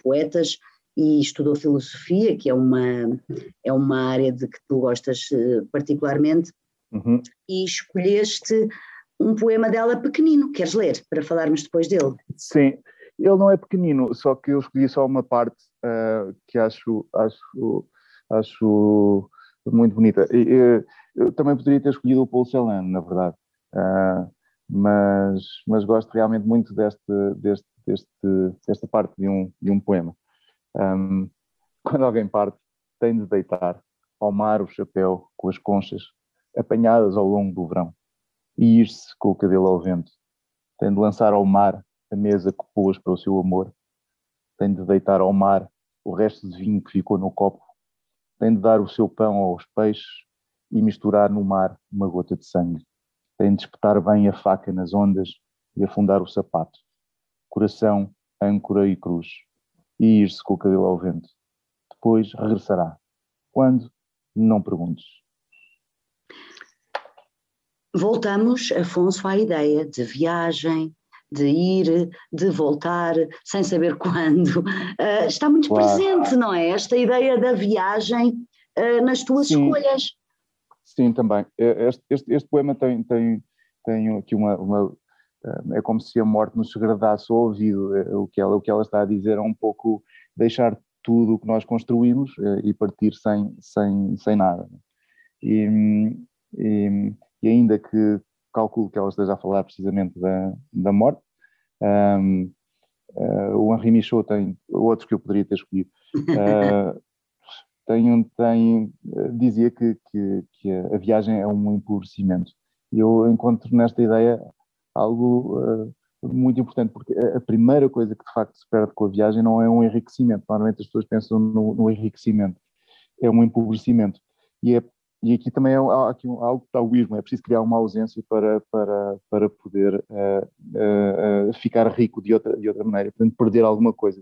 poetas e estudou filosofia, que é uma, é uma área de que tu gostas eh, particularmente, uhum. e escolheste um poema dela pequenino. Queres ler para falarmos depois dele? Sim, ele não é pequenino, só que eu escolhi só uma parte uh, que acho, acho, acho muito bonita. E, eu também poderia ter escolhido o Paul Celan, na verdade, uh, mas, mas gosto realmente muito deste, deste, deste, desta parte de um, de um poema. Um, quando alguém parte, tem de deitar ao mar o chapéu com as conchas apanhadas ao longo do verão e ir-se com o cabelo ao vento. Tem de lançar ao mar a mesa que pôs para o seu amor. Tem de deitar ao mar o resto de vinho que ficou no copo. Tem de dar o seu pão aos peixes e misturar no mar uma gota de sangue. Tem de espetar bem a faca nas ondas e afundar o sapato. Coração, âncora e cruz e ir-se com o cabelo ao vento. Depois regressará. Quando? Não perguntes. Voltamos, Afonso, à ideia de viagem, de ir, de voltar, sem saber [laughs] quando. Uh, está muito claro. presente, não é? Esta ideia da viagem uh, nas tuas Sim. escolhas. Sim, também. Este, este, este, poema tem, tem, tem aqui uma, uma, é como se a morte nos segredasse ao ouvido. É, o que, ela, o que ela está a dizer é um pouco deixar tudo o que nós construímos eh, e partir sem, sem, sem nada. E, e, e, ainda que calculo que ela esteja a falar precisamente da, da morte, um, uh, o Henri Michaud tem outros que eu poderia ter escolhido. [laughs] Uh, tem, tem, dizia que, que, que, a viagem é um empobrecimento. E eu encontro nesta ideia algo uh, muito importante, porque a primeira coisa que de facto se perde com a viagem não é um enriquecimento. Normalmente as pessoas pensam no, no enriquecimento, é um empobrecimento. E, é, e aqui também é aqui um, algo taoísmo, é preciso criar uma ausência para, para, para poder uh, uh, ficar rico de outra, de outra maneira, portanto, perder alguma coisa.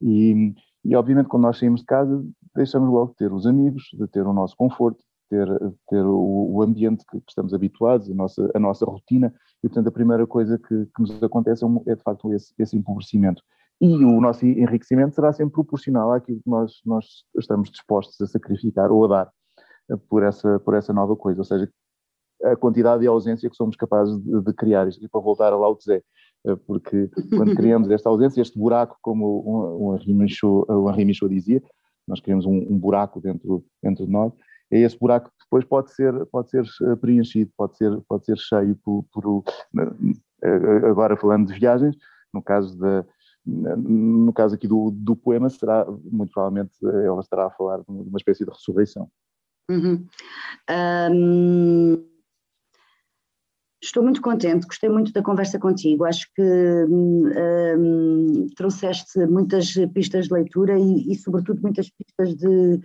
E, e obviamente quando nós saímos de casa deixamos logo de ter os amigos, de ter o nosso conforto, ter, ter o, o ambiente que, que, estamos habituados, a nossa, a nossa rotina, e portanto a primeira coisa que, que nos acontece é, é de facto esse, esse empobrecimento. E o nosso enriquecimento será sempre proporcional àquilo que nós, nós estamos dispostos a sacrificar ou a dar por essa, por essa nova coisa, ou seja, a quantidade e a ausência que somos capazes de, de criar, e para voltar a Lao Tse, porque quando [laughs] criamos esta ausência, este buraco, como o, o Henri Michaud, o Henri Michaud dizia, nós criamos um, um buraco dentro, dentro de nós, é esse buraco que depois pode ser, pode ser eh, preenchido, pode ser, pode ser cheio por, por eh, agora falando de viagens, no caso da no caso aqui do, do poema será, muito provavelmente ela estará a falar de uma espécie de ressurreição. Uhum. Um, estou muito contente, gostei muito da conversa contigo. Acho que um, trouxeste muitas pistas de leitura e, e sobretudo, muitas pistas de,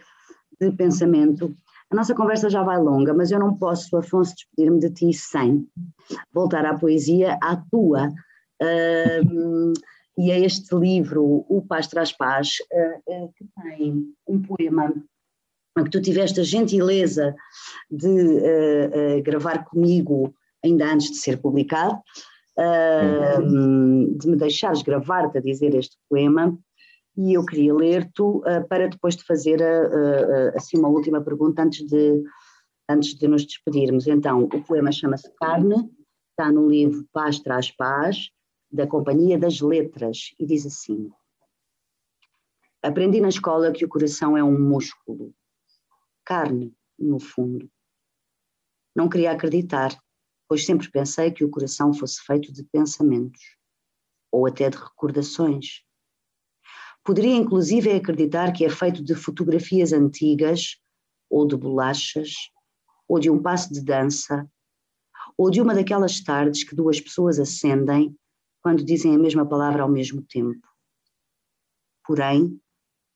de pensamento. A nossa conversa já vai longa, mas eu não posso, Afonso, despedir-me de ti sem voltar à poesia, à tua e é este livro, O Paz Traz Paz, uh, uh, que tem um poema que tu tiveste a gentileza de gravar comigo ainda antes de ser publicado, de me deixares gravar-te a dizer este poema, e eu queria ler-te para depois de fazer assim uma última pergunta antes de, antes de nos despedirmos. Então, o poema chama-se Carne, está no livro Paz Traz Paz, da Companhia das Letras, e diz assim: Aprendi na escola que o coração é um músculo, carne, no fundo. Não queria acreditar, pois sempre pensei que o coração fosse feito de pensamentos, ou até de recordações. Poderia inclusive acreditar que é feito de fotografias antigas, ou de bolachas, ou de um passo de dança, ou de uma daquelas tardes que duas pessoas acendem quando dizem a mesma palavra ao mesmo tempo. Porém,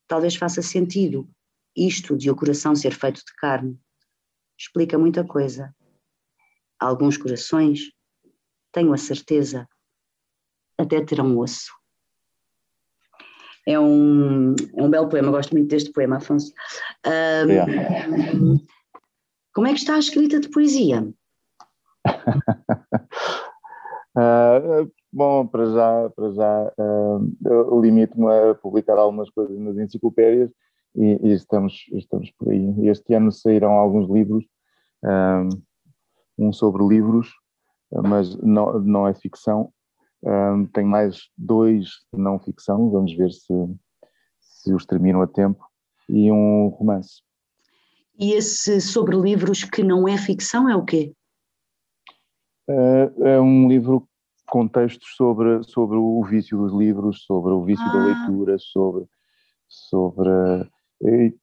talvez faça sentido isto de o coração ser feito de carne. Explica muita coisa. Alguns corações, tenho a certeza, até terão osso. É um, é um belo poema, gosto muito deste poema, Afonso. Um, como é que está a escrita de poesia? uh, [laughs] Bom, para já, para já uh, limito-me a publicar algumas coisas nas enciclopédias e, e, estamos, estamos por aí. Este ano saíram alguns livros, um, sobre livros, mas não, não é ficção. Um, tem mais dois de não ficção, vamos ver se, se os termino a tempo, e um romance. E esse sobre livros que não é ficção é o quê? Uh, é um livro contextos sobre, sobre o vício dos livros, sobre o vício ah. da leitura, sobre, sobre e,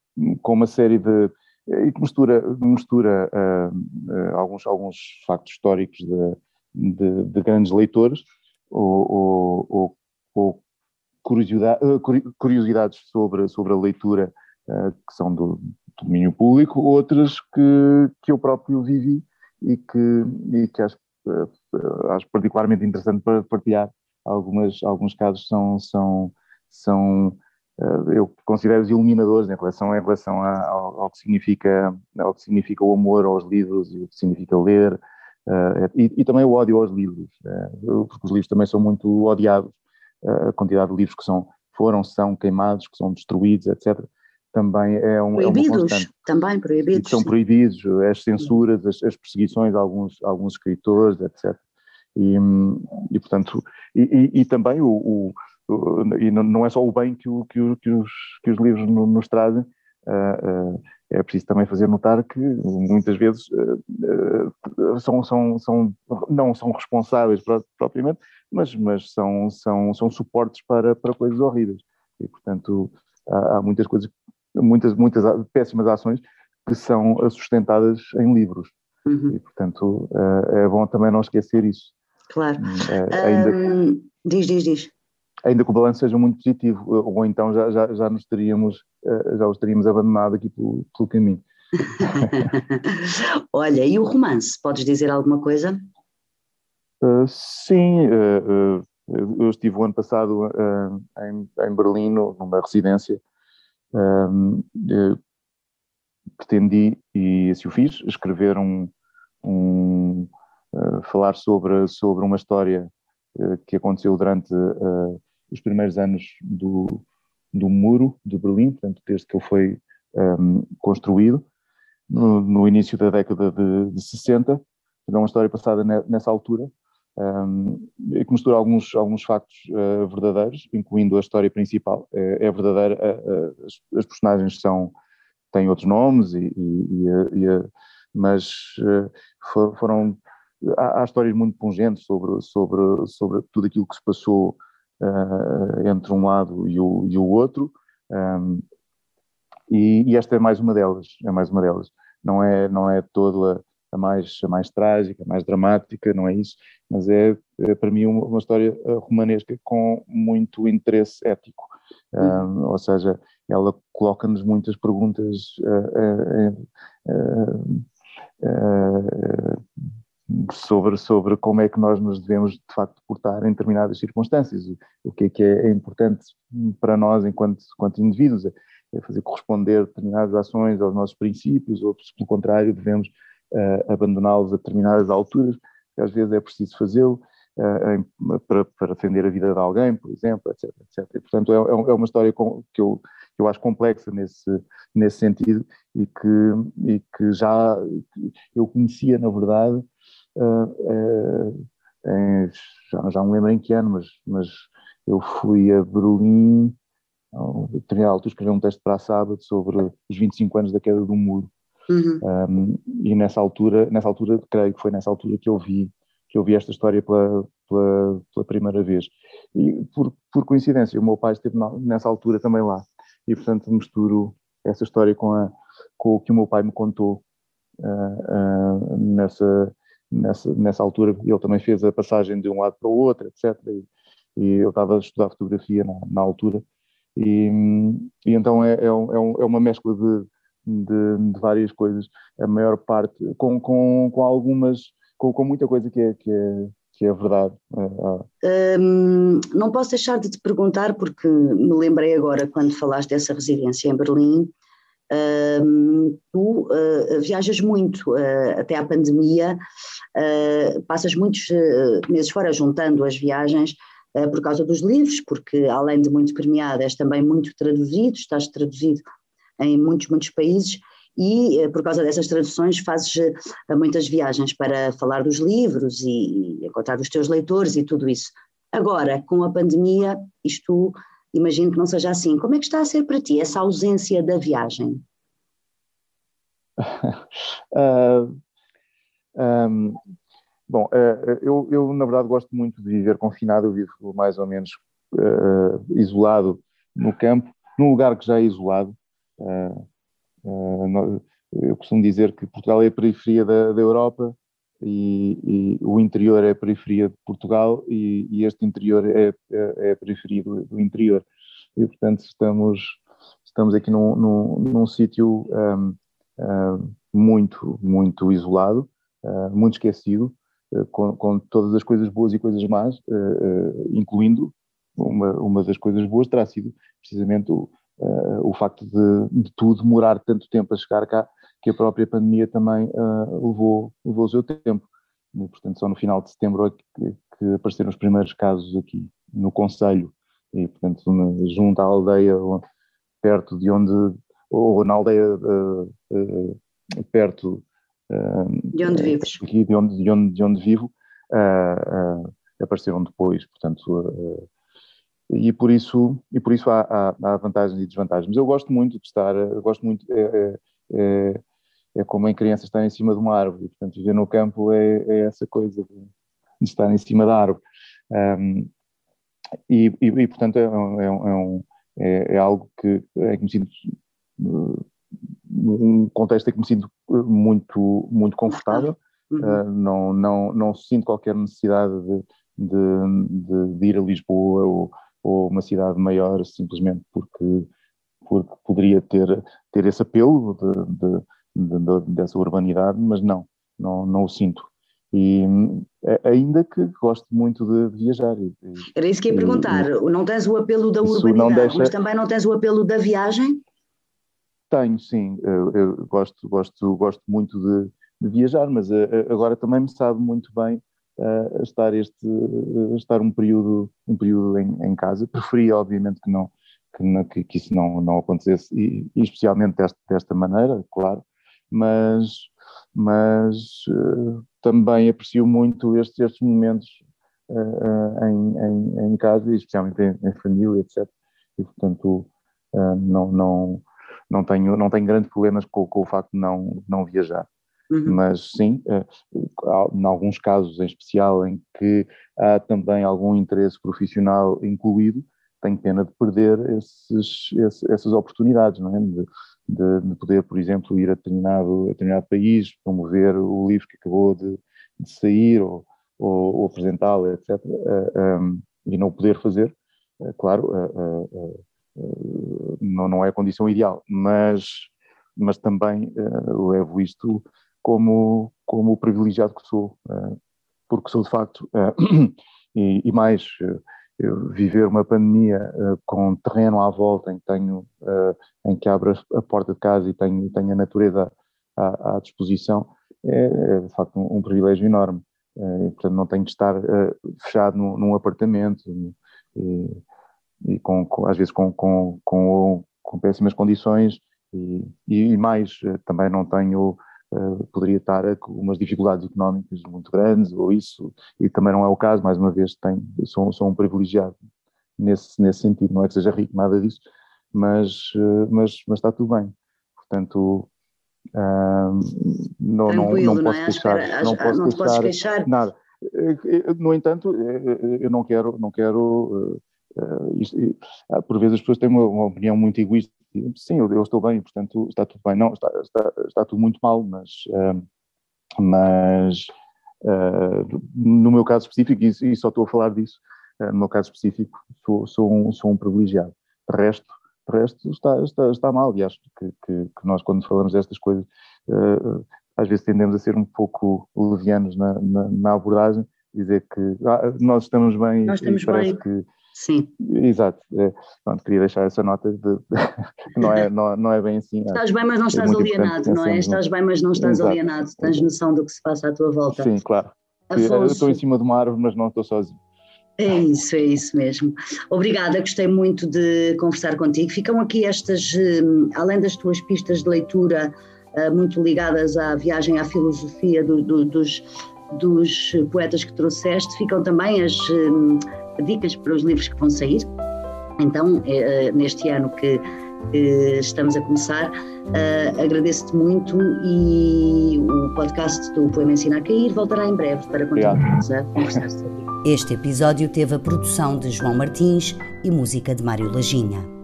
com uma série de e que mistura, mistura uh, uh, alguns, alguns factos históricos de, de, de grandes leitores ou, ou, ou, curiosidade, uh, curiosidades sobre, sobre a leitura que são do, do, domínio público, outras que, que eu próprio vivi e que, e que acho uh, acho particularmente interessante para partilhar. Algumas, alguns casos são, são, são uh, eu considero iluminadores em relação, em relação a, ao, ao, que significa, ao que significa o amor aos livros e o que significa ler, uh, e, e, também o ódio aos livros, porque os livros também são muito odiados, a quantidade de livros que são, foram, são queimados, que são destruídos, etc também é um proibidos, é também proibidos. E são proibidos as censuras, as, as, perseguições a alguns, alguns escritores, etc. E, e portanto, e, e, e também o, o, e não é só o bem que, o, que, o, que, os, que os livros nos trazem, uh, uh, é preciso também fazer notar que muitas vezes uh, são, são, são, não são responsáveis propriamente, mas, mas são, são, são suportes para, para coisas horríveis. E, portanto, há, há muitas coisas muitas, muitas péssimas ações que são sustentadas em livros. Uhum. E, portanto, é bom também não esquecer isso. Claro. É, ainda, um, diz, diz, diz. Ainda que o balanço seja muito positivo, ou então já, já, já nos teríamos, eh, já os teríamos abandonado aqui pelo, pelo caminho. [laughs] Olha, e o romance? Podes dizer alguma coisa? Uh, sim, uh, uh, eu estive o ano passado em, em Berlim, numa residência, pretendi, e assim o fiz, escrever um, um falar sobre, sobre uma história que aconteceu durante uh, os primeiros anos do, do muro de Berlim, portanto, desde que ele foi um, construído, no, no, início da década de, de 60, é uma história passada nessa altura, um, que mistura alguns, alguns factos uh, verdadeiros, incluindo a história principal. É, é verdadeira, uh, uh, as, as, personagens são, têm outros nomes, e, e, e mas for, foram. Há, há, histórias muito pungentes sobre, sobre, sobre tudo aquilo que se passou entre um lado e o, e o outro, um, e, e, esta é mais uma delas. É mais uma delas. Não é, não é todo a mais, a mais trágica, a mais dramática, não é isso, mas é, é para mim uma, uma, história eh, romanesca com muito interesse ético, uhum. um, ou seja, ela coloca-nos muitas perguntas uh, uh, sobre, sobre como é que nós nos devemos de facto portar em determinadas circunstâncias, o que é que é, importante para nós enquanto, enquanto indivíduos, é, é fazer corresponder determinadas ações aos nossos princípios, ou se pelo contrário devemos uh, abandoná-los a determinadas alturas, que às vezes é preciso fazê-lo uh, para, para defender a vida de alguém, por exemplo, etc. etc. E, portanto, é, é, é uma história com, que eu eu acho complexa nesse, nesse sentido e que, e que já eu conhecia, na verdade, já, já me lembro em que ano, mas, mas eu fui a Berlim, tinha alto escrever um texto para a sábado sobre os 25 anos da queda do muro. Uhum. Um, e nessa altura, nessa altura, creio que foi nessa altura que eu vi que eu vi esta história pela, pela, pela primeira vez. E por, por coincidência, o meu pai esteve nessa altura também lá e portanto misturo essa história com, a, com o que o meu pai me contou uh, uh, nessa, nessa, nessa altura. Ele também fez a passagem de um lado para o outro, etc. E, e eu estava a estudar fotografia na, na altura. E, e então é, é, é, é, uma mescla de, de, de, várias coisas. A maior parte, com, com, com algumas, com, com muita coisa que é, que é, que é verdade. Um, não posso deixar de te perguntar, porque me lembrei agora quando falaste dessa residência em Berlim. Tu uh, viajas muito, uh, até à pandemia, uh, passas muitos meses fora juntando as viagens por causa dos livros, porque além de muito premiado, és também muito traduzido, estás traduzido em muitos, muitos países e por causa dessas traduções fazes muitas viagens para falar dos livros e encontrar os teus leitores e tudo isso. Agora, com a pandemia, isto imagino que não seja assim. Como é que está a ser para ti essa ausência da viagem? uh, [laughs] um, bom, uh, eu, eu, na verdade gosto muito de viver confinado, eu vivo mais ou menos uh, isolado no campo, num lugar que já é isolado. Eu costumo dizer que Portugal é a periferia da, da Europa e, e, o interior é a periferia de Portugal e, e este interior é, é, é, a periferia do, do, interior. E, portanto, estamos, estamos aqui num, num, num sítio um, um, muito, muito isolado, uh, muito esquecido, uh, com, com, todas as coisas boas e coisas más, uh, incluindo uma, uma das coisas boas terá sido precisamente o, uh, o facto de, de, tudo demorar tanto tempo a chegar cá, que a própria pandemia também uh, levou, levou o seu tempo. E, portanto, só no final de setembro é que, que apareceram os primeiros casos aqui no Conselho, e, portanto, junto à aldeia, perto de onde, ou na aldeia uh, perto de onde vives. Aqui, de onde, de onde, de onde vivo, apareceram depois, portanto, e por isso, e por isso há, há, há, vantagens e desvantagens. Mas eu gosto muito de estar, gosto muito, é, é, é, é como em criança estar em cima de uma árvore, portanto viver no campo é, é essa coisa de estar em cima da árvore. Um, e, e, e, portanto é, é, um, é, é, algo que é que me sinto um contexto em que me sinto muito muito confortável uhum. uh, não não não sinto qualquer necessidade de, de, de, de ir a Lisboa ou ou uma cidade maior simplesmente porque, porque poderia ter, ter esse apelo de, de, de, dessa urbanidade, mas não, não, não o sinto. E ainda que gosto muito de viajar. Era isso que ia perguntar, e, não tens o apelo da urbanidade, deixa... mas também não tens o apelo da viagem? Tenho, sim, eu, eu gosto, gosto, gosto muito de, de viajar, mas eh, eh, agora também me sabe muito bem a estar este a estar um período um período em, em casa. Preferia obviamente que não que, que, que isso não não acontecesse e, e especialmente desta, desta maneira claro. Mas mas uh, também aprecio muito estes, estes momentos uh, em, em, em, casa e especialmente em, em, família etc e portanto uh, não não não tenho não tenho grandes problemas com, com o facto de não não viajar Uhum. Mas sim, eh, em alguns casos em especial em que há também algum interesse profissional incluído, tenho pena de perder esses, essas oportunidades, não é? De, de, de, poder, por exemplo, ir a determinado, a determinado país, promover o livro que acabou de, de sair ou, ou, ou apresentá-lo, etc. Uh, um, e não poder fazer, uh, claro, não, não é a condição ideal, mas, mas também levo isto como, como o privilegiado que sou, porque sou de facto, [clears throat] e, e, mais, viver uma pandemia com terreno à volta em que tenho, em que abro a porta de casa e tenho, tenho a natureza à, à disposição, é, é, de facto um, um privilégio enorme. E, portanto, não tenho de estar fechado num, num apartamento e, e com, com, às vezes com, com, com, com péssimas condições e, e, mais, também não tenho Uh, poderia estar com umas dificuldades económicas muito grandes ou isso, e também não é o caso, mais uma vez tenho, sou, sou um privilegiado nesse, nesse sentido, não é que seja rico, nada disso, mas, uh, mas, mas está tudo bem. Portanto, uh, não, não, não, não posso queixar, não, posso não queixar, queixar, nada. No entanto, eu não quero, não quero por vezes as pessoas têm uma, uma opinião muito egoísta sim, eu, eu, estou bem, portanto está tudo bem. Não, está, está, está tudo muito mal, mas, uh, mas uh, no meu caso específico, e, e, só estou a falar disso, no meu caso específico, sou, sou, um, sou um privilegiado. De resto, de resto está, está, está mal, e acho que, que, que nós, quando falamos destas coisas, às vezes tendemos a ser um pouco levianos na, na, na abordagem, dizer que ah, nós estamos bem nós estamos e parece bem. que Sim. Exato. É, pronto, queria deixar essa nota de, de [laughs] não, é, não, não é bem assim. Estás bem, mas não é estás é alienado, não é? Estás bem, mas não estás Exato. alienado. Tens noção do que se passa à tua volta. Sim, claro. Afonso... Eu estou em cima de uma árvore, mas não estou sozinho. É isso, é isso mesmo. Obrigada, gostei muito de conversar contigo. Ficam aqui estas, hum, além das tuas pistas de leitura, eh, muito ligadas à viagem à filosofia do, do, dos, dos poetas que trouxeste, ficam também as hum, dicas para os livros que vão sair. Então, eh, eh, neste ano que, estamos a começar, eh, agradeço-te muito e o podcast do Poema Ensina a Cair voltará em breve para continuarmos a conversar sobre Este episódio teve a produção de João Martins e música de Mário Lajinha.